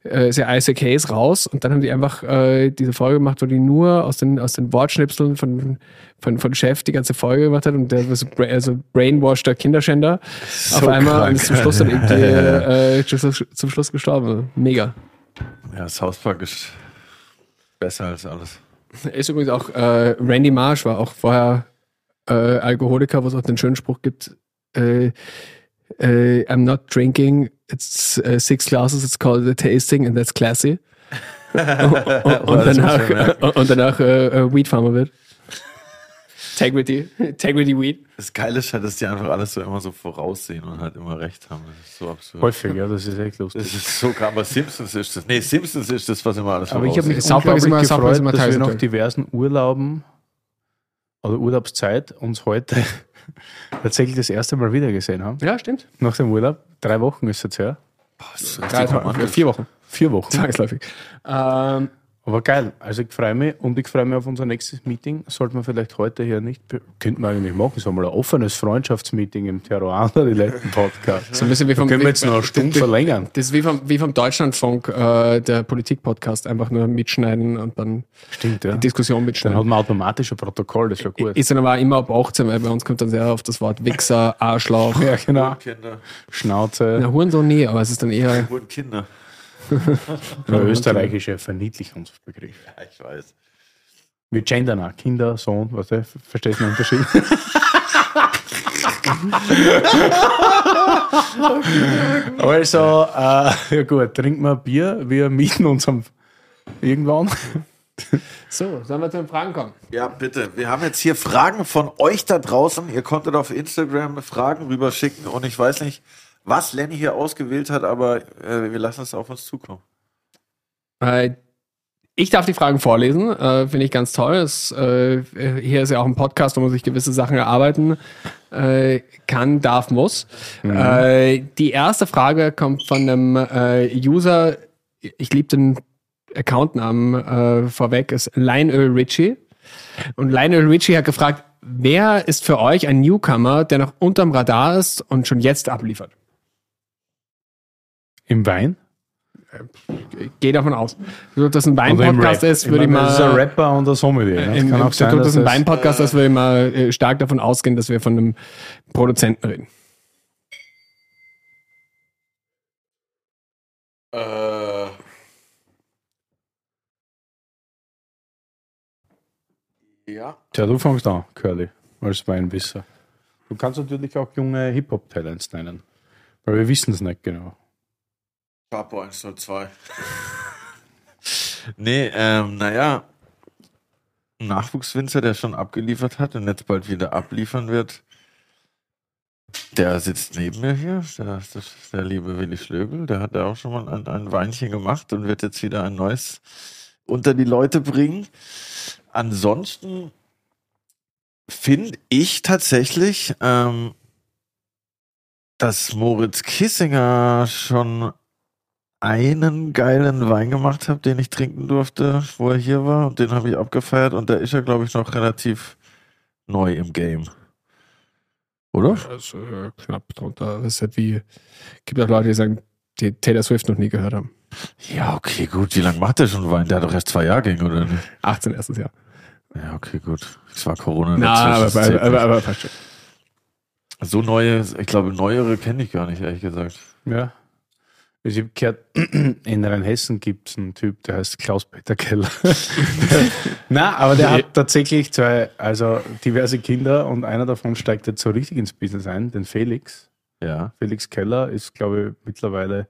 äh, ist ja Isaac Hayes raus und dann haben die einfach äh, diese Folge gemacht, wo die nur aus den, aus den Wortschnipseln von, von, von Chef die ganze Folge gemacht hat und der war so, bra also brainwasheder Kinderschänder auf einmal krank, und ist zum Schluss dann *laughs* irgendwie äh, zum, zum Schluss gestorben. Mega. Ja, South Park ist besser als alles. Er ist übrigens auch, äh, Randy Marsh war auch vorher äh, Alkoholiker, wo es auch den schönen Spruch gibt, äh, äh, I'm not drinking, it's uh, six glasses, it's called a tasting and that's classy. *laughs* und, und, und danach, und danach äh, äh, Weed Farmer wird. Integrity, Integrity Weed. Das Geile ist halt, dass die einfach alles so immer so voraussehen und halt immer recht haben. Das ist so absurd. Häufig, ja, das ist echt lustig. Das ist so krass. Aber Simpsons ist das. Nee, Simpsons ist das, was immer alles Aber ich habe mich South Park ist immer- ist gefreut, immer dass wir nach diversen Urlauben oder Urlaubszeit uns heute *laughs* tatsächlich das erste Mal wieder gesehen haben. Ja, stimmt. Nach dem Urlaub. Drei Wochen ist es her. Drei, vier Wochen. Vier Wochen. Zwangsläufig. Ähm, Aber geil. Also ich freue mich und ich freue mich auf unser nächstes Meeting. Sollte man vielleicht heute hier nicht, könnten wir eigentlich machen, so mal ein offenes Freundschaftsmeeting im Terroir, *laughs* die letzten Podcast. so ein bisschen wie Da vom, können wir jetzt noch eine Stunde verlängern. Das ist wie vom, wie vom Deutschlandfunk, äh, der Politik-Podcast, einfach nur mitschneiden und dann Stimmt, ja. die Diskussion Dann mitschneiden. hat man automatisch ein Protokoll, das ist ja gut. Ist dann aber immer ab 18, weil bei uns kommt dann sehr oft das Wort Wichser, Arschloch. *laughs* Ja, genau. Kinder. Schnauze. Na, Hurensohn nie, aber es ist dann eher. Wurden *laughs* Kinder. Der österreichische Verniedlichungsbegriff. Ja, ich weiß. Wir gendern auch. Kinder, Sohn, weißt du, verstehst du den Unterschied? *laughs* also, äh, ja gut, trinken wir ein Bier, wir mieten uns am irgendwann. So, sollen wir zu den Fragen kommen? Ja, bitte. Wir haben jetzt hier Fragen von euch da draußen. Ihr konntet auf Instagram Fragen rüberschicken und ich weiß nicht, was Lenny hier ausgewählt hat, aber äh, wir lassen es auf uns zukommen. Äh, ich darf die Fragen vorlesen, äh, finde ich ganz toll. Es, äh, hier ist ja auch ein Podcast, wo man sich gewisse Sachen erarbeiten äh, kann, darf, muss. Äh, die erste Frage kommt von einem äh, User, ich liebe den Accountnamen äh, vorweg, ist Lionel Richie. Und Lionel Richie hat gefragt, wer ist für euch ein Newcomer, der noch unterm Radar ist und schon jetzt abliefert? Im Wein? Ich gehe davon aus. Wenn das ein Wein-Podcast ist, würde ich meine, Das ist ein mal. Rapper und ein Sommelier. ne? Im, kann auch sein, das dass ist ein Wein-Podcast, dass wir immer äh, stark davon ausgehen, dass wir von einem Produzenten reden. Äh, ja. Tja, du fängst an, Curly, als Weinwisser. Du kannst natürlich auch junge Hip-Hop-Talents nennen. Weil wir wissen es nicht genau. Papo 102. *laughs* nee, ähm, naja. Nachwuchswinzer, der schon abgeliefert hat und jetzt bald wieder abliefern wird. Der sitzt neben mir hier, der, der liebe Willi Schlögel, der hat ja auch schon mal ein, ein Weinchen gemacht und wird jetzt wieder ein neues unter die Leute bringen. Ansonsten finde ich tatsächlich, ähm, dass Moritz Kissinger schon einen geilen Wein gemacht hat, den ich trinken durfte, wo er hier war. Und den habe ich abgefeiert. Und da ist er, glaube ich, noch relativ neu im Game. Oder? Das ist äh, knapp drunter. Das ist halt wie, gibt auch Leute, die sagen, die Taylor Swift noch nie gehört haben. Ja, okay, gut. Wie lange macht der schon Wein? Der hat doch erst zwei Jahrgänge, oder nicht? 18 erstes Jahr. Ja, okay, gut. Es war Corona. Na, aber, dazwischen, aber, aber, aber fast schon. so neue, ich glaube, neuere kenne ich gar nicht, ehrlich gesagt. Ja. Also Ich habe gehört, *clears throat* in Rheinhessen gibt es einen Typ, der heißt Klaus-Peter Keller. *laughs* Na, aber der hat tatsächlich zwei, also diverse Kinder und einer davon steigt jetzt so richtig ins Business ein, den Felix. Ja. Felix Keller ist, glaube ich, mittlerweile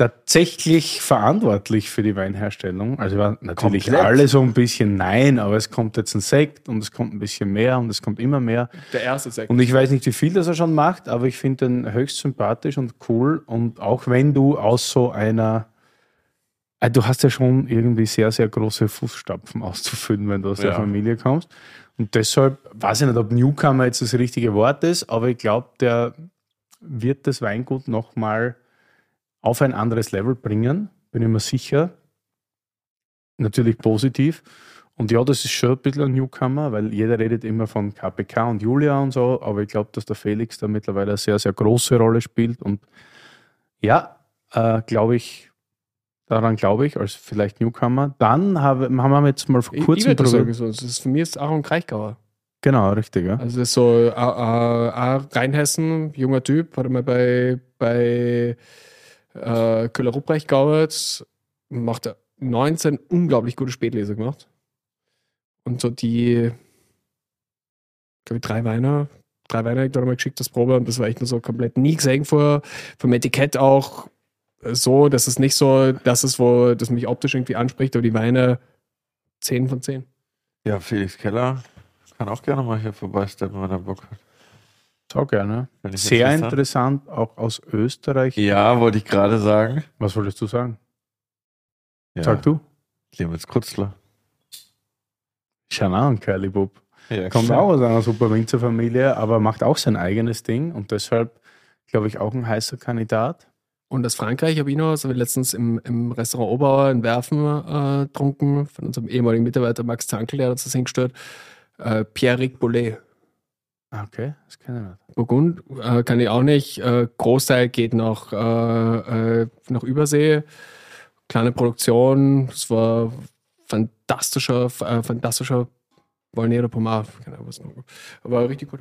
tatsächlich verantwortlich für die Weinherstellung. Also war natürlich Komplett? alle so ein bisschen nein, aber es kommt jetzt ein Sekt und es kommt ein bisschen mehr und es kommt immer mehr. Der erste Sekt. Und ich weiß nicht, wie viel das er schon macht, aber ich finde den höchst sympathisch und cool. Und auch wenn du aus so einer, äh, du hast ja schon irgendwie sehr, sehr große Fußstapfen auszufüllen, wenn du aus der Ja. Familie kommst. Und deshalb weiß ich nicht, ob Newcomer jetzt das richtige Wort ist, aber ich glaube, der wird das Weingut nochmal auf ein anderes Level bringen, bin ich mir sicher. Natürlich positiv. Und ja, das ist schon ein bisschen ein Newcomer, weil jeder redet immer von KPK und Julia und so, aber ich glaube, dass der Felix da mittlerweile eine sehr, sehr große Rolle spielt. Und ja, äh, glaube ich, daran glaube ich, als vielleicht Newcomer. Dann habe, haben wir jetzt mal vor kurzem drüber- sagen, so, das ist, für mich ist Aaron Kraichgauer. Genau, richtig, ja. Also das ist so äh, äh, äh, Rheinhessen, junger Typ, hat mal bei, bei äh, Köhler Ruprecht gearbeitet, macht er 19 unglaublich gute Spätleser gemacht. Und so die, glaube ich, drei Weine, drei Weine hat er mal geschickt, das Probe, und das war echt nur so komplett nie gesehen vorher. Vom Etikett auch so, dass es nicht so das ist, wo das mich optisch irgendwie anspricht, aber die Weine 10 von 10. Ja, Felix Keller kann auch gerne mal hier vorbeisteppen, wenn er Bock hat. So gerne. Sehr interessant. interessant, auch aus Österreich. Ja, wollte ich gerade sagen. Was wolltest du sagen? Ja. Sag du. Clemens Krutzler. Schau an, Curly Bub. Ja, Kommt klar. auch aus einer super Winzerfamilie, aber macht auch sein eigenes Ding und deshalb, glaube ich, auch ein heißer Kandidat. Und aus Frankreich habe ich noch, das habe ich letztens im, im Restaurant Oberauer in Werfen äh, getrunken, von unserem ehemaligen Mitarbeiter Max Zankel, der hat uns das hingestellt. Äh, Pierre-Ric Bollet. Ah, Okay, das kenne ich nicht. Burgund äh, kann ich auch nicht. Äh, Großteil geht nach, äh, äh, nach Übersee. Kleine Produktion. Es war fantastischer, äh, fantastischer Volnero Pomar. Keine Ahnung, was noch. Aber richtig gut.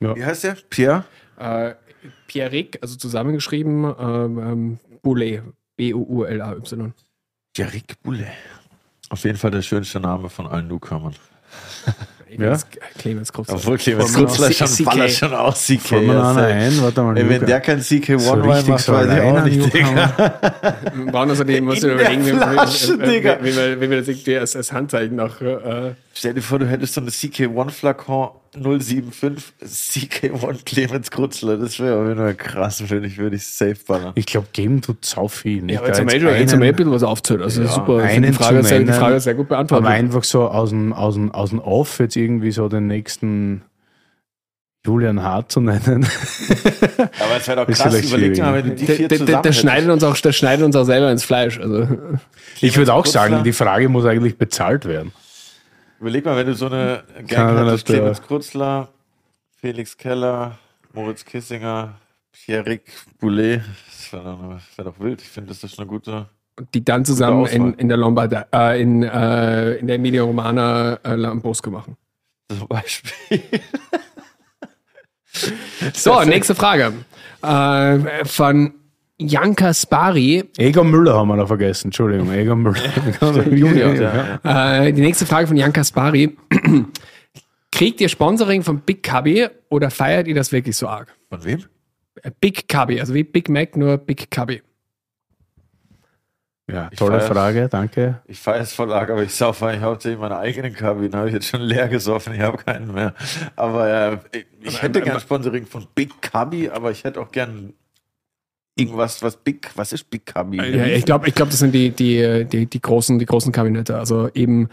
Wie heißt der? Pierre? Äh, Pierre-Ric, also zusammengeschrieben, ähm, ähm, Boulet. B-U-U-L-A-Y. Jarek Boulet. Auf jeden Fall der schönste Name von allen Newcomern. Ja? Clemens Krutzler. Obwohl Clemens Krutzler schon ballert CK. schon aus, CK. Fangen wir noch ist, einer äh, ein, warte mal. Ey, wenn der kein CK1 So Wein richtig macht, so weiß ich auch nicht. Digga. Wir brauchen In ich der überlegen, wie, Flasche, wie, wie, Digga. wie, wir- wie wir das irgendwie als, als Handzeichen noch. Äh, Stell dir vor, du hättest so eine CK1 Flakon 075 CK1 Clemens Krutzler. Das wäre auf jeden Fall krass, finde ich, würde ich safe ballern. Ich glaube, geben tut sau viel. ja, Nicht aber jetzt haben wir eh ein bisschen was aufzählt. Also Ja, super. Einen die, Frage sehr, die Frage sehr gut beantwortet. Aber einfach so aus dem, aus dem, aus dem Off jetzt irgendwie so den nächsten Julian Hart zu nennen. *laughs* Aber es wäre doch krass, vielleicht überleg dir schwierig. mal, wenn die der, vier der, zusammen der, der, schneidet uns auch, der schneidet uns auch selber ins Fleisch. Also, ich würde auch Krutzler. sagen, die Frage muss eigentlich bezahlt werden. Überleg mal, wenn du so eine Gang Kann hattest, Clemens Krutzler, Felix Keller, Moritz Kissinger, Pierrick Boulet, das wäre doch, wär doch wild. Ich finde, das ist eine gute... Die dann zusammen in, in der Lombard, äh, in, äh, in der Emilia Romana äh, Lambrusco machen. Zum Beispiel. *laughs* So, nächste Frage. Äh, von Janka Spari. Egon Müller haben wir noch vergessen. Entschuldigung, Egon Müller. *laughs* Junior. ja. Äh, die nächste Frage von Janka Spari. *clears throat* Kriegt ihr Sponsoring von Big Cubby oder feiert ihr das wirklich so arg? Von wem? Äh, Big Cubby, also wie Big Mac, nur Big Cubby. Ja, Ich tolle. Frage, danke. Ich feiere es voll arg, aber ich saufe eigentlich hauptsächlich meine eigenen Kabinen. habe ich jetzt schon leer gesoffen, ich habe keinen mehr. Aber äh, ich hätte gern Sponsoring von Big Cubby, aber ich hätte auch gern irgendwas, was Big, was ist Big Cubby? Ja, ich glaube, ich glaub, das sind die, die, die, die, großen, die großen Kabinette. Also eben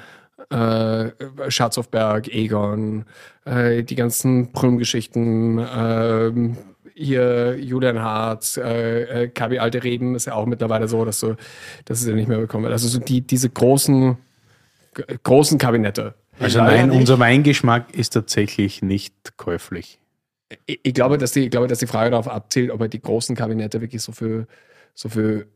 äh, Schatzhofberg, Egon, äh, die ganzen Prüm-Geschichten, ähm, hier Julian Hart, äh, äh, Kabi Alte Reben ist ja auch mittlerweile so, dass du, dass es ja nicht mehr bekommen wird. Also so die, diese großen, großen Kabinette. Also nein, unser Weingeschmack ist tatsächlich nicht käuflich. Ich, ich glaube, dass die, ich glaube, dass die Frage darauf abzielt, ob er die großen Kabinette wirklich so viel, so viel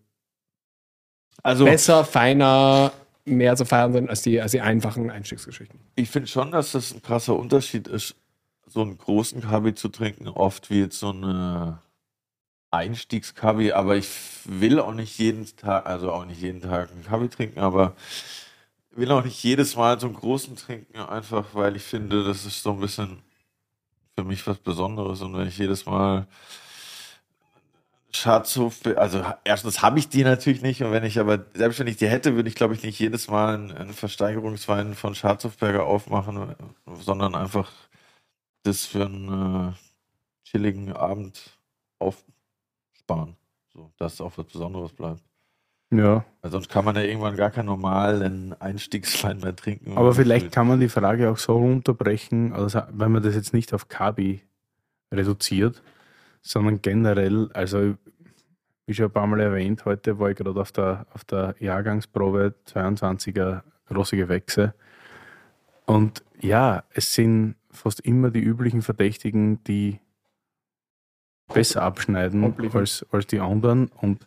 also besser, feiner, mehr zu feiern sind als die, als die einfachen Einstiegsgeschichten. ich finde schon, dass das ein krasser Unterschied ist, so einen großen Kabi zu trinken, oft wie jetzt so eine Einstiegskabi, aber ich will auch nicht jeden Tag, also auch nicht jeden Tag einen Kabi trinken, aber will auch nicht jedes Mal so einen großen trinken, einfach weil ich finde, das ist so ein bisschen für mich was Besonderes und wenn ich jedes Mal Schatzhof, also erstens habe ich die natürlich nicht und wenn ich aber, selbst wenn ich die hätte, würde ich glaube ich nicht jedes Mal einen, Versteigerungswein von Schatzhofberger aufmachen, sondern einfach das für einen äh, chilligen Abend aufsparen, so dass auch was Besonderes bleibt. Ja, Weil sonst kann man ja irgendwann gar keinen normalen Einstiegswein mehr trinken. aber vielleicht kann man die Frage auch so runterbrechen, also wenn man das jetzt nicht auf Kabi reduziert, sondern generell, also wie schon ein paar Mal erwähnt, heute war ich gerade auf der, auf der Jahrgangsprobe 22er große Gewächse. Und ja, es sind fast immer die üblichen Verdächtigen, die besser abschneiden als, als die anderen. Und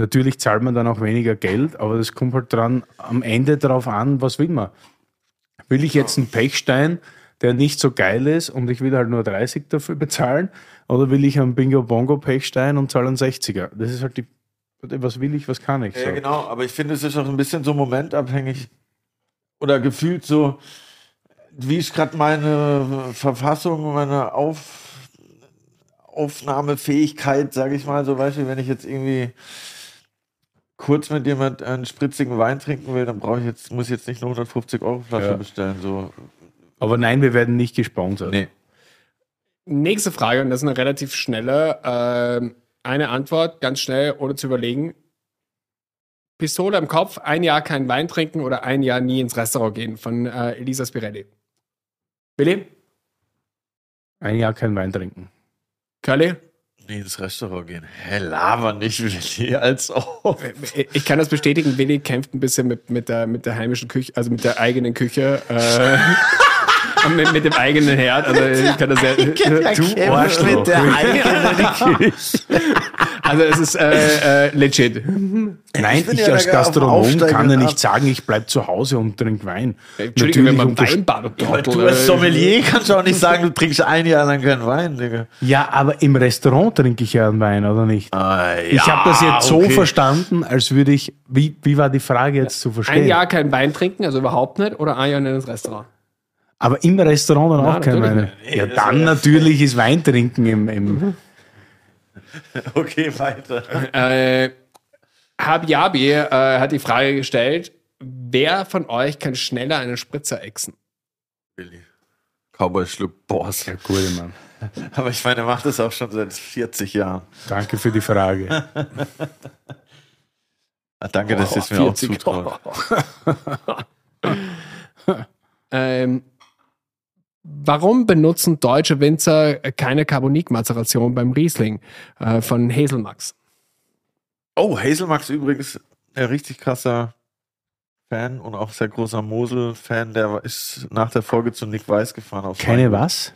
natürlich zahlt man dann auch weniger Geld, aber das kommt halt dran am Ende darauf an, was will man. Will ich jetzt einen Pechstein, der nicht so geil ist und ich will halt nur 30 dafür bezahlen? Oder will ich einen Bingo Bongo Pechstein und zahle einen 60er? Das ist halt die, was will ich, was kann ich? Ja, So. genau, aber ich finde, es ist auch ein bisschen so momentabhängig oder gefühlt so, wie ist gerade meine Verfassung, meine Auf, Aufnahmefähigkeit, sage ich mal, so Beispiel, wenn ich jetzt irgendwie kurz mit jemand einen spritzigen Wein trinken will, dann brauche ich jetzt, muss ich jetzt nicht eine 150 Euro Flasche Ja. bestellen, so. Aber nein, wir werden nicht gesponsert. Nee. Nächste Frage, und das ist eine relativ schnelle. ähm, eine Antwort, ganz schnell, ohne zu überlegen. Pistole im Kopf, ein Jahr kein Wein trinken oder ein Jahr nie ins Restaurant gehen von äh, Elisa Spirelli. Willi? Ein Jahr kein Wein trinken. Curly? Nee, ins Restaurant gehen. Hä, laber nicht, Willi, als ob. Ich- Ich kann das bestätigen, Willi kämpft ein bisschen mit, mit, der, mit der heimischen Küche, also mit der eigenen Küche. Äh, *laughs* und mit, mit dem eigenen Herd. Also ich kann das sehr, Du Arschloch. mit der *laughs* eigenen *laughs* also es ist äh, äh, legit. Nein, Ich ich, ja als Gastronom kann ja nicht sagen, ich bleibe zu Hause und trinke Wein. Entschuldigung, wenn man Weinbad Trottel, du als äh, Sommelier kannst auch nicht sagen, du trinkst ein Jahr lang keinen Wein, Digga. Ja, aber im Restaurant trinke ich ja einen Wein, oder nicht? Ah, ich habe das jetzt so okay. verstanden, als würde ich. Wie, wie war die Frage jetzt zu verstehen? Ein Jahr kein Wein trinken, also überhaupt nicht, oder ein Jahr nicht ins Restaurant. Aber im Restaurant dann Ja, auch kein Wein. Ja, dann natürlich ist Wein trinken im. im *laughs* Okay, weiter. Äh, Habiabi äh, hat die Frage gestellt, wer von euch kann schneller einen Spritzer exen? Willi. Cowboy schluckt Boss. ja, cool, Mann. *laughs* Aber ich meine, er macht das auch schon seit 40 Jahren. Danke für die Frage. *laughs* Ah, danke, dass ihr es mir auch 40. zutraut. ähm, warum benutzen deutsche Winzer keine Carbonik-Mazeration beim Riesling äh, von Hazelmax? Oh, Hazelmax übrigens, ein richtig krasser Fan und auch sehr großer Mosel-Fan. Der ist nach der Folge zu Nick Weiß gefahren. Aus Keine Freiburg. was?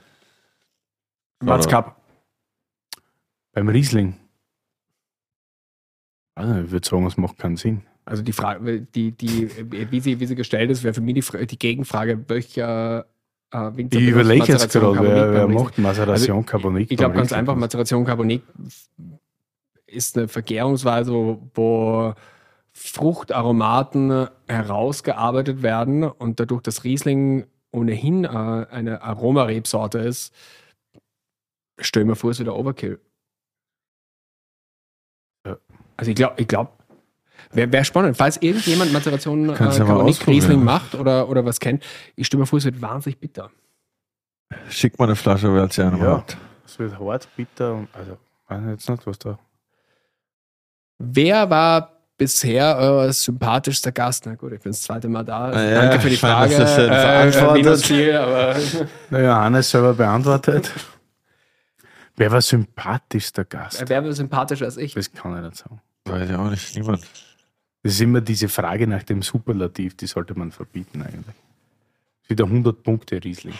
Mats Cup. Beim Riesling. Also, ich würde sagen, es macht keinen Sinn. Also die Frage, die, die, wie sie, wie sie gestellt ist, wäre für mich die, die Gegenfrage, welcher äh, Ich überlege jetzt gerade, wer, wer macht Maceration Carbonik? Ich glaube ganz einfach, Mazeration Carbonik ist eine Vergärungsweise, wo, wo Fruchtaromaten herausgearbeitet werden und dadurch, dass Riesling ohnehin äh, eine Aromarebsorte ist, stell mir vor, es wieder Overkill. Ja. Also ich glaube, ich glaube, wäre wär spannend. Falls irgendjemand Mazeration äh, ausprobieren. Riesling macht oder, oder was kennt, ich stelle mir vor, es wird wahnsinnig bitter. Schick mal eine Flasche, wer es ja noch Ja. hat. Es wird hart, bitter und also, weiß jetzt nicht, was da. Wer war bisher euer sympathischster Gast? Na gut, ich bin das zweite Mal da. Ah ja, Danke für die Frage. das ist ja beantwortet. Minusziel, aber Naja, Hannes selber beantwortet. Wer war sympathischster Gast? wer war sympathischer als ich? Das kann ich nicht sagen. Weiß ich auch nicht. Niemand. Das ist immer diese Frage nach dem Superlativ, die sollte man verbieten eigentlich. Das ist wieder 100 Punkte Riesling.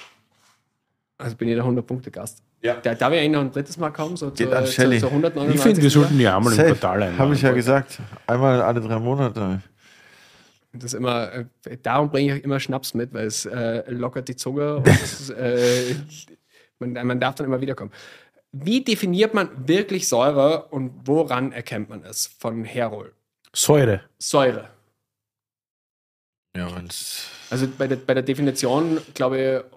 Also bin ich der 100-Punkte-Gast. Ja. Da, darf ich eigentlich noch ein drittes Mal kommen? So Geht zur, an Shelley. zur 199. Ich finde, wir sollten die einmal im Safe. Portal einladen. Habe ich ja gesagt. Einmal alle drei Monate. Das ist immer, äh, darum bringe ich immer Schnaps mit, weil es äh, lockert die Zunge und es, äh, *laughs* man, man darf dann immer wiederkommen. Wie definiert man wirklich Säure und woran erkennt man es von Herol? Säure. Säure. Ja, wenn's. Also bei der, bei der Definition, glaube ich,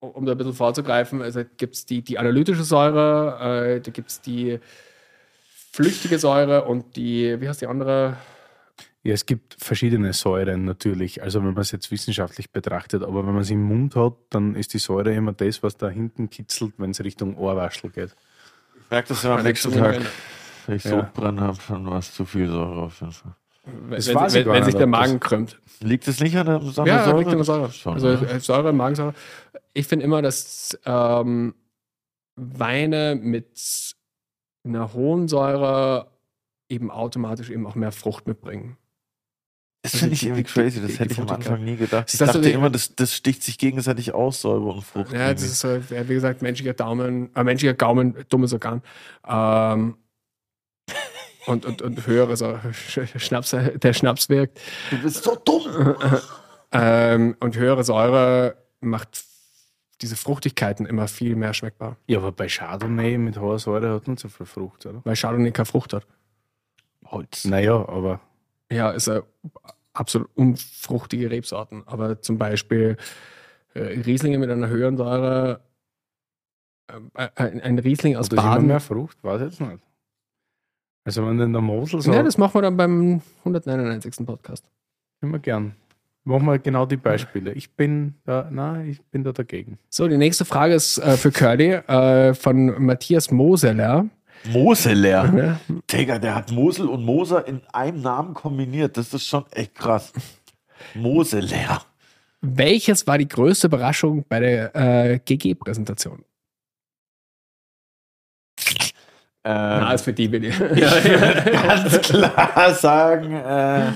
um da ein bisschen vorzugreifen, also gibt es die, die analytische Säure, äh, da gibt es die flüchtige Säure und die, wie heißt die andere? Ja, es gibt verschiedene Säuren natürlich. Also wenn man es jetzt wissenschaftlich betrachtet, aber wenn man es im Mund hat, dann ist die Säure immer das, was da hinten kitzelt, wenn es Richtung Ohrwaschel geht. Ich merke das ja am nächsten Zunge- Tag. Wenn ich Ja. Sodbrennen habe, dann war es zu viel Säure auf jeden Fall. Wenn, Das wenn, wenn, wenn sich der Magen krümmt. Liegt es nicht an der Sache Ja, Säure? liegt an der Säure. Schon, also äh, Säure, Magensäure. Ich finde immer, dass ähm, Weine mit einer hohen Säure eben automatisch eben auch mehr Frucht mitbringen. Das finde ich irgendwie crazy. Das die hätte ich am. Anfang nie gedacht. Ich dachte immer, das, das sticht sich gegenseitig aus, Säure und Frucht. Ja, das ist ja, wie gesagt, menschlicher Daumen, äh, menschlicher Gaumen, dummes Organ. Ähm, und, und, und höhere Säure, Schnaps, der Schnaps wirkt. du bist so dumm. Ähm, und höhere Säure macht diese Fruchtigkeiten immer viel mehr schmeckbar. Ja, aber bei Chardonnay mit hoher Säure hat man so viel Frucht, oder? Weil Chardonnay keine Frucht hat. Holz. Naja, aber Ja, ist eine absolut unfruchtige Rebsorten. Aber zum Beispiel äh, Rieslinge mit einer höheren Säure, äh, ein, ein Riesling aus das immer Baden. mehr Frucht? Weiß ich jetzt nicht. Also wenn in der Mosel so, Ja, das machen wir dann beim 199. Podcast. immer gern. Machen wir genau die Beispiele. Ich bin da, nein, ich bin da dagegen. So, die nächste Frage ist äh, für Curly äh, von Matthias Moseler. Moseler. Digga, der hat Mosel und Moser in einem Namen kombiniert. Das ist schon echt krass. Moseler. Welches war die größte Überraschung bei der äh, GG-Präsentation? Ähm, ist für die Willi. ganz klar sagen. Äh,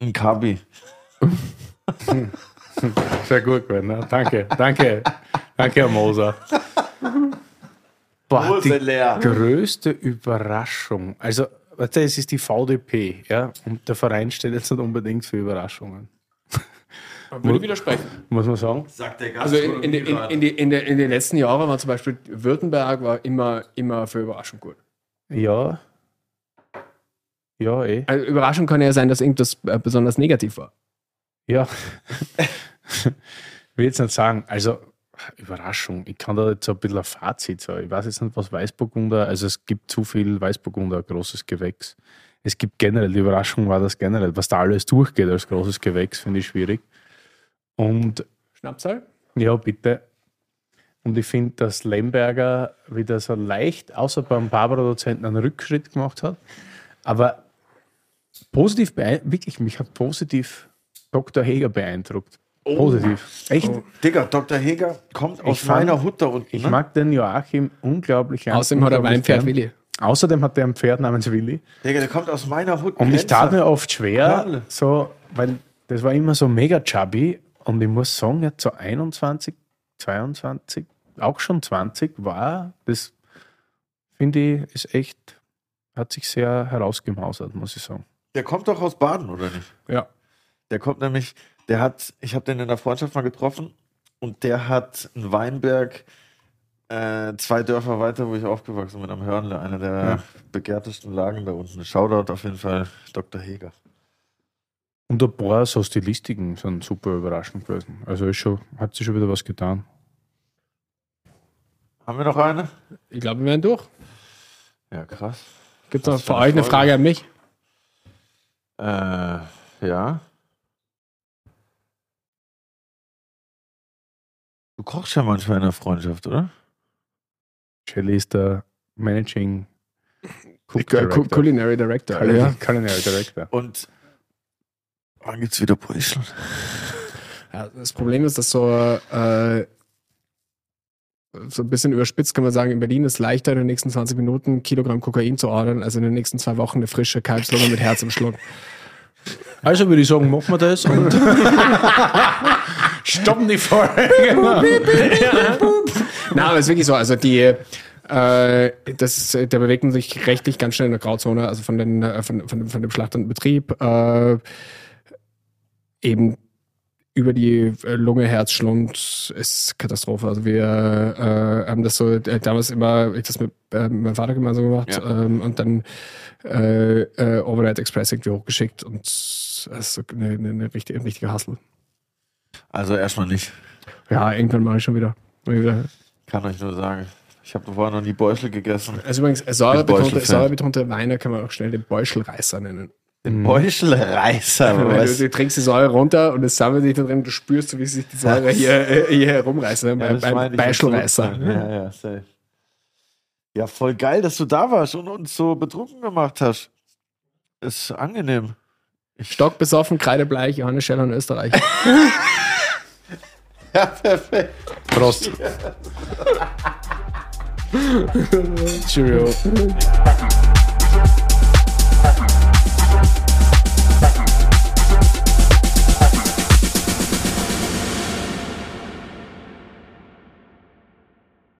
ein Kabi. Sehr gut, Gwen. Ne? Danke, danke, danke, Herr Moser. Boah, die größte Überraschung. Also, es ist die VDP, ja, und der Verein steht jetzt nicht unbedingt für Überraschungen, Würde ich widersprechen. muss man sagen. Sagt der Also in, in, in, in, die, in, den letzten Jahren war zum Beispiel Württemberg war immer, immer für Überraschung gut. Ja. Ja, eh. Also Überraschung kann ja sein, dass irgendwas äh, besonders negativ war. Ja. *laughs* will jetzt nicht sagen, also Überraschung. Ich kann da jetzt so ein bisschen ein Fazit sagen. Ich weiß jetzt nicht, was Weißburgunder, also es gibt zu viel Weißburgunder, großes Gewächs. Es gibt generell, die Überraschung war das generell, was da alles durchgeht als großes Gewächs, finde ich schwierig. Und Schnapszahl? ja, bitte. Und ich finde, dass Lemberger wieder so leicht, außer beim Barbara-Dozenten, einen Rückschritt gemacht hat. Aber positiv, beein- wirklich, mich hat positiv Dr. Heger beeindruckt. Positiv. Echt. Digga, Dr. Heger kommt aus fand- meiner Hut da unten. Ich ne? mag den Joachim unglaublich. Außerdem hat er Weinpferd. Willi. Außerdem hat der ein Pferd namens Willi. Digga, der kommt aus meiner Hut. Und ich tat mir oft schwer, so, weil das war immer so mega chubby. Und ich muss sagen, jetzt so 21, 22, auch schon 20 war, das finde ich, ist echt, hat sich sehr herausgemausert, muss ich sagen. Der kommt doch aus Baden, oder nicht? Ja. Der kommt nämlich, der hat, ich habe den in der Freundschaft mal getroffen und der hat einen Weinberg äh, zwei Dörfer weiter, wo ich aufgewachsen bin, am Hörnle, einer der Ja. begehrtesten Lagen da unten. Shoutout auf jeden Fall Dr. Heger. Und ein paar so Stilistiken sind super überraschend gewesen. Also ist schon, hat sich schon wieder was getan. Haben wir noch eine? Ich glaube, wir werden durch. Ja, krass. Gibt es noch für für eine euch eine Folge. Frage an mich? Äh, ja. Du kochst ja manchmal in der Freundschaft, oder? Shelley ist der Managing Cook Director. Culinary Director. Culinary, Ja. Culinary Director. Und wann gibt's wieder Brötchen? Ja, das Problem ist, dass so, äh, so ein bisschen überspitzt kann man sagen, in Berlin ist es leichter, in den nächsten 20 Minuten ein Kilogramm Kokain zu ordern, als in den nächsten zwei Wochen eine frische Kalbslunge mit Herz im Schluck. Also würde ich sagen, machen wir das und *laughs* *laughs* stoppen die Folge. Na, aber es ist wirklich so, also die, äh, das, der bewegt man sich rechtlich ganz schnell in der Grauzone, also von, den, äh, von, von, von dem schlachtenden Betrieb, äh, eben über die äh, Lunge, Herz, Schlund ist Katastrophe. Also wir äh, haben das so äh, damals immer, ich das mit, äh, meinem Vater gemeinsam gemacht Ja. ähm, und dann äh, äh, Overnight Express irgendwie hochgeschickt und das ist so eine, eine, eine richtige, ein richtiger Hustle. Also erstmal nicht. Ja, irgendwann mache ich schon wieder. Wieder. Kann euch nur sagen. Ich habe vorher noch nie Beuschel gegessen. Also übrigens, säurebetonte, Beuschel-Fan. säurebetonte Weine kann man auch schnell den Beuschelreißer nennen. Den Beuschelreißer. *laughs* Du, du trinkst die Säure runter und es sammelt sich da drin, du spürst, wie sich die Säure hier, *laughs* äh, hier herumreißt. Ne? Ja, Beim Beuschelreißer. so. Ja, ja, safe. Ja, voll geil, dass du da warst und uns so betrunken gemacht hast. Ist angenehm. Stockbesoffen, kreidebleich, Johannes Scheller in Österreich. *laughs* *laughs* Prost. Cheerio.